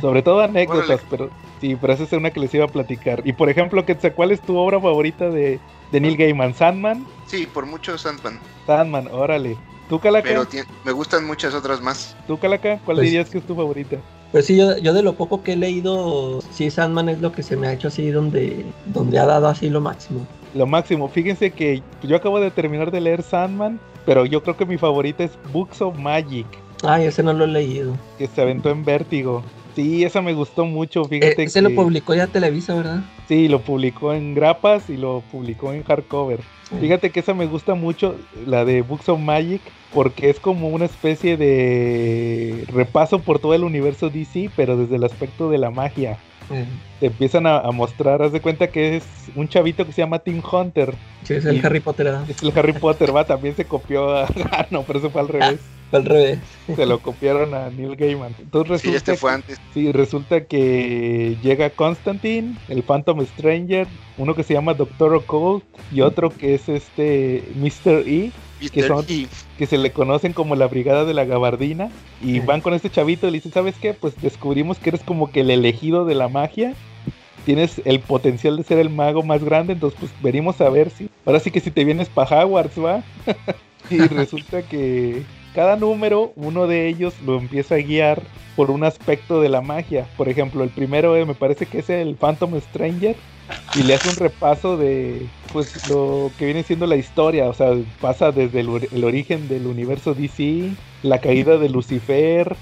Sobre todo anécdotas, Órale. pero sí, pero esa es una que les iba a platicar. Y por ejemplo, ¿cuál es tu obra favorita de, de Neil Gaiman? ¿Sandman? sí, por mucho Sandman. Sandman, órale. ¿Tú, Calaca? Pero me gustan muchas otras más. ¿Tú, Calaca? ¿Cuál Pues- dirías que es tu favorita? Pues sí, yo, yo de lo poco que he leído, sí, Sandman es lo que se me ha hecho así donde, donde ha dado así lo máximo. Lo máximo. Fíjense que yo acabo de terminar de leer Sandman, pero yo creo que mi favorita es Books of Magic, Ay, ese no lo he leído. que se aventó en Vértigo. Sí, esa me gustó mucho. Eh, Fíjate ese que lo publicó ya Televisa, ¿verdad? sí, lo publicó en grapas y lo publicó en hardcover. Sí. Fíjate que esa me gusta mucho, la de Books of Magic, porque es como una especie de repaso por todo el universo DC, pero desde el aspecto de la magia. Te empiezan a, a mostrar, haz de cuenta que es un chavito que se llama Tim Hunter. sí, es el Harry Potter. Es el Harry Potter, va, también se copió a... Ah, no, pero eso fue al revés. Al revés. Se lo copiaron a Neil Gaiman. Entonces Sí, este fue que- antes. sí, resulta que llega Constantine, el Phantom Stranger, uno que se llama Doctor Occult y otro que es este Mr. E, que Mr. son- E. que se le conocen como la Brigada de la Gabardina. Y van con este chavito y le dicen, ¿sabes qué? Pues descubrimos que eres como que el elegido de la magia. Tienes el potencial de ser el mago más grande, entonces pues venimos a ver si... Ahora sí que si te vienes para Hogwarts, ¿va? y resulta que cada número, uno de ellos lo empieza a guiar por un aspecto de la magia. Por ejemplo, el primero eh, me parece que es el Phantom Stranger y le hace un repaso de pues lo que viene siendo la historia, o sea, pasa desde el, or- el origen del universo DC, la caída de Lucifer,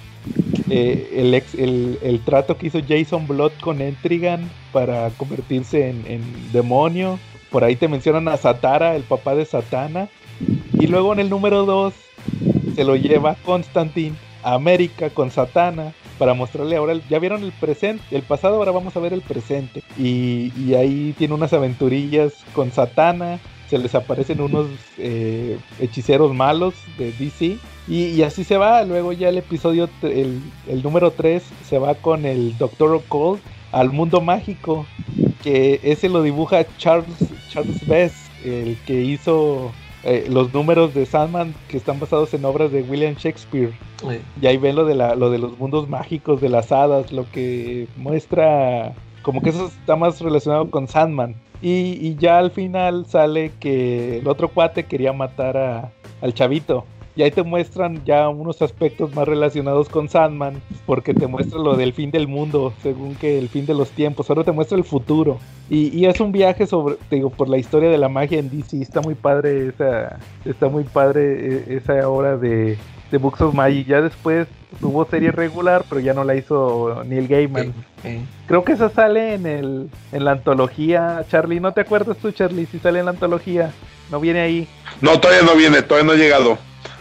eh, el, el, el trato que hizo Jason Blood con Entrigan para convertirse en, en demonio. Por ahí te mencionan a Satara, el papá de Satana. Y luego en el número 2 se lo lleva Constantine a América con Satana para mostrarle ahora, ya vieron el presente, el pasado, ahora vamos a ver el presente. Y, ahí tiene unas aventurillas con Satana, se les aparecen unos eh, hechiceros malos de DC. Y, así se va, luego ya el episodio, el, número 3 se va con el Doctor Occult al mundo mágico, que ese lo dibuja Charles, Charles Best, el que hizo eh, los números de Sandman que están basados en obras de William Shakespeare. Y ahí ven lo de, la, lo de los mundos mágicos, de las hadas, lo que muestra como que eso está más relacionado con Sandman. Y, y ya al final sale que el otro cuate quería matar a- al chavito. Y ahí te muestran ya unos aspectos más relacionados con Sandman, porque te muestra lo del fin del mundo, según que el fin de los tiempos, ahora te muestra el futuro. Y, y es un viaje sobre, te digo, por la historia de la magia en DC, está muy padre esa, está muy padre eh, esa obra de, de Books of Magic. Ya después tuvo serie regular, pero ya no la hizo Neil Gaiman. eh, Creo que esa sale en el en la antología. Charlie, ¿no te acuerdas tú, Charlie? Si sale en la antología. No viene ahí. No, todavía no viene, todavía no ha llegado.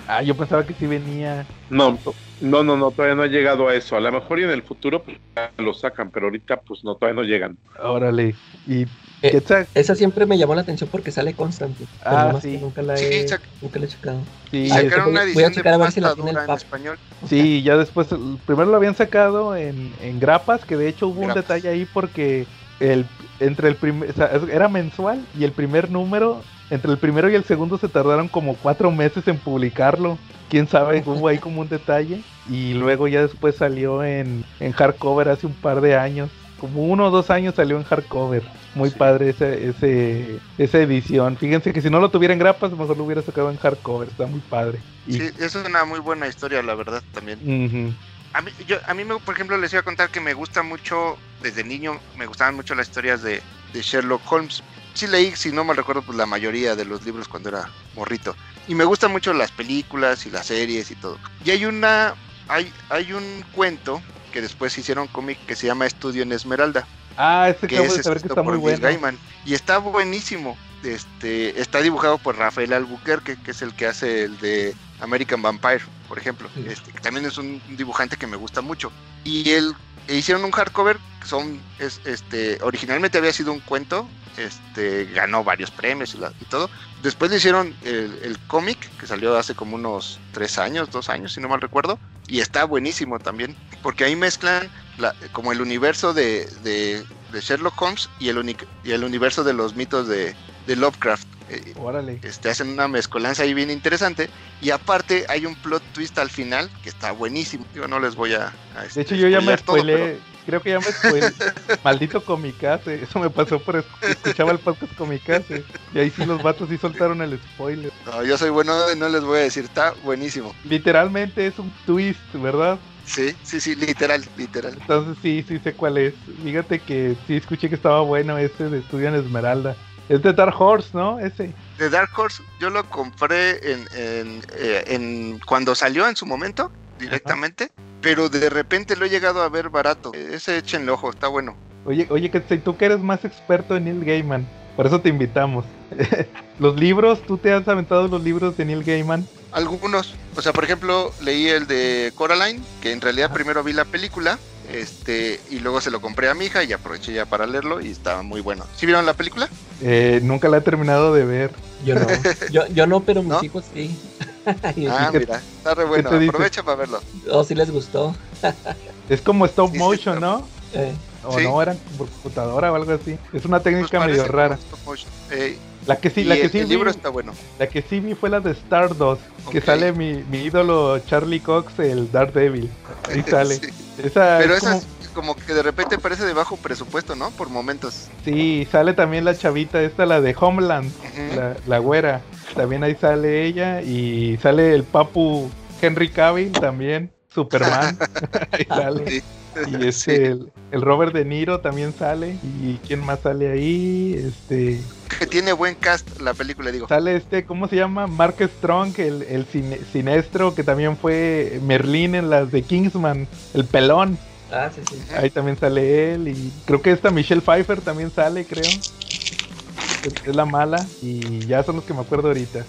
Ah, yo pensaba que sí venía. No, no, no, no, todavía no ha llegado a eso. A lo mejor y en el futuro pues, lo sacan, pero ahorita pues no, todavía no llegan. Órale. Y Eh, Quetzal- esa siempre me llamó la atención porque sale constante. Ah, sí. Nunca la Sí, he, sac- nunca la he checado. sí, Ah, Sacaron voy a edición a de ver si la tiene el en español. Sí, ya después, primero lo habían sacado en, en grapas, que de hecho hubo un detalle ahí porque el entre el primer, o sea, era mensual y el primer número, entre el primero y el segundo se tardaron como cuatro meses en publicarlo. Quién sabe, hubo ahí como un detalle. Y luego ya después salió en, en hardcover hace un par de años. Como uno o dos años salió en hardcover. Muy Sí. padre ese, ese, esa edición. Fíjense que si no lo tuviera en grapas, mejor lo hubiera sacado en hardcover. Está muy padre. Y- Sí, eso es una muy buena historia, la verdad, también. A mí, yo, a mí me, por ejemplo, les iba a contar que me gusta mucho, desde niño, me gustaban mucho las historias de, de Sherlock Holmes. Sí leí, si no me recuerdo, pues la mayoría de los libros cuando era morrito. Y me gustan mucho las películas y las series y todo. Y hay una, hay, hay un cuento que después hicieron cómic que se llama Estudio en Esmeralda, Ah, ese que es de saber que está muy bueno. Gaiman. Y está buenísimo. Este, está dibujado por Rafael Albuquerque, que es el que hace el de American Vampire, por ejemplo. Sí. Este, que también es un dibujante que me gusta mucho. Y él e hicieron un hardcover, son, es, este, originalmente había sido un cuento, este, ganó varios premios y, la- y todo. Después le hicieron el, cómic, que salió hace como unos tres años, dos años, si no mal recuerdo, y está buenísimo también, porque ahí mezclan la- como el universo de, de- de Sherlock Holmes y el, uni- y el universo de los mitos de, de Lovecraft. Eh, Órale. este, hacen una mezcolanza ahí bien interesante y aparte hay un plot twist al final que está buenísimo. Yo no les voy a... a, De este, hecho, yo ya me todo, spoilé. Creo que ya me spoilé. Maldito Comicase. Eso me pasó por esc- escuchaba el podcast Comicase. Y ahí sí los vatos sí soltaron el spoiler. No, yo soy bueno y no les voy a decir, está buenísimo. Literalmente es un twist, ¿verdad? Sí, sí, sí, literal, literal. Entonces sí, sí sé cuál es. Fíjate que sí escuché que estaba bueno ese de Estudio en Esmeralda. Es de Dark Horse, ¿no? Ese. De Dark Horse yo lo compré en, en, eh, en- cuando salió en su momento directamente, pero de repente lo he llegado a ver barato. Ese échenle ojo, está bueno. Oye, oye, que tú que eres más experto en Neil Gaiman. Por eso te invitamos. los libros, ¿tú te has aventado los libros de Neil Gaiman? Algunos, o sea, por ejemplo, leí el de Coraline, que en realidad primero vi la película, este, y luego se lo compré a mi hija y aproveché ya para leerlo y estaba muy bueno. ¿Sí vieron la película? Eh, nunca la he terminado de ver. Yo no, yo, yo no, pero mis ¿No? hijos sí. Ah, mira, está re bueno, aprovecha para verlo. Oh, sí les gustó. Es como stop Sí, sí, motion, pero- ¿no? Eh, O Sí. no, eran por computadora o algo así. Es una Pues técnica medio rara. stop motion. Eh, La que sí, y la que el, sí el vi, libro está bueno. la que sí vi fue la de Stardust, que sale mi, mi ídolo Charlie Cox, el Daredevil. Ahí sale. Sí. Esa Pero es esa como- es como que de repente parece de bajo presupuesto, ¿no? Por momentos. Sí, sale también la chavita esta, la de Homeland, la, la güera. También ahí sale ella y sale el papu Henry Cavill también, Superman. ahí sale. Sí. Y este, Sí. el, el Robert De Niro también sale. ¿Y quién más sale ahí? Este, Que tiene buen cast la película, digo. sale este, ¿cómo se llama? Mark Strong, el, el cine- sinestro que también fue Merlín en las de Kingsman, el pelón. ah, sí, sí. Ahí también sale él y creo que esta Michelle Pfeiffer también sale, creo. Es, es la mala y ya son los que me acuerdo ahorita.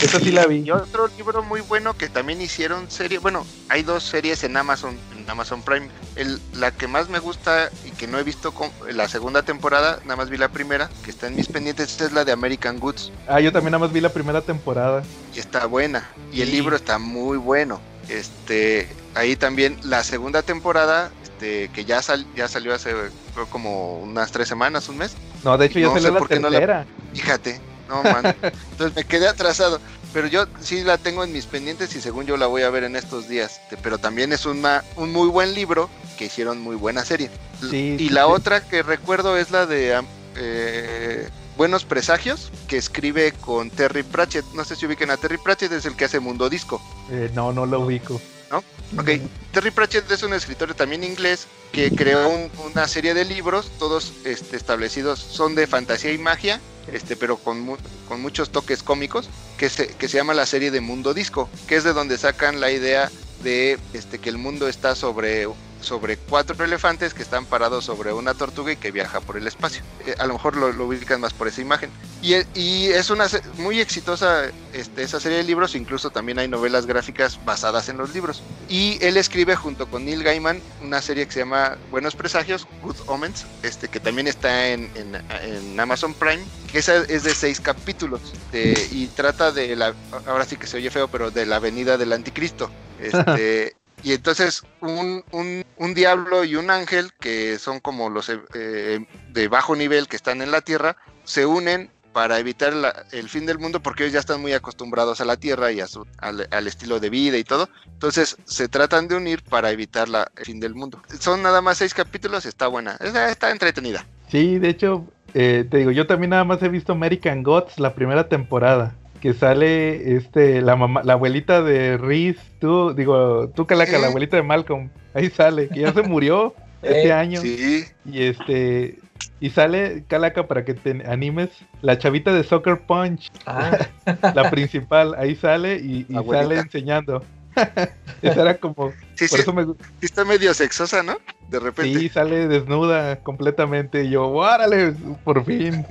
Esta sí la vi. Y otro libro muy bueno que también hicieron serie, bueno, hay dos series en Amazon, en Amazon Prime. El, la que más me gusta y que no he visto con, la segunda temporada, nada más vi la primera, que está en mis pendientes, es la de American Goods. Ah, yo también nada más vi la primera temporada. Y está buena. Y el Sí. libro está muy bueno. Este, ahí también la segunda temporada, este, que ya sal, ya salió hace creo como unas tres semanas, un mes. No, de hecho ya No salió la qué no la- tercera. Fíjate, No, man. Entonces me quedé atrasado. Pero yo sí la tengo en mis pendientes y según yo la voy a ver en estos días. Este, Pero también es una, un muy buen libro que hicieron muy buena serie. Sí, y sí, la sí. otra que recuerdo es la de eh, Buenos Presagios, que escribe con Terry Pratchett. No sé si ubiquen a Terry Pratchett, es el que hace Mundo Disco. Eh, no, no lo ubico. Ok, Terry Pratchett es un escritor también inglés que creó un- una serie de libros, todos este, establecidos, son de fantasía y magia, este, pero con, mu- con muchos toques cómicos, que se, que se llama la serie de Mundo Disco, que es de donde sacan la idea de este, que el mundo está sobre, sobre cuatro elefantes que están parados sobre una tortuga y que viaja por el espacio. Eh, a lo mejor lo, lo ubican más por esa imagen. Y, e- y es una muy exitosa este, esa serie de libros, incluso también hay novelas gráficas basadas en los libros. Y él escribe junto con Neil Gaiman una serie que se llama Buenos Presagios, Good Omens, este, que también está en, en- en Amazon Prime, que esa es de seis capítulos de- y trata de la, ahora sí que se oye feo, pero de la venida del anticristo. Este, y entonces un, un- un diablo y un ángel, que son como los eh, eh, de bajo nivel que están en la tierra, se unen para evitar el fin del mundo porque ellos ya están muy acostumbrados a la tierra y a su, al, estilo de vida y todo. Entonces se tratan de unir para evitar la, el fin del mundo. Son nada más seis capítulos, está buena, está, está entretenida. Sí, de hecho, eh, te digo, yo también nada más he visto American Gods la primera temporada. Que sale este la mamá, la abuelita de Reese, tú, digo, tú Calaca, la abuelita de Malcolm, ahí sale, que ya se murió este Eh, año. Sí, Y este y sale Calaca para que te animes, la chavita de Soccer Punch, Ah, la principal, ahí sale y, sale enseñando. Esa era como, sí, por sí, eso me sí está medio sexosa, ¿no? De repente. Sí, sale desnuda completamente. Y yo, ¡órale! Por fin.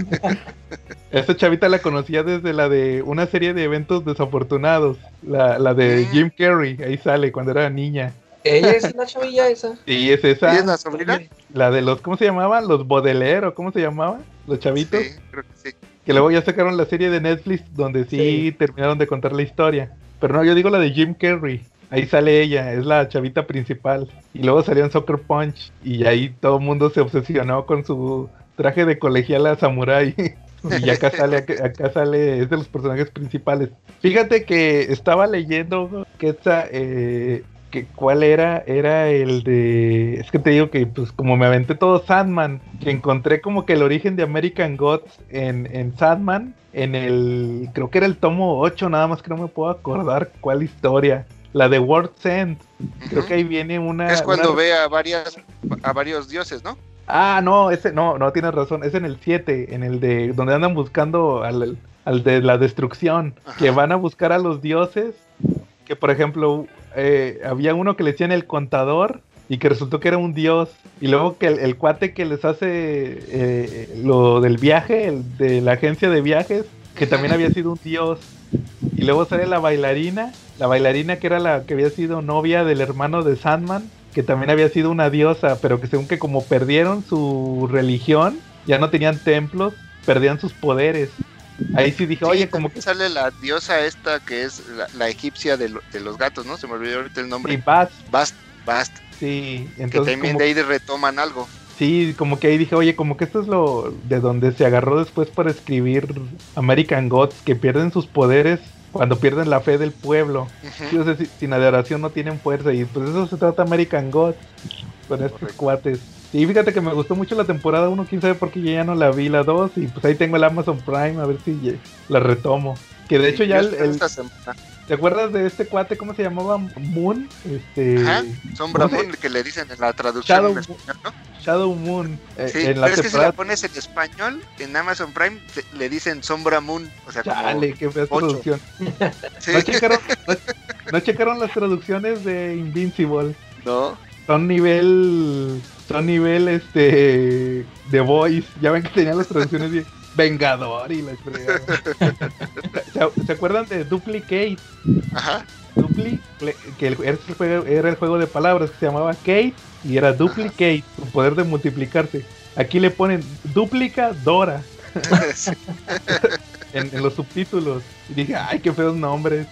Esa chavita la conocía desde la de una serie de eventos desafortunados. La, la de Mm. Jim Carrey. Ahí sale cuando era niña. ella es la chavilla esa. Sí, es ¿Y esa. es la sobrina? La de los, ¿cómo se llamaban? Los Baudelaire, ¿o ¿cómo se llamaban? Los chavitos. Sí, creo que sí. Que luego ya sacaron la serie de Netflix donde sí, Sí. terminaron de contar la historia. Pero no, yo digo la de Jim Carrey. Ahí sale ella, es la chavita principal. Y luego salió en Soccer Punch. Y ahí todo el mundo se obsesionó con su traje de colegiala samurai. y acá sale, acá, sale, es de los personajes principales. Fíjate que estaba leyendo que esta, eh, que cuál era, era el de, es que te digo que pues como me aventé todo Sandman, que encontré como que el origen de American Gods en, en Sandman, en el, creo que era el tomo 8, nada más que no me puedo acordar cuál historia. La de World's End, creo que ahí viene una... Es cuando una- ve a varias a varios dioses, ¿no? Ah, no, ese no, no tienes razón, es en el 7, en el de donde andan buscando al, al de la destrucción, Ajá. que van a buscar a los dioses, que por ejemplo, eh, había uno que le decían el contador y que resultó que era un dios, y luego que el, el cuate que les hace eh, lo del viaje, el de la agencia de viajes, que también había sido un dios, y luego sale la bailarina, la bailarina que era la que había sido novia del hermano de Sandman, que también había sido una diosa, pero que según que como perdieron su religión, ya no tenían templos, perdían sus poderes. Ahí sí dije, Sí, oye, como que también sale la diosa esta que es la, la egipcia de, lo- de los gatos, ¿no? Se me olvidó ahorita el nombre. Bast, Bast, Bast, sí, que entonces también como, de ahí retoman algo. Sí, como que ahí dije, oye, como que esto es lo de donde se agarró después para escribir American Gods, que pierden sus poderes cuando pierden la fe del pueblo. Sí, o sea, si- sin adoración no tienen fuerza y pues eso se trata American Gods con estos Correcto. cuates. Y fíjate que me gustó mucho la temporada 1, quién sabe por qué yo ya no la vi la 2 y pues ahí tengo el Amazon Prime a ver si la retomo. Que de hecho ya el- esta semana. ¿Te acuerdas de este cuate cómo se llamaba? Moon, este Ajá, Sombra ¿cómo se- Moon, que le dicen en la traducción Shadow en español, ¿no? Shadow Moon eh, Sí, en pero la es que si la pones en español, en Amazon Prime, te- le dicen Sombra Moon. O sea, como. Qué fea traducción. Sí, ¿No checaron, no, no checaron las traducciones de Invincible? no. Son nivel. Son nivel este. The Voice. Ya ven que tenían las traducciones bien. Vengador y la. ¿Se, se acuerdan de Duplicate? Ajá. Dupli, que el- era, el juego, de palabras que se llamaba Kate y era Duplicate, su poder de multiplicarse. Aquí le ponen Duplica Dora en, en los subtítulos. Y dije, ay, qué feos nombres.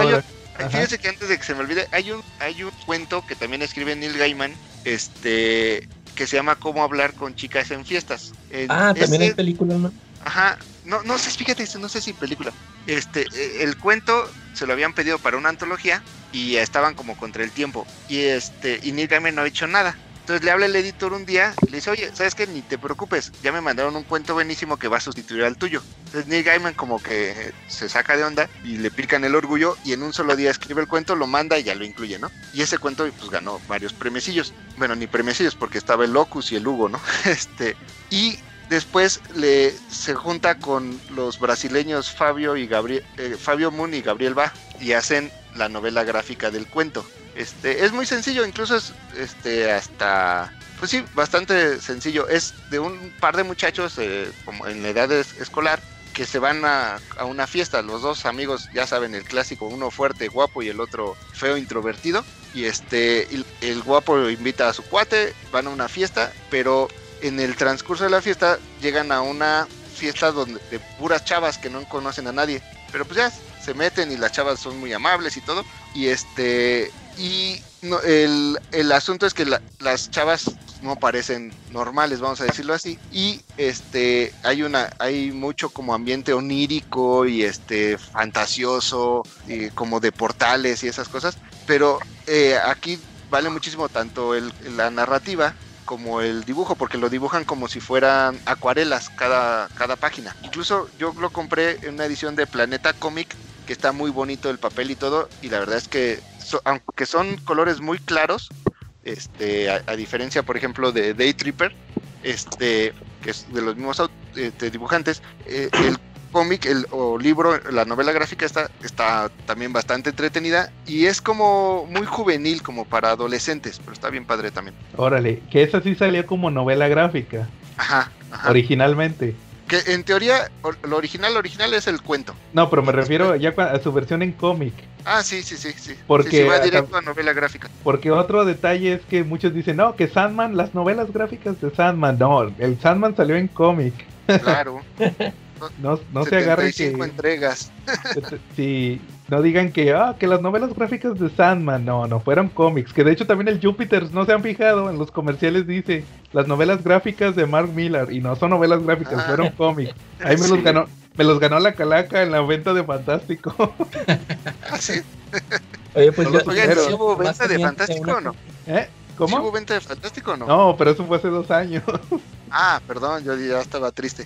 Ay, Ajá. Fíjense que antes de que se me olvide, hay un, hay un cuento que también escribe Neil Gaiman, este, que se llama Cómo hablar con chicas en fiestas. En- Ah, también hay películas, ¿no? Ajá, no, no sé, fíjate, no sé si película. Este, eh, el cuento se lo habían pedido para una antología y estaban como contra el tiempo. Y este, y Neil Gaiman no ha hecho nada. Entonces le habla el editor un día le dice, oye, ¿sabes qué? Ni te preocupes, ya me mandaron un cuento buenísimo que va a sustituir al tuyo. Entonces Neil Gaiman como que se saca de onda y le pican el orgullo y en un solo día escribe el cuento, lo manda y ya lo incluye, ¿no? Y ese cuento pues ganó varios premiecillos. Bueno, ni premiecillos porque estaba el Locus y el Hugo, ¿no? Este, y después le se junta con los brasileños Fabio y Gabriel eh, Fabio Moon y Gabriel Ba y hacen la novela gráfica del cuento. Este, es muy sencillo, incluso es este hasta pues sí, bastante sencillo. Es de un par de muchachos eh, como en la edad es- escolar que se van a, a una fiesta. Los dos amigos, ya saben, el clásico, uno fuerte, guapo y el otro feo, introvertido. Y este, el, el guapo invita a su cuate, van a una fiesta, pero en el transcurso de la fiesta llegan a una fiesta donde de puras chavas que no conocen a nadie. Pero pues ya se meten y las chavas son muy amables y todo. Y este, y no, el, el asunto es que la- las chavas no parecen normales, vamos a decirlo así. Y este hay una, hay mucho como ambiente onírico y este fantasioso, y como de portales y esas cosas. Pero eh, aquí vale muchísimo tanto el, la narrativa como el dibujo, porque lo dibujan como si fueran acuarelas cada, cada página. Incluso yo lo compré en una edición de Planeta Comic, que está muy bonito el papel y todo, y la verdad es que so- aunque son colores muy claros, este, a, a diferencia, por ejemplo, de Day Tripper, este, que es de los mismos este, dibujantes, eh, el cómic el, o libro, la novela gráfica está, está también bastante entretenida y es como muy juvenil, como para adolescentes, pero está bien padre también. Órale, que esa sí salió como novela gráfica, Ajá, ajá. originalmente. Que en teoría, or- lo original, original es el cuento. No, pero me refiero ya a su versión en cómic. Ah, sí, sí, sí, sí. Porque Sí, sí, va hasta- directo a novela gráfica. Porque otro detalle es que muchos dicen, no, que Sandman, las novelas gráficas de Sandman, no, el Sandman salió en cómic. Claro. No, no se agarren 75 que... entregas. Sí, no digan que, ah, que las novelas gráficas de Sandman, no, no, fueron cómics. Que de hecho también el Júpiter, no se han fijado, en los comerciales dice, las novelas gráficas de Mark Miller, y no son novelas gráficas, Ah. fueron cómics. Ahí me los ganó, me los ganó la calaca en la venta de Fantástico. Ah, sí. Oye, pues Oigan, yo, Oigan, yo- ¿sí hubo venta de Fantástico una- o no? ¿Eh? ¿Sí ¿Cómo? hubo venta de Fantástico o no? No, pero eso fue hace dos años. Ah, perdón, yo ya estaba triste.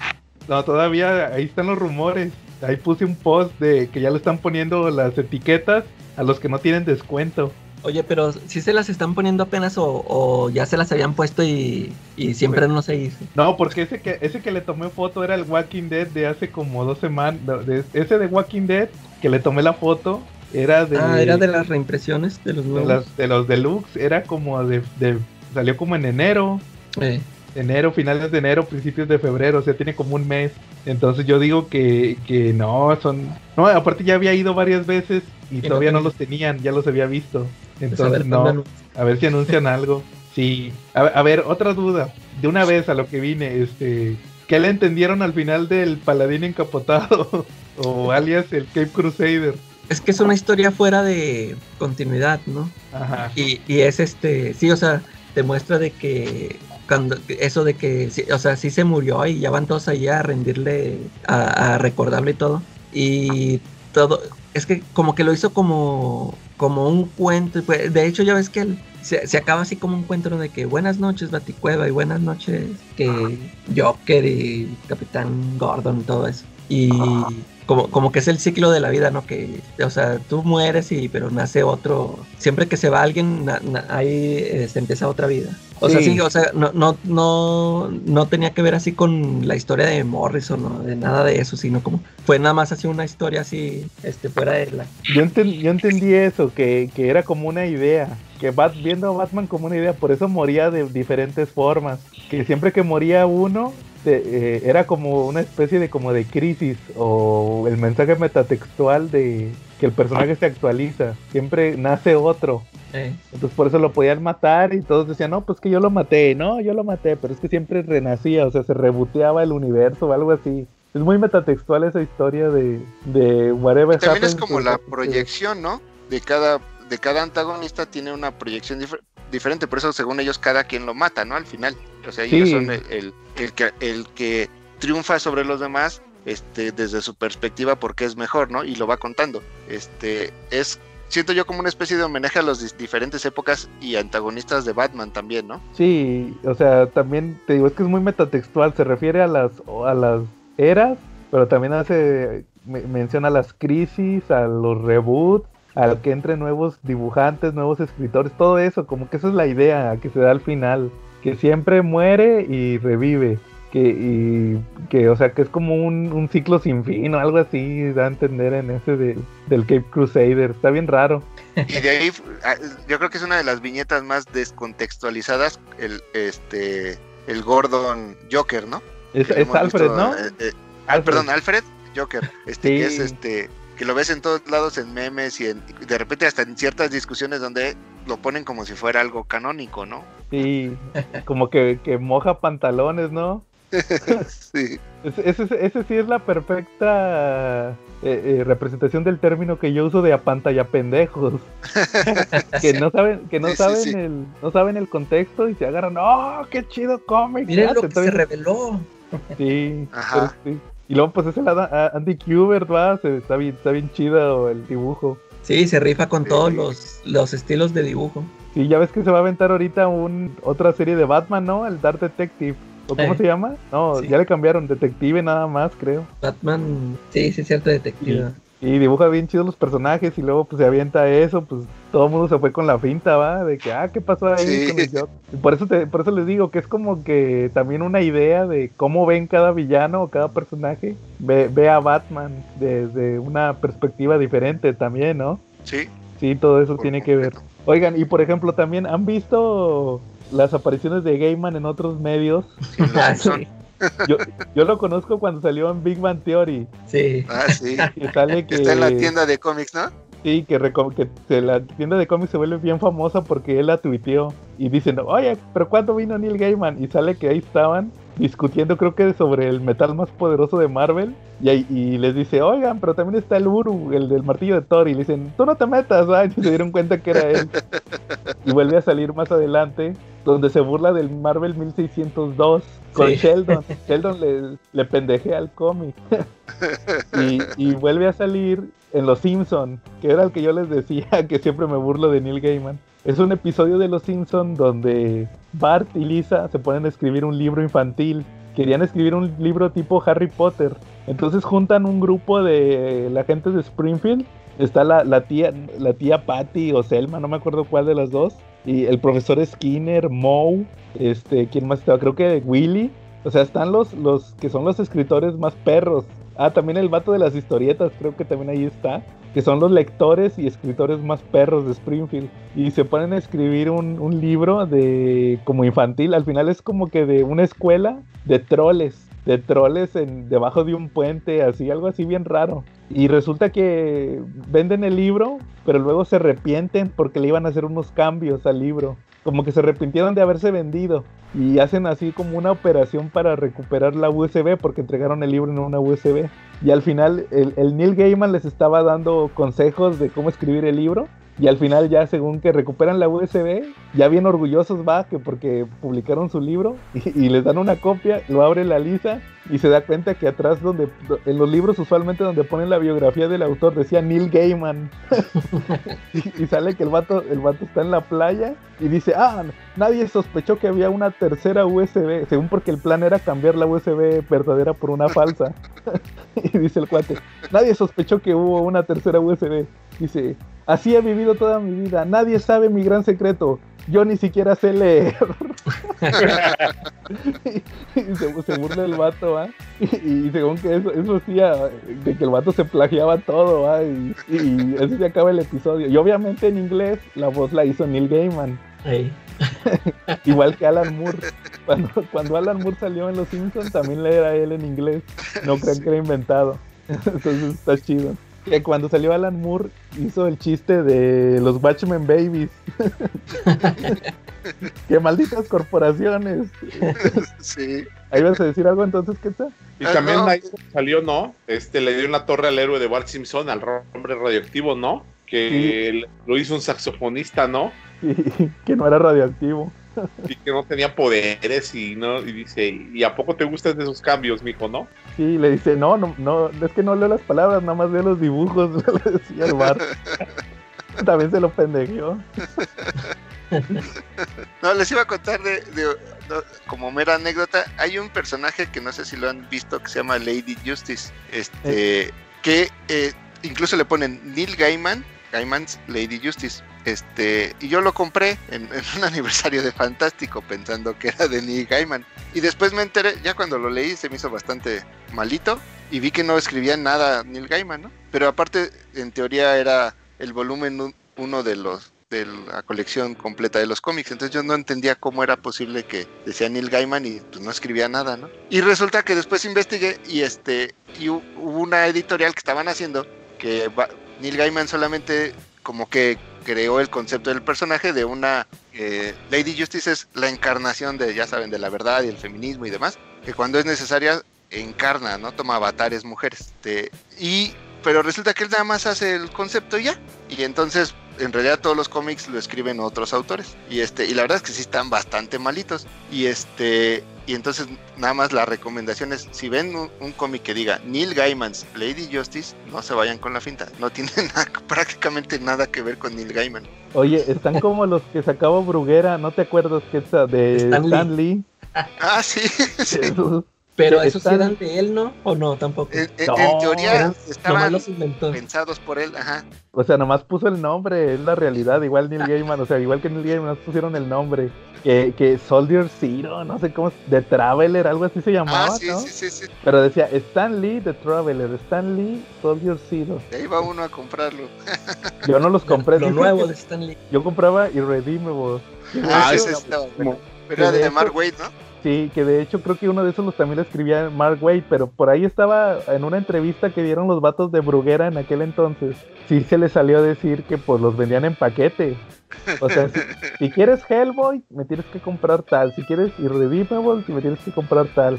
No, todavía ahí están los rumores. Ahí puse un post de que ya le están poniendo las etiquetas a los que no tienen descuento. Oye, pero si se las están poniendo apenas o, o ya se las habían puesto y, y siempre no se hizo. No, porque ese que ese que le tomé foto era el Walking Dead de hace como dos semanas. de- ese de Walking Dead que le tomé la foto era de, Ah, era de las reimpresiones de los de, las- de los deluxe. Era como de, de- salió como en enero, Eh, enero, finales de enero, principios de febrero. O sea, tiene como un mes. Entonces yo digo que, que no, son... No, aparte ya había ido varias veces y, todavía no los tenían, ya los había visto. pues, a Entonces ver, no. A ver si anuncian algo. Sí. A, a ver, otra duda. De una vez a lo que vine, este. ¿Qué le entendieron al final del paladín encapotado? o alias el Cape Crusader. Es que es una historia fuera de continuidad, ¿no? Ajá. Y, y es este, sí, o sea, te muestra de que cuando eso de que, o sea, sí se murió y ya van todos allá a rendirle, a, a recordarle y todo. Y todo, es que como que lo hizo como, como un cuento. pues, De hecho, ya ves que él se, se acaba así como un cuento de que buenas noches Baticueva y buenas noches que Joker y Capitán Gordon y todo eso. Y como, como que es el ciclo de la vida, ¿no? Que, o sea, tú mueres y pero nace otro. Siempre que se va alguien, na- na- ahí eh, se empieza otra vida. O sea, Sí. sí, o sea, no, no, no, no tenía que ver así con la historia de Morrison, no de nada de eso, sino como fue nada más así una historia así, este, fuera de la. Yo, enten- yo entendí eso, que, que era como una idea. Que Bat, viendo a Batman como una idea, por eso moría de diferentes formas. Que siempre que moría uno, te- eh, era como una especie de como de crisis o el mensaje metatextual de que el personaje se actualiza. Siempre nace otro. eh, Entonces por eso lo podían matar y todos decían, no, pues que yo lo maté, no, yo lo maté, pero es que siempre renacía, o sea, se reboteaba el universo o algo así. Es muy metatextual esa historia de, de whatever También es como la proyección, ¿no? De cada, de cada antagonista tiene una proyección difer- diferente, por eso según ellos cada quien lo mata, ¿no? Al final. O sea, ellos Sí. son el, el, el que, el que triunfa sobre los demás este, desde su perspectiva porque es mejor, ¿no? Y lo va contando. Este, es, siento yo como una especie de homenaje a las diferentes épocas y antagonistas de Batman también, ¿no? Sí, o sea, también te digo, es que es muy metatextual, se refiere a las, a las eras, pero también hace, menciona las crisis, a los reboots, al que entre nuevos dibujantes, nuevos escritores, todo eso, como que esa es la idea que se da al final, que siempre muere y revive que, y, que o sea que es como un, ciclo sin fin o algo así da a entender en ese del Cape Crusader está bien raro. Y de ahí ah, yo creo que es una de las viñetas más descontextualizadas el este el Gordon Joker no es, Alfred no eh, eh, ah, perdón Alfred. Joker este que es este que lo ves en todos lados en memes y, en, de repente hasta en ciertas discusiones donde lo ponen como si fuera algo canónico, ¿no? Sí, como que, que moja pantalones, ¿no? sí. Ese, sí es la perfecta eh, eh, representación del término que yo uso de apantalla pendejos. que no saben, que no saben el, no saben el contexto y se agarran, ¡oh, qué chido cómic! Miren lo que se reveló. Sí, Y luego pues es el Andy Kubert, va, está bien, está bien chido el dibujo. Sí, se rifa con todos los, los estilos de dibujo. Sí, ya ves que se va a aventar ahorita un, otra serie de Batman, ¿no? El Dark Detective. ¿O cómo se llama? No, ya le cambiaron, detective nada más, creo. Batman, sí, sí cierto, detective. Y, dibuja bien chidos los personajes y luego pues se avienta eso, pues todo el mundo se fue con la finta, ¿va? De que, ah, ¿qué pasó ahí con el Y por eso, te, por eso les digo que es como que también una idea de cómo ven cada villano o cada personaje, ve, ve a Batman desde una perspectiva diferente también, ¿no? Sí. Sí, todo eso tiene que ver. Oigan, y por ejemplo, también han visto las apariciones de Gaiman en otros medios. Ah, yo, yo, lo conozco cuando salió en Big Bang Theory. Sí. Ah, sí. sale que, Está en la tienda de cómics, ¿no? Sí, que, que la tienda de cómics se vuelve bien famosa porque él la tuiteó y dicen, oye, pero ¿cuándo vino Neil Gaiman? Y sale que ahí estaban discutiendo creo que sobre el metal más poderoso de Marvel y, y les dice, oigan, pero también está el Uru, el del martillo de Thor y le dicen, tú no te metas, y se dieron cuenta que era él y vuelve a salir más adelante donde se burla del Marvel 1602 con Sheldon. Sheldon le, le pendejea al cómic. y, y, vuelve a salir en Los Simpson, que era el que yo les decía que siempre me burlo de Neil Gaiman. Es un episodio de Los Simpson donde Bart y Lisa se ponen a escribir un libro infantil. Querían escribir un libro tipo Harry Potter. Entonces juntan un grupo de la gente de Springfield. Está la, tía, la tía Patty o Selma, no me acuerdo cuál de las dos. Y el profesor Skinner, Moe, este, ¿quién más estaba? Creo que Willy. O sea, están los, los que son los escritores más perros. Ah, también el vato de las historietas, creo que también ahí está que son los lectores y escritores más perros de Springfield. Y se ponen a escribir un, un libro de como infantil. Al final es como que de una escuela de troles de troles en, debajo de un puente, así, algo así bien raro. Y resulta que venden el libro, pero luego se arrepienten porque le iban a hacer unos cambios al libro. Como que se arrepintieron de haberse vendido. Y hacen así como una operación para recuperar la USB porque entregaron el libro en una USB. Y al final el, el Neil Gaiman les estaba dando consejos de cómo escribir el libro y al final ya según que recuperan la USB, ya bien orgullosos va, que porque publicaron su libro y, les dan una copia, lo abre la Lisa y se da cuenta que atrás donde en los libros usualmente donde ponen la biografía del autor decía Neil Gaiman. Y, sale que el vato el vato está en la playa y dice ah nadie sospechó que había una tercera USB según porque el plan era cambiar la USB verdadera por una falsa. Y dice el cuate nadie sospechó que hubo una tercera USB dice Así he vivido toda mi vida. Nadie sabe mi gran secreto. Yo ni siquiera sé leer. y, se, burla el vato, ¿ah? Y, según que eso, eso hacía de que el vato se plagiaba todo, ¿ah? Y, y así se acaba el episodio. Y obviamente en inglés la voz la hizo Neil Gaiman. Igual que Alan Moore. Cuando, cuando Alan Moore salió en Los Simpsons, también le era él en inglés. No crean que era inventado. Entonces está chido que cuando salió Alan Moore hizo el chiste de los Watchmen Babies. Qué malditas corporaciones. sí. Ahí vas a decir algo entonces, ¿qué tal? Y también ahí salió, ¿no? Este le dio una torre al héroe de Bart Simpson, al hombre radioactivo, ¿no? Que lo hizo un saxofonista, ¿no? que no era radioactivo. Y que no tenía poderes y no y dice, ¿y a poco te gustan esos cambios, mijo, no? Sí, le dice, no, no, no, es que no leo las palabras, nada más veo los dibujos, le decía el bar. También se lo pendejeó. No, les iba a contar de, de- como mera anécdota, hay un personaje que no sé si lo han visto que se llama Lady Justice, este, que eh, incluso le ponen Neil Gaiman, Gaiman's Lady Justice, este, y yo lo compré en, un aniversario de Fantástico pensando que era de Neil Gaiman, y después me enteré, ya cuando lo leí se me hizo bastante malito, y vi que no escribía nada Neil Gaiman, ¿no? Pero aparte, en teoría era el volumen un- uno de los de la colección completa de los cómics. Entonces yo no entendía cómo era posible que decía Neil Gaiman y pues no escribía nada, ¿no? Y resulta que después investigué y este y hu- hubo una editorial que estaban haciendo que Neil Gaiman solamente como que creó el concepto del personaje de una eh, Lady Justice es la encarnación de ya saben de la verdad y el feminismo y demás que cuando es necesaria encarna, ¿no? Toma avatares mujeres. Este, y pero resulta que él nada más hace el concepto ya. Y entonces, en realidad todos los cómics lo escriben otros autores. Y este, y la verdad es que sí están bastante malitos. Y este, y entonces nada más la recomendación es, si ven un, un cómic que diga Neil Gaiman's Lady Justice, no se vayan con la finta. No tiene nada- prácticamente nada que ver con Neil Gaiman. Oye, están como los que sacaba Bruguera, ¿no te acuerdas que esa de Stan Lee. Stan Lee? Ah, sí, sí. Pero esos están- eran de él, ¿no? ¿O no? Tampoco. En, en- No, en teoría Eran- estaban los inventó. pensados por él, ajá. O sea, nomás puso el nombre, es la realidad, igual Neil Gaiman, o sea, igual que Neil Gaiman, nomás pusieron el nombre. Que, que Soldier Zero, no sé cómo, The Traveler, algo así se llamaba, Ah, sí, ¿no? sí, sí, sí. Pero decía Stan Lee, The Traveler, Stan Lee, Soldier Zero. De ahí va uno a comprarlo. Yo no los compré, Lo dije nuevo yo compraba Irredeemable. Ah, ese estaba bueno. Pero era de Mark Wade, ¿no? Sí, que de hecho creo que uno de esos los también lo escribía Mark Wade, pero por ahí estaba en una entrevista que dieron los vatos de Bruguera en aquel entonces. Sí se les salió a decir que pues los vendían en paquete. O sea, si, si quieres Hellboy, me tienes que comprar tal. Si quieres Irredeemable, me tienes que comprar tal.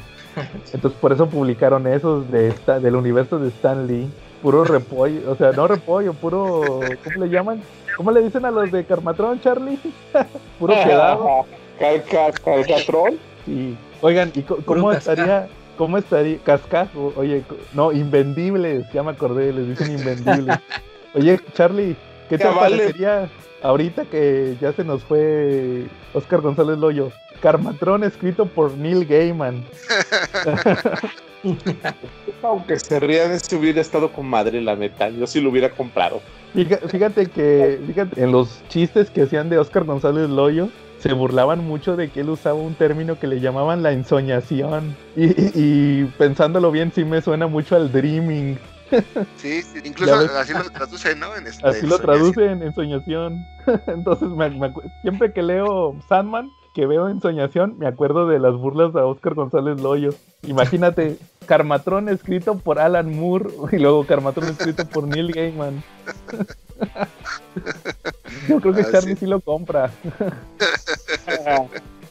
Entonces por eso publicaron esos de esta, del universo de Stan Lee. Puro repollo, o sea, no repollo, puro, ¿cómo le llaman? ¿Cómo le dicen a los de Carmatrón, Charlie? puro quedado. Calca, calcatrón. Sí. Oigan, ¿y cómo estaría? ¿Cómo estaría? Cascajo, oye, no, invendibles, ya me acordé, les dicen invendibles. Oye, Charlie, ¿qué te parecería ahorita que ya se nos fue Oscar González Loyo? Carmatrón escrito por Neil Gaiman. Aunque se rían, ese hubiera estado con madre, la neta. Yo sí lo hubiera comprado. Fíjate, fíjate que fíjate, en los chistes que hacían de Oscar González Loyo se burlaban mucho de que él usaba un término que le llamaban la ensoñación. Y, pensándolo bien, sí me suena mucho al dreaming. Sí, sí, incluso así lo traduce, ¿no? En este, Así lo traducen en soñación. Entonces, me- me siempre que leo Sandman, que veo en soñación, me acuerdo de las burlas a Oscar González Loyo. Imagínate, Carmatrón escrito por Alan Moore y luego Carmatrón escrito por Neil Gaiman. Yo creo que Ah, Charlie sí. sí lo compra.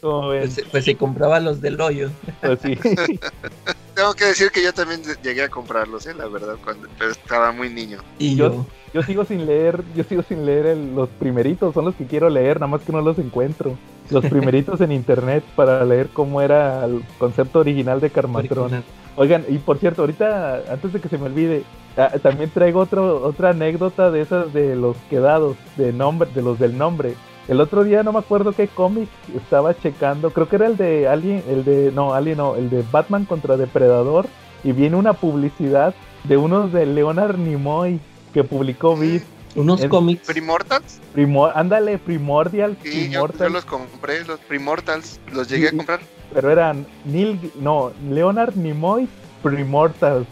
Pues, pues se compraba los del hoyo. Pues sí. Tengo que decir que yo también llegué a comprarlos, ¿eh? La verdad, cuando pero estaba muy niño. Y Yo- yo, Yo sigo sin leer, yo sigo sin leer el- los primeritos, son los que quiero leer, nada más que no los encuentro. Los primeritos en internet para leer cómo era el concepto original de Carmatrón. original. Oigan, y por cierto, ahorita, antes de que se me olvide, ah, también traigo otro, otra anécdota de esas de los quedados, de nombre, de los del nombre. El otro día no me acuerdo qué cómic estaba checando, creo que era el de Alien, el de, no, Alien no, el de Batman contra Depredador, y viene una publicidad de unos de Leonard Nimoy que publicó Beat, Unos cómics. ¿Primortals? Primor, ándale, Primordial, Sí, yo, los compré, los Primortals. Los llegué a comprar. Pero eran Neil, no, Leonard Nimoy Primortals.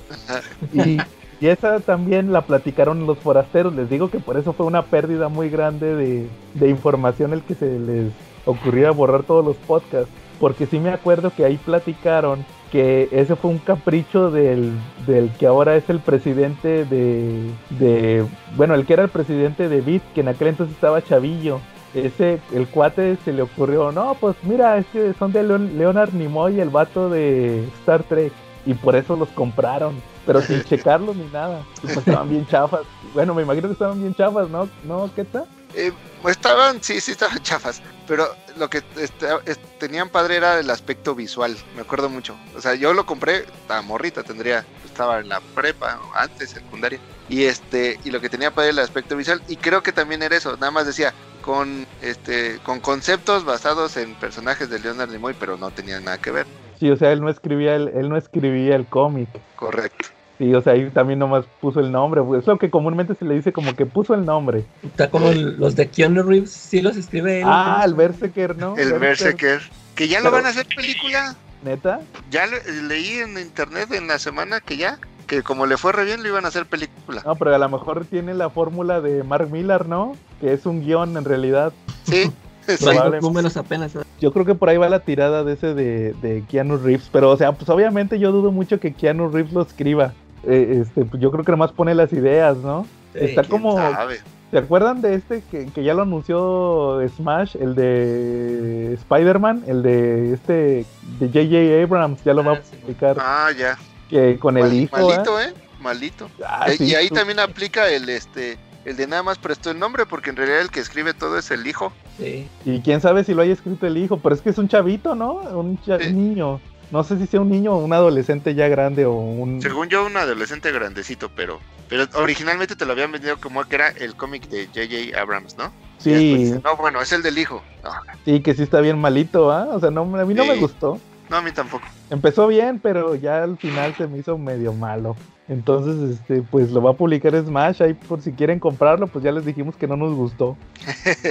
Y esa también la platicaron los forasteros. Les digo que por eso fue una pérdida muy grande de, de información el que se les ocurriera borrar todos los podcasts. Porque sí me acuerdo que ahí platicaron que ese fue un capricho del, del que ahora es el presidente de, de... Bueno, el que era el presidente de Bit, que en aquel entonces estaba chavillo. Ese, el cuate se le ocurrió, no, pues mira, es que son de Leon- Leonard Nimoy, el vato de Star Trek. Y por eso los compraron, pero sin checarlos ni nada. Pues estaban bien chafas. Bueno, me imagino que estaban bien chafas, ¿no? ¿No, qué tal? Eh, estaban, sí, sí estaban chafas, pero lo que este, es- tenían padre era el aspecto visual, me acuerdo mucho. O sea, yo lo compré, estaba morrita, tendría, estaba en la prepa, antes, secundaria, y este, y lo que tenía padre era el aspecto visual, y creo que también era eso, nada más decía, con este, con conceptos basados en personajes de Leonard Nimoy, pero no tenían nada que ver. Sí, o sea, él no escribía el, él no escribía el cómic. Correcto. Sí, o sea, ahí también nomás puso el nombre. pues, Es lo que comúnmente se le dice como que puso el nombre. Está como el- los de Keanu Reeves, sí los escribe él. Ah, el Berserker, ¿no? El Berserker, que ya lo Pero- van a hacer película. ¿Neta? Ya le- leí en internet en la semana que ya, que como le fue re bien, lo iban a hacer película. No, pero a lo mejor tiene la fórmula de Mark Millar, ¿no? Que es un guion en realidad. Sí, números apenas. ¿eh? Yo creo que por ahí va la tirada de ese de, de Keanu Reeves. Pero, o sea, pues obviamente yo dudo mucho que Keanu Reeves lo escriba. Eh, este, pues, yo creo que nomás pone las ideas, ¿no? Sí, Está ¿quién como. sabe? ¿Se acuerdan de este que, que ya lo anunció Smash? El de Spider-Man, el de este de J.J. Abrams, ya lo va Ah, a sí. publicar. Ah, ya. Que con el Mal- hijo. ¿eh? malito, ¿eh? Malito. Ah, Eh, sí, y ahí tú- también aplica el este el de nada más prestó el nombre porque en realidad el que escribe todo es el hijo. Sí. Y quién sabe si lo haya escrito el hijo, pero es que es un chavito, ¿no? Un cha- Sí. niño. No sé si sea un niño o un adolescente ya grande o un... Según yo, un adolescente grandecito, pero pero originalmente te lo habían vendido como que era el cómic de J.J. Abrams, ¿no? Sí, después dice, no, bueno, es el del hijo. No, sí, que sí está bien malito, ¿ah? O sea, no, a mí no me gustó. No, a mí tampoco. Empezó bien, pero ya al final se me hizo medio malo. Entonces, este, pues lo va a publicar Smash ahí por si quieren comprarlo, pues ya les dijimos que no nos gustó.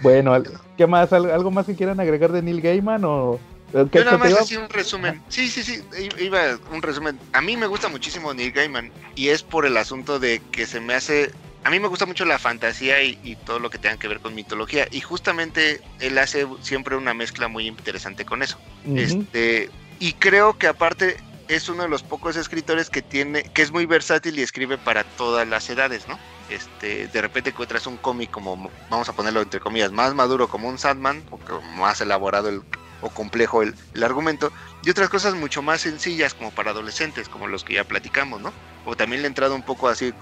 Bueno, ¿qué más? ¿Al- ¿Algo más que quieran agregar de Neil Gaiman o qué- Yo nada más así un resumen. Sí, sí, sí, iba un resumen. A mí me gusta muchísimo Neil Gaiman y es por el asunto de que se me hace... A mí me gusta mucho la fantasía y, y todo lo que tenga que ver con mitología y justamente él hace siempre una mezcla muy interesante con eso. Este, y creo que aparte es uno de los pocos escritores que tiene, que es muy versátil y escribe para todas las edades, ¿no? Este, de repente encuentras un cómic como, vamos a ponerlo entre comillas, más maduro como un Sandman, o más elaborado el, o complejo el, el argumento, y otras cosas mucho más sencillas como para adolescentes, como los que ya platicamos, ¿no? O también le he entrado un poco así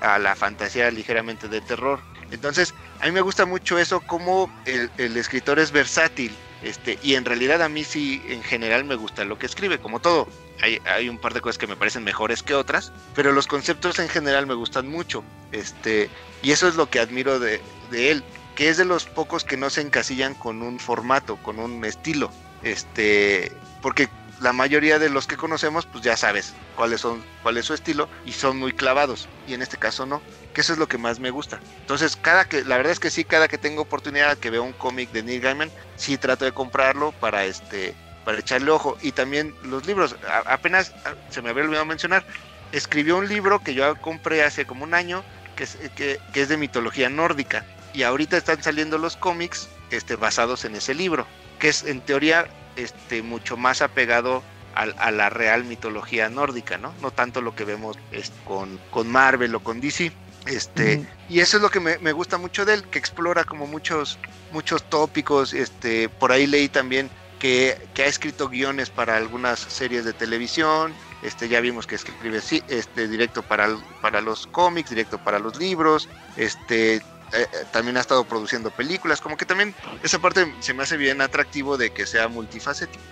a la fantasía ligeramente de terror. Entonces, a mí me gusta mucho eso, como el, el escritor es versátil, este, y en realidad a mí sí, en general me gusta lo que escribe, como todo. Hay, hay un par de cosas que me parecen mejores que otras, pero los conceptos en general me gustan mucho. Este, y eso es lo que admiro de, de él, que es de los pocos que no se encasillan con un formato, con un estilo. Este, porque la mayoría de los que conocemos, pues ya sabes cuáles son, cuál es su estilo, y son muy clavados. Y en este caso no, que eso es lo que más me gusta. Entonces, cada que, la verdad es que sí, cada que tengo oportunidad que veo un cómic de Neil Gaiman, sí trato de comprarlo para este, para echarle ojo. Y también los libros, apenas se me había olvidado mencionar, escribió un libro que yo compré hace como un año, que es, que es de mitología nórdica. Y ahorita están saliendo los cómics este, basados en ese libro, que es en teoría este, mucho más apegado a, la real mitología nórdica, ¿no? No tanto lo que vemos es, con, con Marvel o con DC. Este, y eso es lo que me, me gusta mucho de él, que explora como muchos, muchos tópicos. Este, por ahí leí también que, que ha escrito guiones para algunas series de televisión. Este, ya vimos que escribe este, directo para, para los cómics, directo para los libros. Este, eh, eh, también ha estado produciendo películas. Como que también esa parte se me hace bien atractivo de que sea multifacético.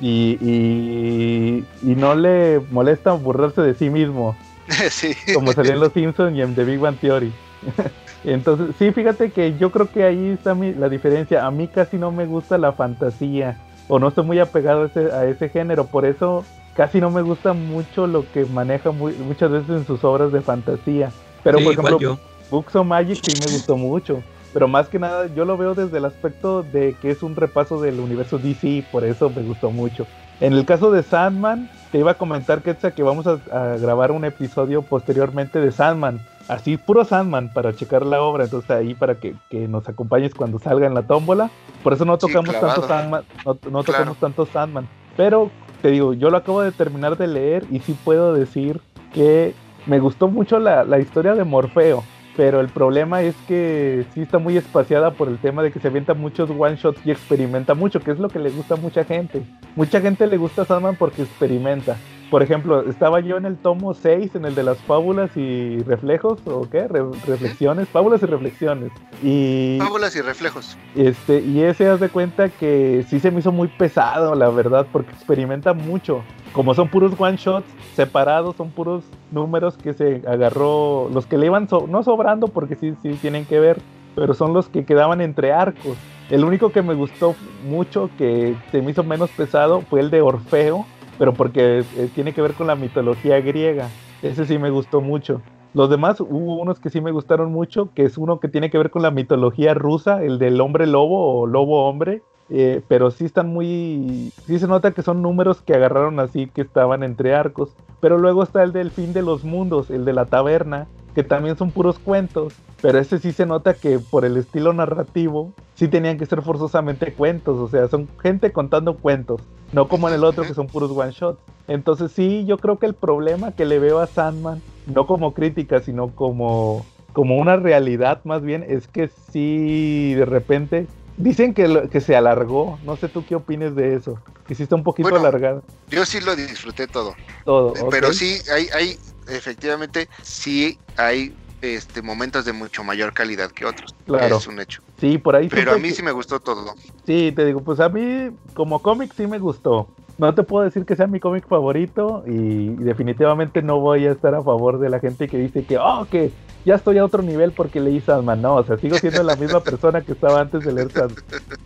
Y, y, y no le molesta burlarse de sí mismo, sí. como salió en Los Simpsons y en The Big Bang Theory. Entonces, sí, fíjate que yo creo que ahí está mi- la diferencia. A mí casi no me gusta la fantasía, o no estoy muy apegado a ese, a ese género, por eso casi no me gusta mucho lo que maneja muy- muchas veces en sus obras de fantasía. Pero, Sí, por igual ejemplo, yo. Books of Magic sí me gustó mucho. Pero más que nada, yo lo veo desde el aspecto de que es un repaso del universo DC, por eso me gustó mucho. En el caso de Sandman, te iba a comentar, Ketsa, que vamos a, a grabar un episodio posteriormente de Sandman. Así, puro Sandman, para checar la obra. Entonces ahí para que, que nos acompañes cuando salga en la tómbola. Por eso no Sí, tocamos clavado. tanto Sandman. No, no Claro. tocamos tanto Sandman. Pero te digo, yo lo acabo de terminar de leer y sí puedo decir que me gustó mucho la, la historia de Morfeo. Pero el problema es que sí está muy espaciada por el tema de que se avienta muchos one shots y experimenta mucho, que es lo que le gusta a mucha gente. Mucha gente le gusta Sandman porque experimenta. por ejemplo, estaba yo en el tomo 6, en el de las fábulas y reflejos, ¿o qué? Re- reflexiones, fábulas y reflexiones. Y, Fábulas y reflejos. este, y ese, haz de cuenta que sí se me hizo muy pesado, la verdad, porque experimenta mucho. Como son puros one shots separados, son puros números que se agarró, los que le iban, no sobrando, porque sí, sí tienen que ver, pero son los que quedaban entre arcos. El único que me gustó mucho, que se me hizo menos pesado, fue el de Orfeo, pero porque eh, tiene que ver con la mitología griega. Ese sí me gustó mucho. Los demás hubo unos que sí me gustaron mucho, que es uno que tiene que ver con la mitología rusa, el del hombre lobo o lobo hombre, eh, pero sí están muy, sí se nota que son números que agarraron así que estaban entre arcos. Pero luego está el del fin de los mundos, el de la taberna, que también son puros cuentos, pero ese sí se nota que por el estilo narrativo sí tenían que ser forzosamente cuentos, o sea, son gente contando cuentos, no como en el otro que son puros one shots. Entonces sí, yo creo que el problema que le veo a Sandman, no como crítica, sino como, como una realidad más bien, es que sí, de repente, dicen que, lo- que se alargó, no sé tú qué opines de eso, que sí está un poquito Bueno, alargado Yo sí lo disfruté todo. todo. Pero ¿ok? sí, hay, hay, efectivamente, sí hay este momentos de mucho mayor calidad que otros. Claro. Es un hecho. Sí, por ahí Pero a mí que- sí me gustó todo. Sí, te digo, pues a mí como cómic sí me gustó. No te puedo decir que sea mi cómic favorito y definitivamente no voy a estar a favor de la gente que dice que, oh, que ya estoy a otro nivel porque leí Sandman. No, o sea, sigo siendo la misma persona que estaba antes de leer Sandman.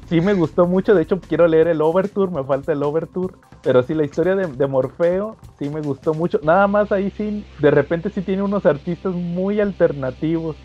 Sí me gustó mucho, de hecho quiero leer el Overture, me falta el Overture. Pero sí, la historia de, de Morfeo sí me gustó mucho. Nada más ahí sí, de repente sí tiene unos artistas muy alternativos.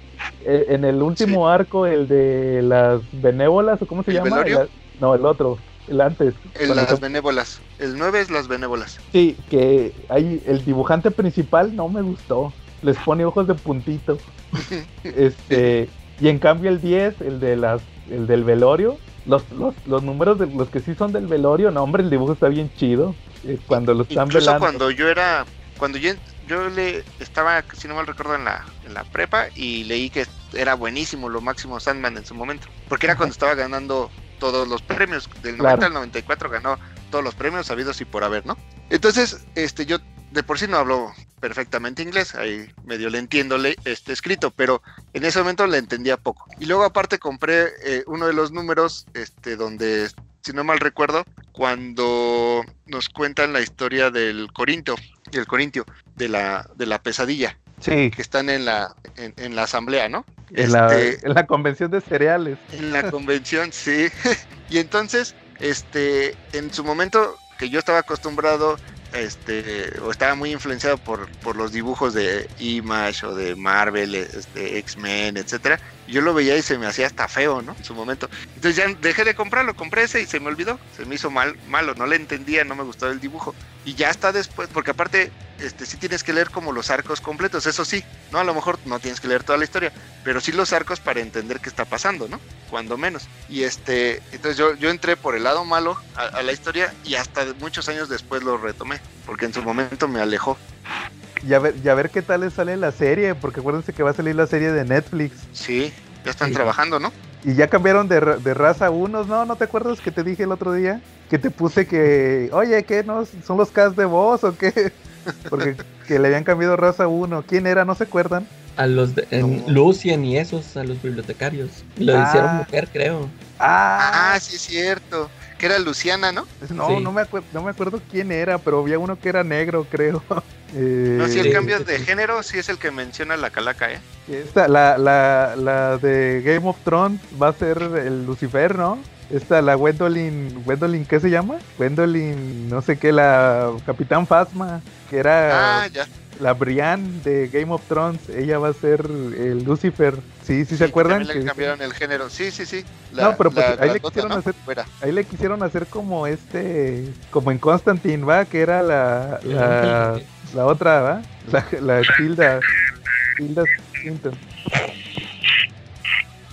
Eh, en el último arco, el de las benévolas, o cómo se ¿El llama? El- no, el otro, el antes. El, las que- benévolas. El 9 es las benévolas. Sí, que hay el dibujante principal no me gustó. Les pone ojos de puntito. este, y en cambio el 10, el de las el del velorio, los, los, los números de los que sí son del velorio, no, hombre, el dibujo está bien chido. eh, cuando lo están Incluso velando. cuando yo era, cuando yo, yo le estaba, si no mal recuerdo, en la, en la prepa y leí que era buenísimo, lo máximo Sandman en su momento, porque era cuando estaba ganando todos los premios, del 90 Claro. al 94 ganó todos los premios habidos y por haber, ¿no? Entonces, este, yo de por sí no hablo perfectamente inglés, ahí medio le entiendo le, este escrito, pero en ese momento le entendía poco. Y luego aparte compré eh, uno de los números, este, donde, si no mal recuerdo, cuando nos cuentan la historia del Corinto, del Corintio, de la, de la pesadilla, Sí, que están en la, en, en la asamblea, ¿no? en la, Este, en la convención de cereales. en la convención, sí. y entonces, este, en su momento que yo estaba acostumbrado, este, o estaba muy influenciado por, por los dibujos de Image o de Marvel, este, X-Men, etcétera, yo lo veía y se me hacía hasta feo, ¿no? En su momento. Entonces ya dejé de comprarlo, compré ese y se me olvidó, se me hizo mal, malo, no le entendía, no me gustó el dibujo. Y ya está después, porque aparte, este, sí tienes que leer como los arcos completos, eso sí, ¿no? A lo mejor no tienes que leer toda la historia, pero sí los arcos para entender qué está pasando, ¿no? Cuando menos. Y este, entonces yo, yo entré por el lado malo a, a la historia y hasta muchos años después lo retomé, porque en su momento me alejó. Y a ver, y a ver qué tal les sale la serie, porque acuérdense que va a salir la serie de Netflix. Sí, ya están Sí. trabajando, ¿no? Y ya cambiaron de, ra- de raza unos, ¿no? ¿No te acuerdas que te dije el otro día? Que te puse que, oye, ¿qué? ¿No? ¿Son los cast de voz o qué? Porque que le habían cambiado raza uno. ¿Quién era? ¿No se acuerdan? A los de en No. Lucien y esos, a los bibliotecarios. Lo Ah. hicieron mujer, creo. Ah, Ah, sí es cierto. Que era Luciana, ¿no? no, sí. no, me no me acuerdo quién era, pero había uno que era negro, creo. Eh, No, si el cambio de género sí es el que menciona la calaca, ¿eh? esta, la, la, la de Game of Thrones va a ser el Lucifer, ¿no? Esta, la Gwendolyn, Gwendolyn, ¿qué se llama? Gwendolyn, no sé qué, la Capitán Phasma, que era Ah, ya. La Brienne de Game of Thrones, ella va a ser el Lucifer. Sí, sí, se acuerdan. También le que- cambiaron el género. Sí, sí, sí. No, pero pues, ahí le quisieron ¿no? hacer- Fuera. Ahí le quisieron hacer como este, como en Constantine, ¿va? Que era la, la, otra, ¿va? La, la Tilda, Tilda Swinton.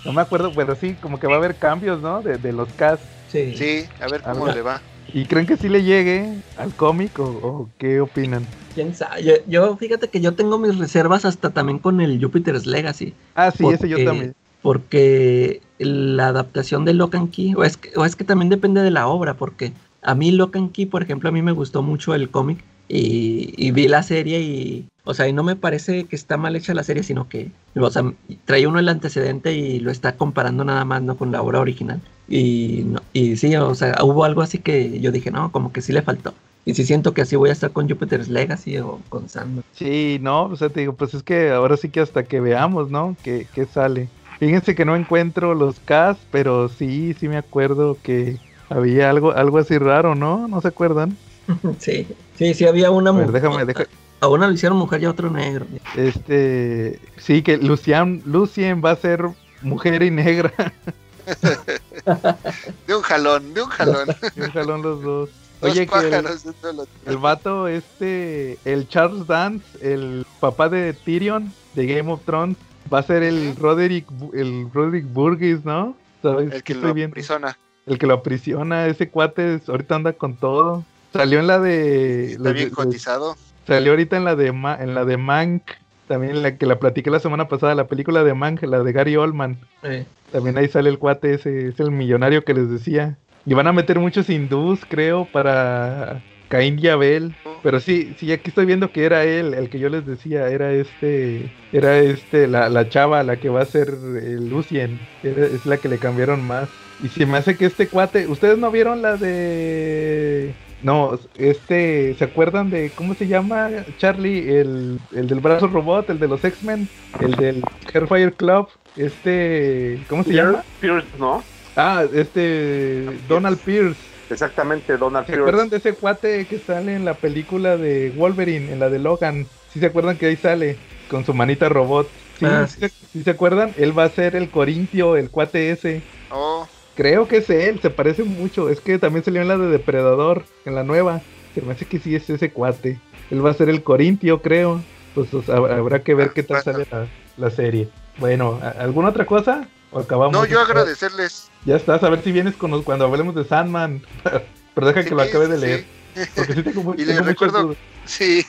No me acuerdo, pero sí, como que va a haber cambios, ¿no? De, de los cast. Sí. Sí, a ver A cómo ver. le va. ¿Y creen que sí le llegue al cómic o, o qué opinan? ¿Quién sabe? Yo, yo, fíjate que yo tengo mis reservas hasta también con el Jupiter's Legacy. Ah, sí, ese yo también. Porque la adaptación de Lock and Key, o es, que, o es que también depende de la obra, porque a mí Lock and Key, por ejemplo, a mí me gustó mucho el cómic, Y, y vi la serie y, o sea, y no me parece que está mal hecha la serie, sino que, o sea, trae uno el antecedente y lo está comparando nada más, ¿no? Con la obra original. Y, no, y sí, o sea, hubo algo así que yo dije, no, como que sí le faltó. Y sí siento que así voy a estar con Jupiter's Legacy o con Sandman. Sí, no, o sea, te digo, pues es que ahora sí que hasta que veamos, ¿no? Que, que sale. Fíjense que no encuentro los cast, pero sí, sí me acuerdo que había algo, algo así raro, ¿no? ¿No se acuerdan? sí, sí, sí había una mujer. déjame, déjame. A una lo hicieron mujer y a otro negro. Este, sí, que Lucian, Lucien va a ser mujer y negra. de un jalón, de un jalón. De un jalón los dos. Oye, que el, el vato este, el Charles Dance, el papá de Tyrion de Game of Thrones, va a ser el Roderick, el Roderick Burgess, ¿no? ¿Sabes El que lo prisona. El que lo aprisiona, ese cuate ahorita anda con todo. Salió en la de, Está la bien de- cotizado. salió ahorita en la de Ma- en la de Mank, también en la que la platiqué la semana pasada, la película de Mank, la de Gary Oldman. Eh, También ahí sale el cuate ese, es el millonario que les decía. Y van a meter muchos hindús, creo, para Caín y Abel. Pero sí, sí, aquí estoy viendo que era él, el que yo les decía, era este, era este, la, la chava, la que va a ser el Lucien, era- es la que le cambiaron más. Y se me hace que este cuate, ¿ustedes no vieron la de... No, este, ¿se acuerdan de cómo se llama Charlie? El, el del brazo robot, el de los X-Men, el del Hellfire Club, este, ¿cómo se llama? Pierce, ¿no? Ah, este, Donald Pierce. Exactamente, Donald ¿Se Pierce. acuerdan de ese cuate que sale en la película de Wolverine, en la de Logan? ¿Sí se acuerdan que ahí sale con su manita robot? ¿Sí, Ah, ¿sí se- sí se acuerdan? Él va a ser el Corintio, el cuate ese. Oh, Creo que es él, se parece mucho. Es que también salió en la de Depredador, en la nueva. Se me hace que sí es ese cuate. Él va a ser el Corintio, creo. Pues o sea, habrá que ver qué tal sale la, la serie. Bueno, ¿a- ¿alguna otra cosa? ¿O acabamos? no, yo agradecerles. Ya estás, a ver si vienes con los- cuando hablemos de Sandman. Pero deja que lo Sí, acabe de sí. leer. Porque sí tengo, Y les recuerdo-. Sí,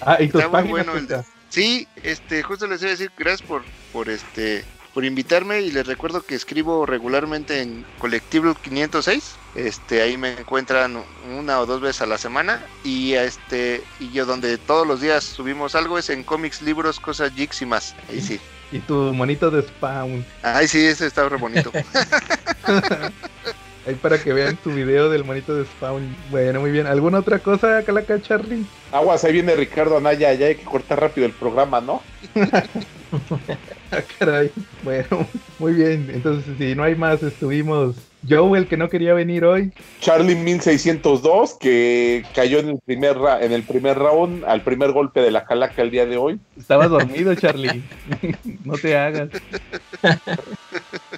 Ah, y tus está muy páginas. bueno el sí, este, justo les iba a decir gracias por, por este, por invitarme y les recuerdo que escribo regularmente en Colectivo 506. Este, ahí me encuentran una o dos veces a la semana y este, y yo donde todos los días subimos algo es en cómics, libros, cosas, geeks y más. Ahí sí. Y tu monito de Spawn. Ay, sí, ese está re bonito. Ahí para que vean tu video del monito de Spawn. Bueno, muy bien. ¿Alguna otra cosa, Calaca Charlie? Aguas, ahí viene Ricardo Anaya, ya hay que cortar rápido el programa, ¿no? Ah, caray. Bueno, muy bien. Entonces, si no hay más, estuvimos. Joe, el que no quería venir hoy. Charlie 1602, que cayó en el primer ra- en el primer round, al primer golpe de la calaca el día de hoy. Estaba dormido, Charlie. no te hagas.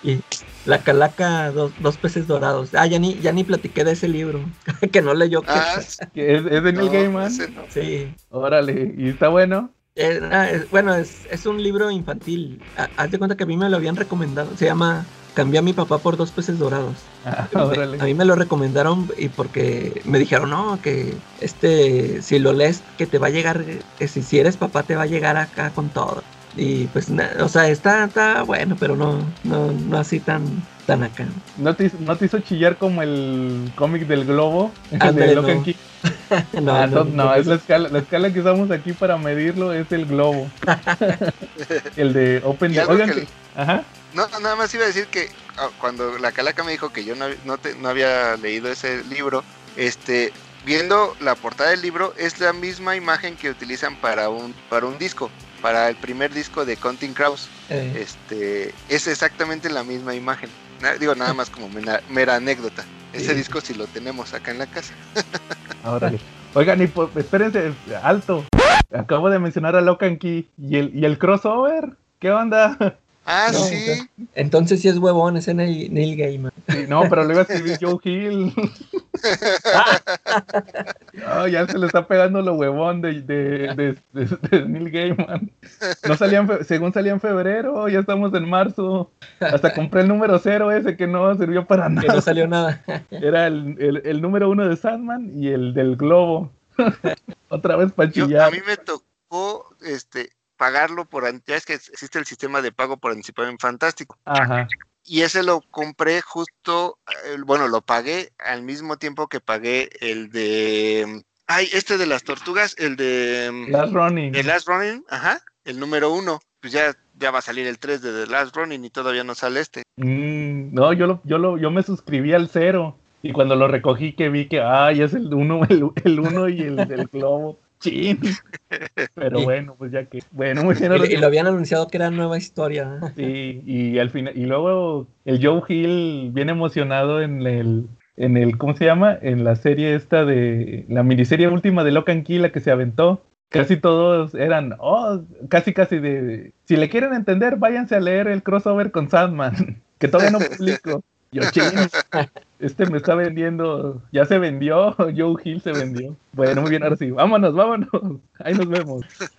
y la calaca, dos, dos peces dorados. Ah, ya ni, ya ni platiqué de ese libro. que no leyó. Ah, Que ¿Es, es de Neil no, Gaiman? no. Sí. Órale. ¿Y está bueno? Eh, ah, es- bueno, es, es un libro infantil. Ah, Haz de cuenta que a mí me lo habían recomendado. Se llama Cambié a mi papá por dos peces dorados. Ah, Me- a mí me lo recomendaron y porque me dijeron, no, que este, si lo lees, que te va a llegar, que si, si eres papá, te va a llegar acá con todo. Y pues, na- o sea, está, está bueno, pero no, no, no así tan, tan acá. ¿No te, hizo- ¿No te hizo chillar como el cómic del globo? Ándale, de Locan no. King? No, Ah, no, no, no, es la escala, la escala que usamos aquí para medirlo es el globo. el de Open Oigan que- que- Ajá. No, nada más iba a decir que ah, cuando la calaca me dijo que yo no, no, te- no había leído ese libro, este, viendo la portada del libro es la misma imagen que utilizan para un para un disco, para el primer disco de Counting Crows. Eh, Este, es exactamente la misma imagen. Digo nada más como mera, mera anécdota. Ese Sí. disco sí lo tenemos acá en la casa. Órale. Oigan, y por- espérense, alto. Acabo de mencionar a Locan Key y el, y el crossover. ¿Qué onda? Ah, No, sí. entonces sí es huevón, ese Neil, Neil Gaiman. Sí, no, pero lo iba a escribir Joe Hill. Ah, ya se le está pegando lo huevón de, de, de, de- de Neil Gaiman. No salían, fe- según salía en febrero, ya estamos en marzo. Hasta compré el número cero ese que no sirvió para Que no nada. salió nada. Era el, el, el número uno de Sandman y el del globo. Otra vez para Yo, a chillar. mí me tocó este pagarlo por ya es que existe el sistema de pago por anticipado en Fantástico. Ajá. Y ese lo compré justo, eh, bueno, lo pagué al mismo tiempo que pagué el de... Ay, este de las tortugas, el de... mm, Last Running. The Last Running, ajá, el número uno. Pues ya, ya va a salir el 3 de The Last Running y todavía no sale este. Mm, no, yo, lo, yo, lo, yo me suscribí al cero. Y cuando lo recogí que vi que, ay, es el uno, el, el uno y el del globo. Chin. Pero Y- bueno, pues ya que. Bueno, muy bien. Y, lo habían anunciado que era nueva historia. Sí, y al final, y luego el Joe Hill bien emocionado en el, en el, ¿cómo se llama? En la serie esta de, la miniserie última de Locan Key, la que se aventó. Casi todos eran, oh, casi casi de, si le quieren entender, váyanse a leer el crossover con Sandman, que todavía no publico. Yo, "Chin, este me está vendiendo, ya se vendió, Joe Hill se vendió. Bueno, muy bien, ahora sí, vámonos, vámonos, ahí nos vemos.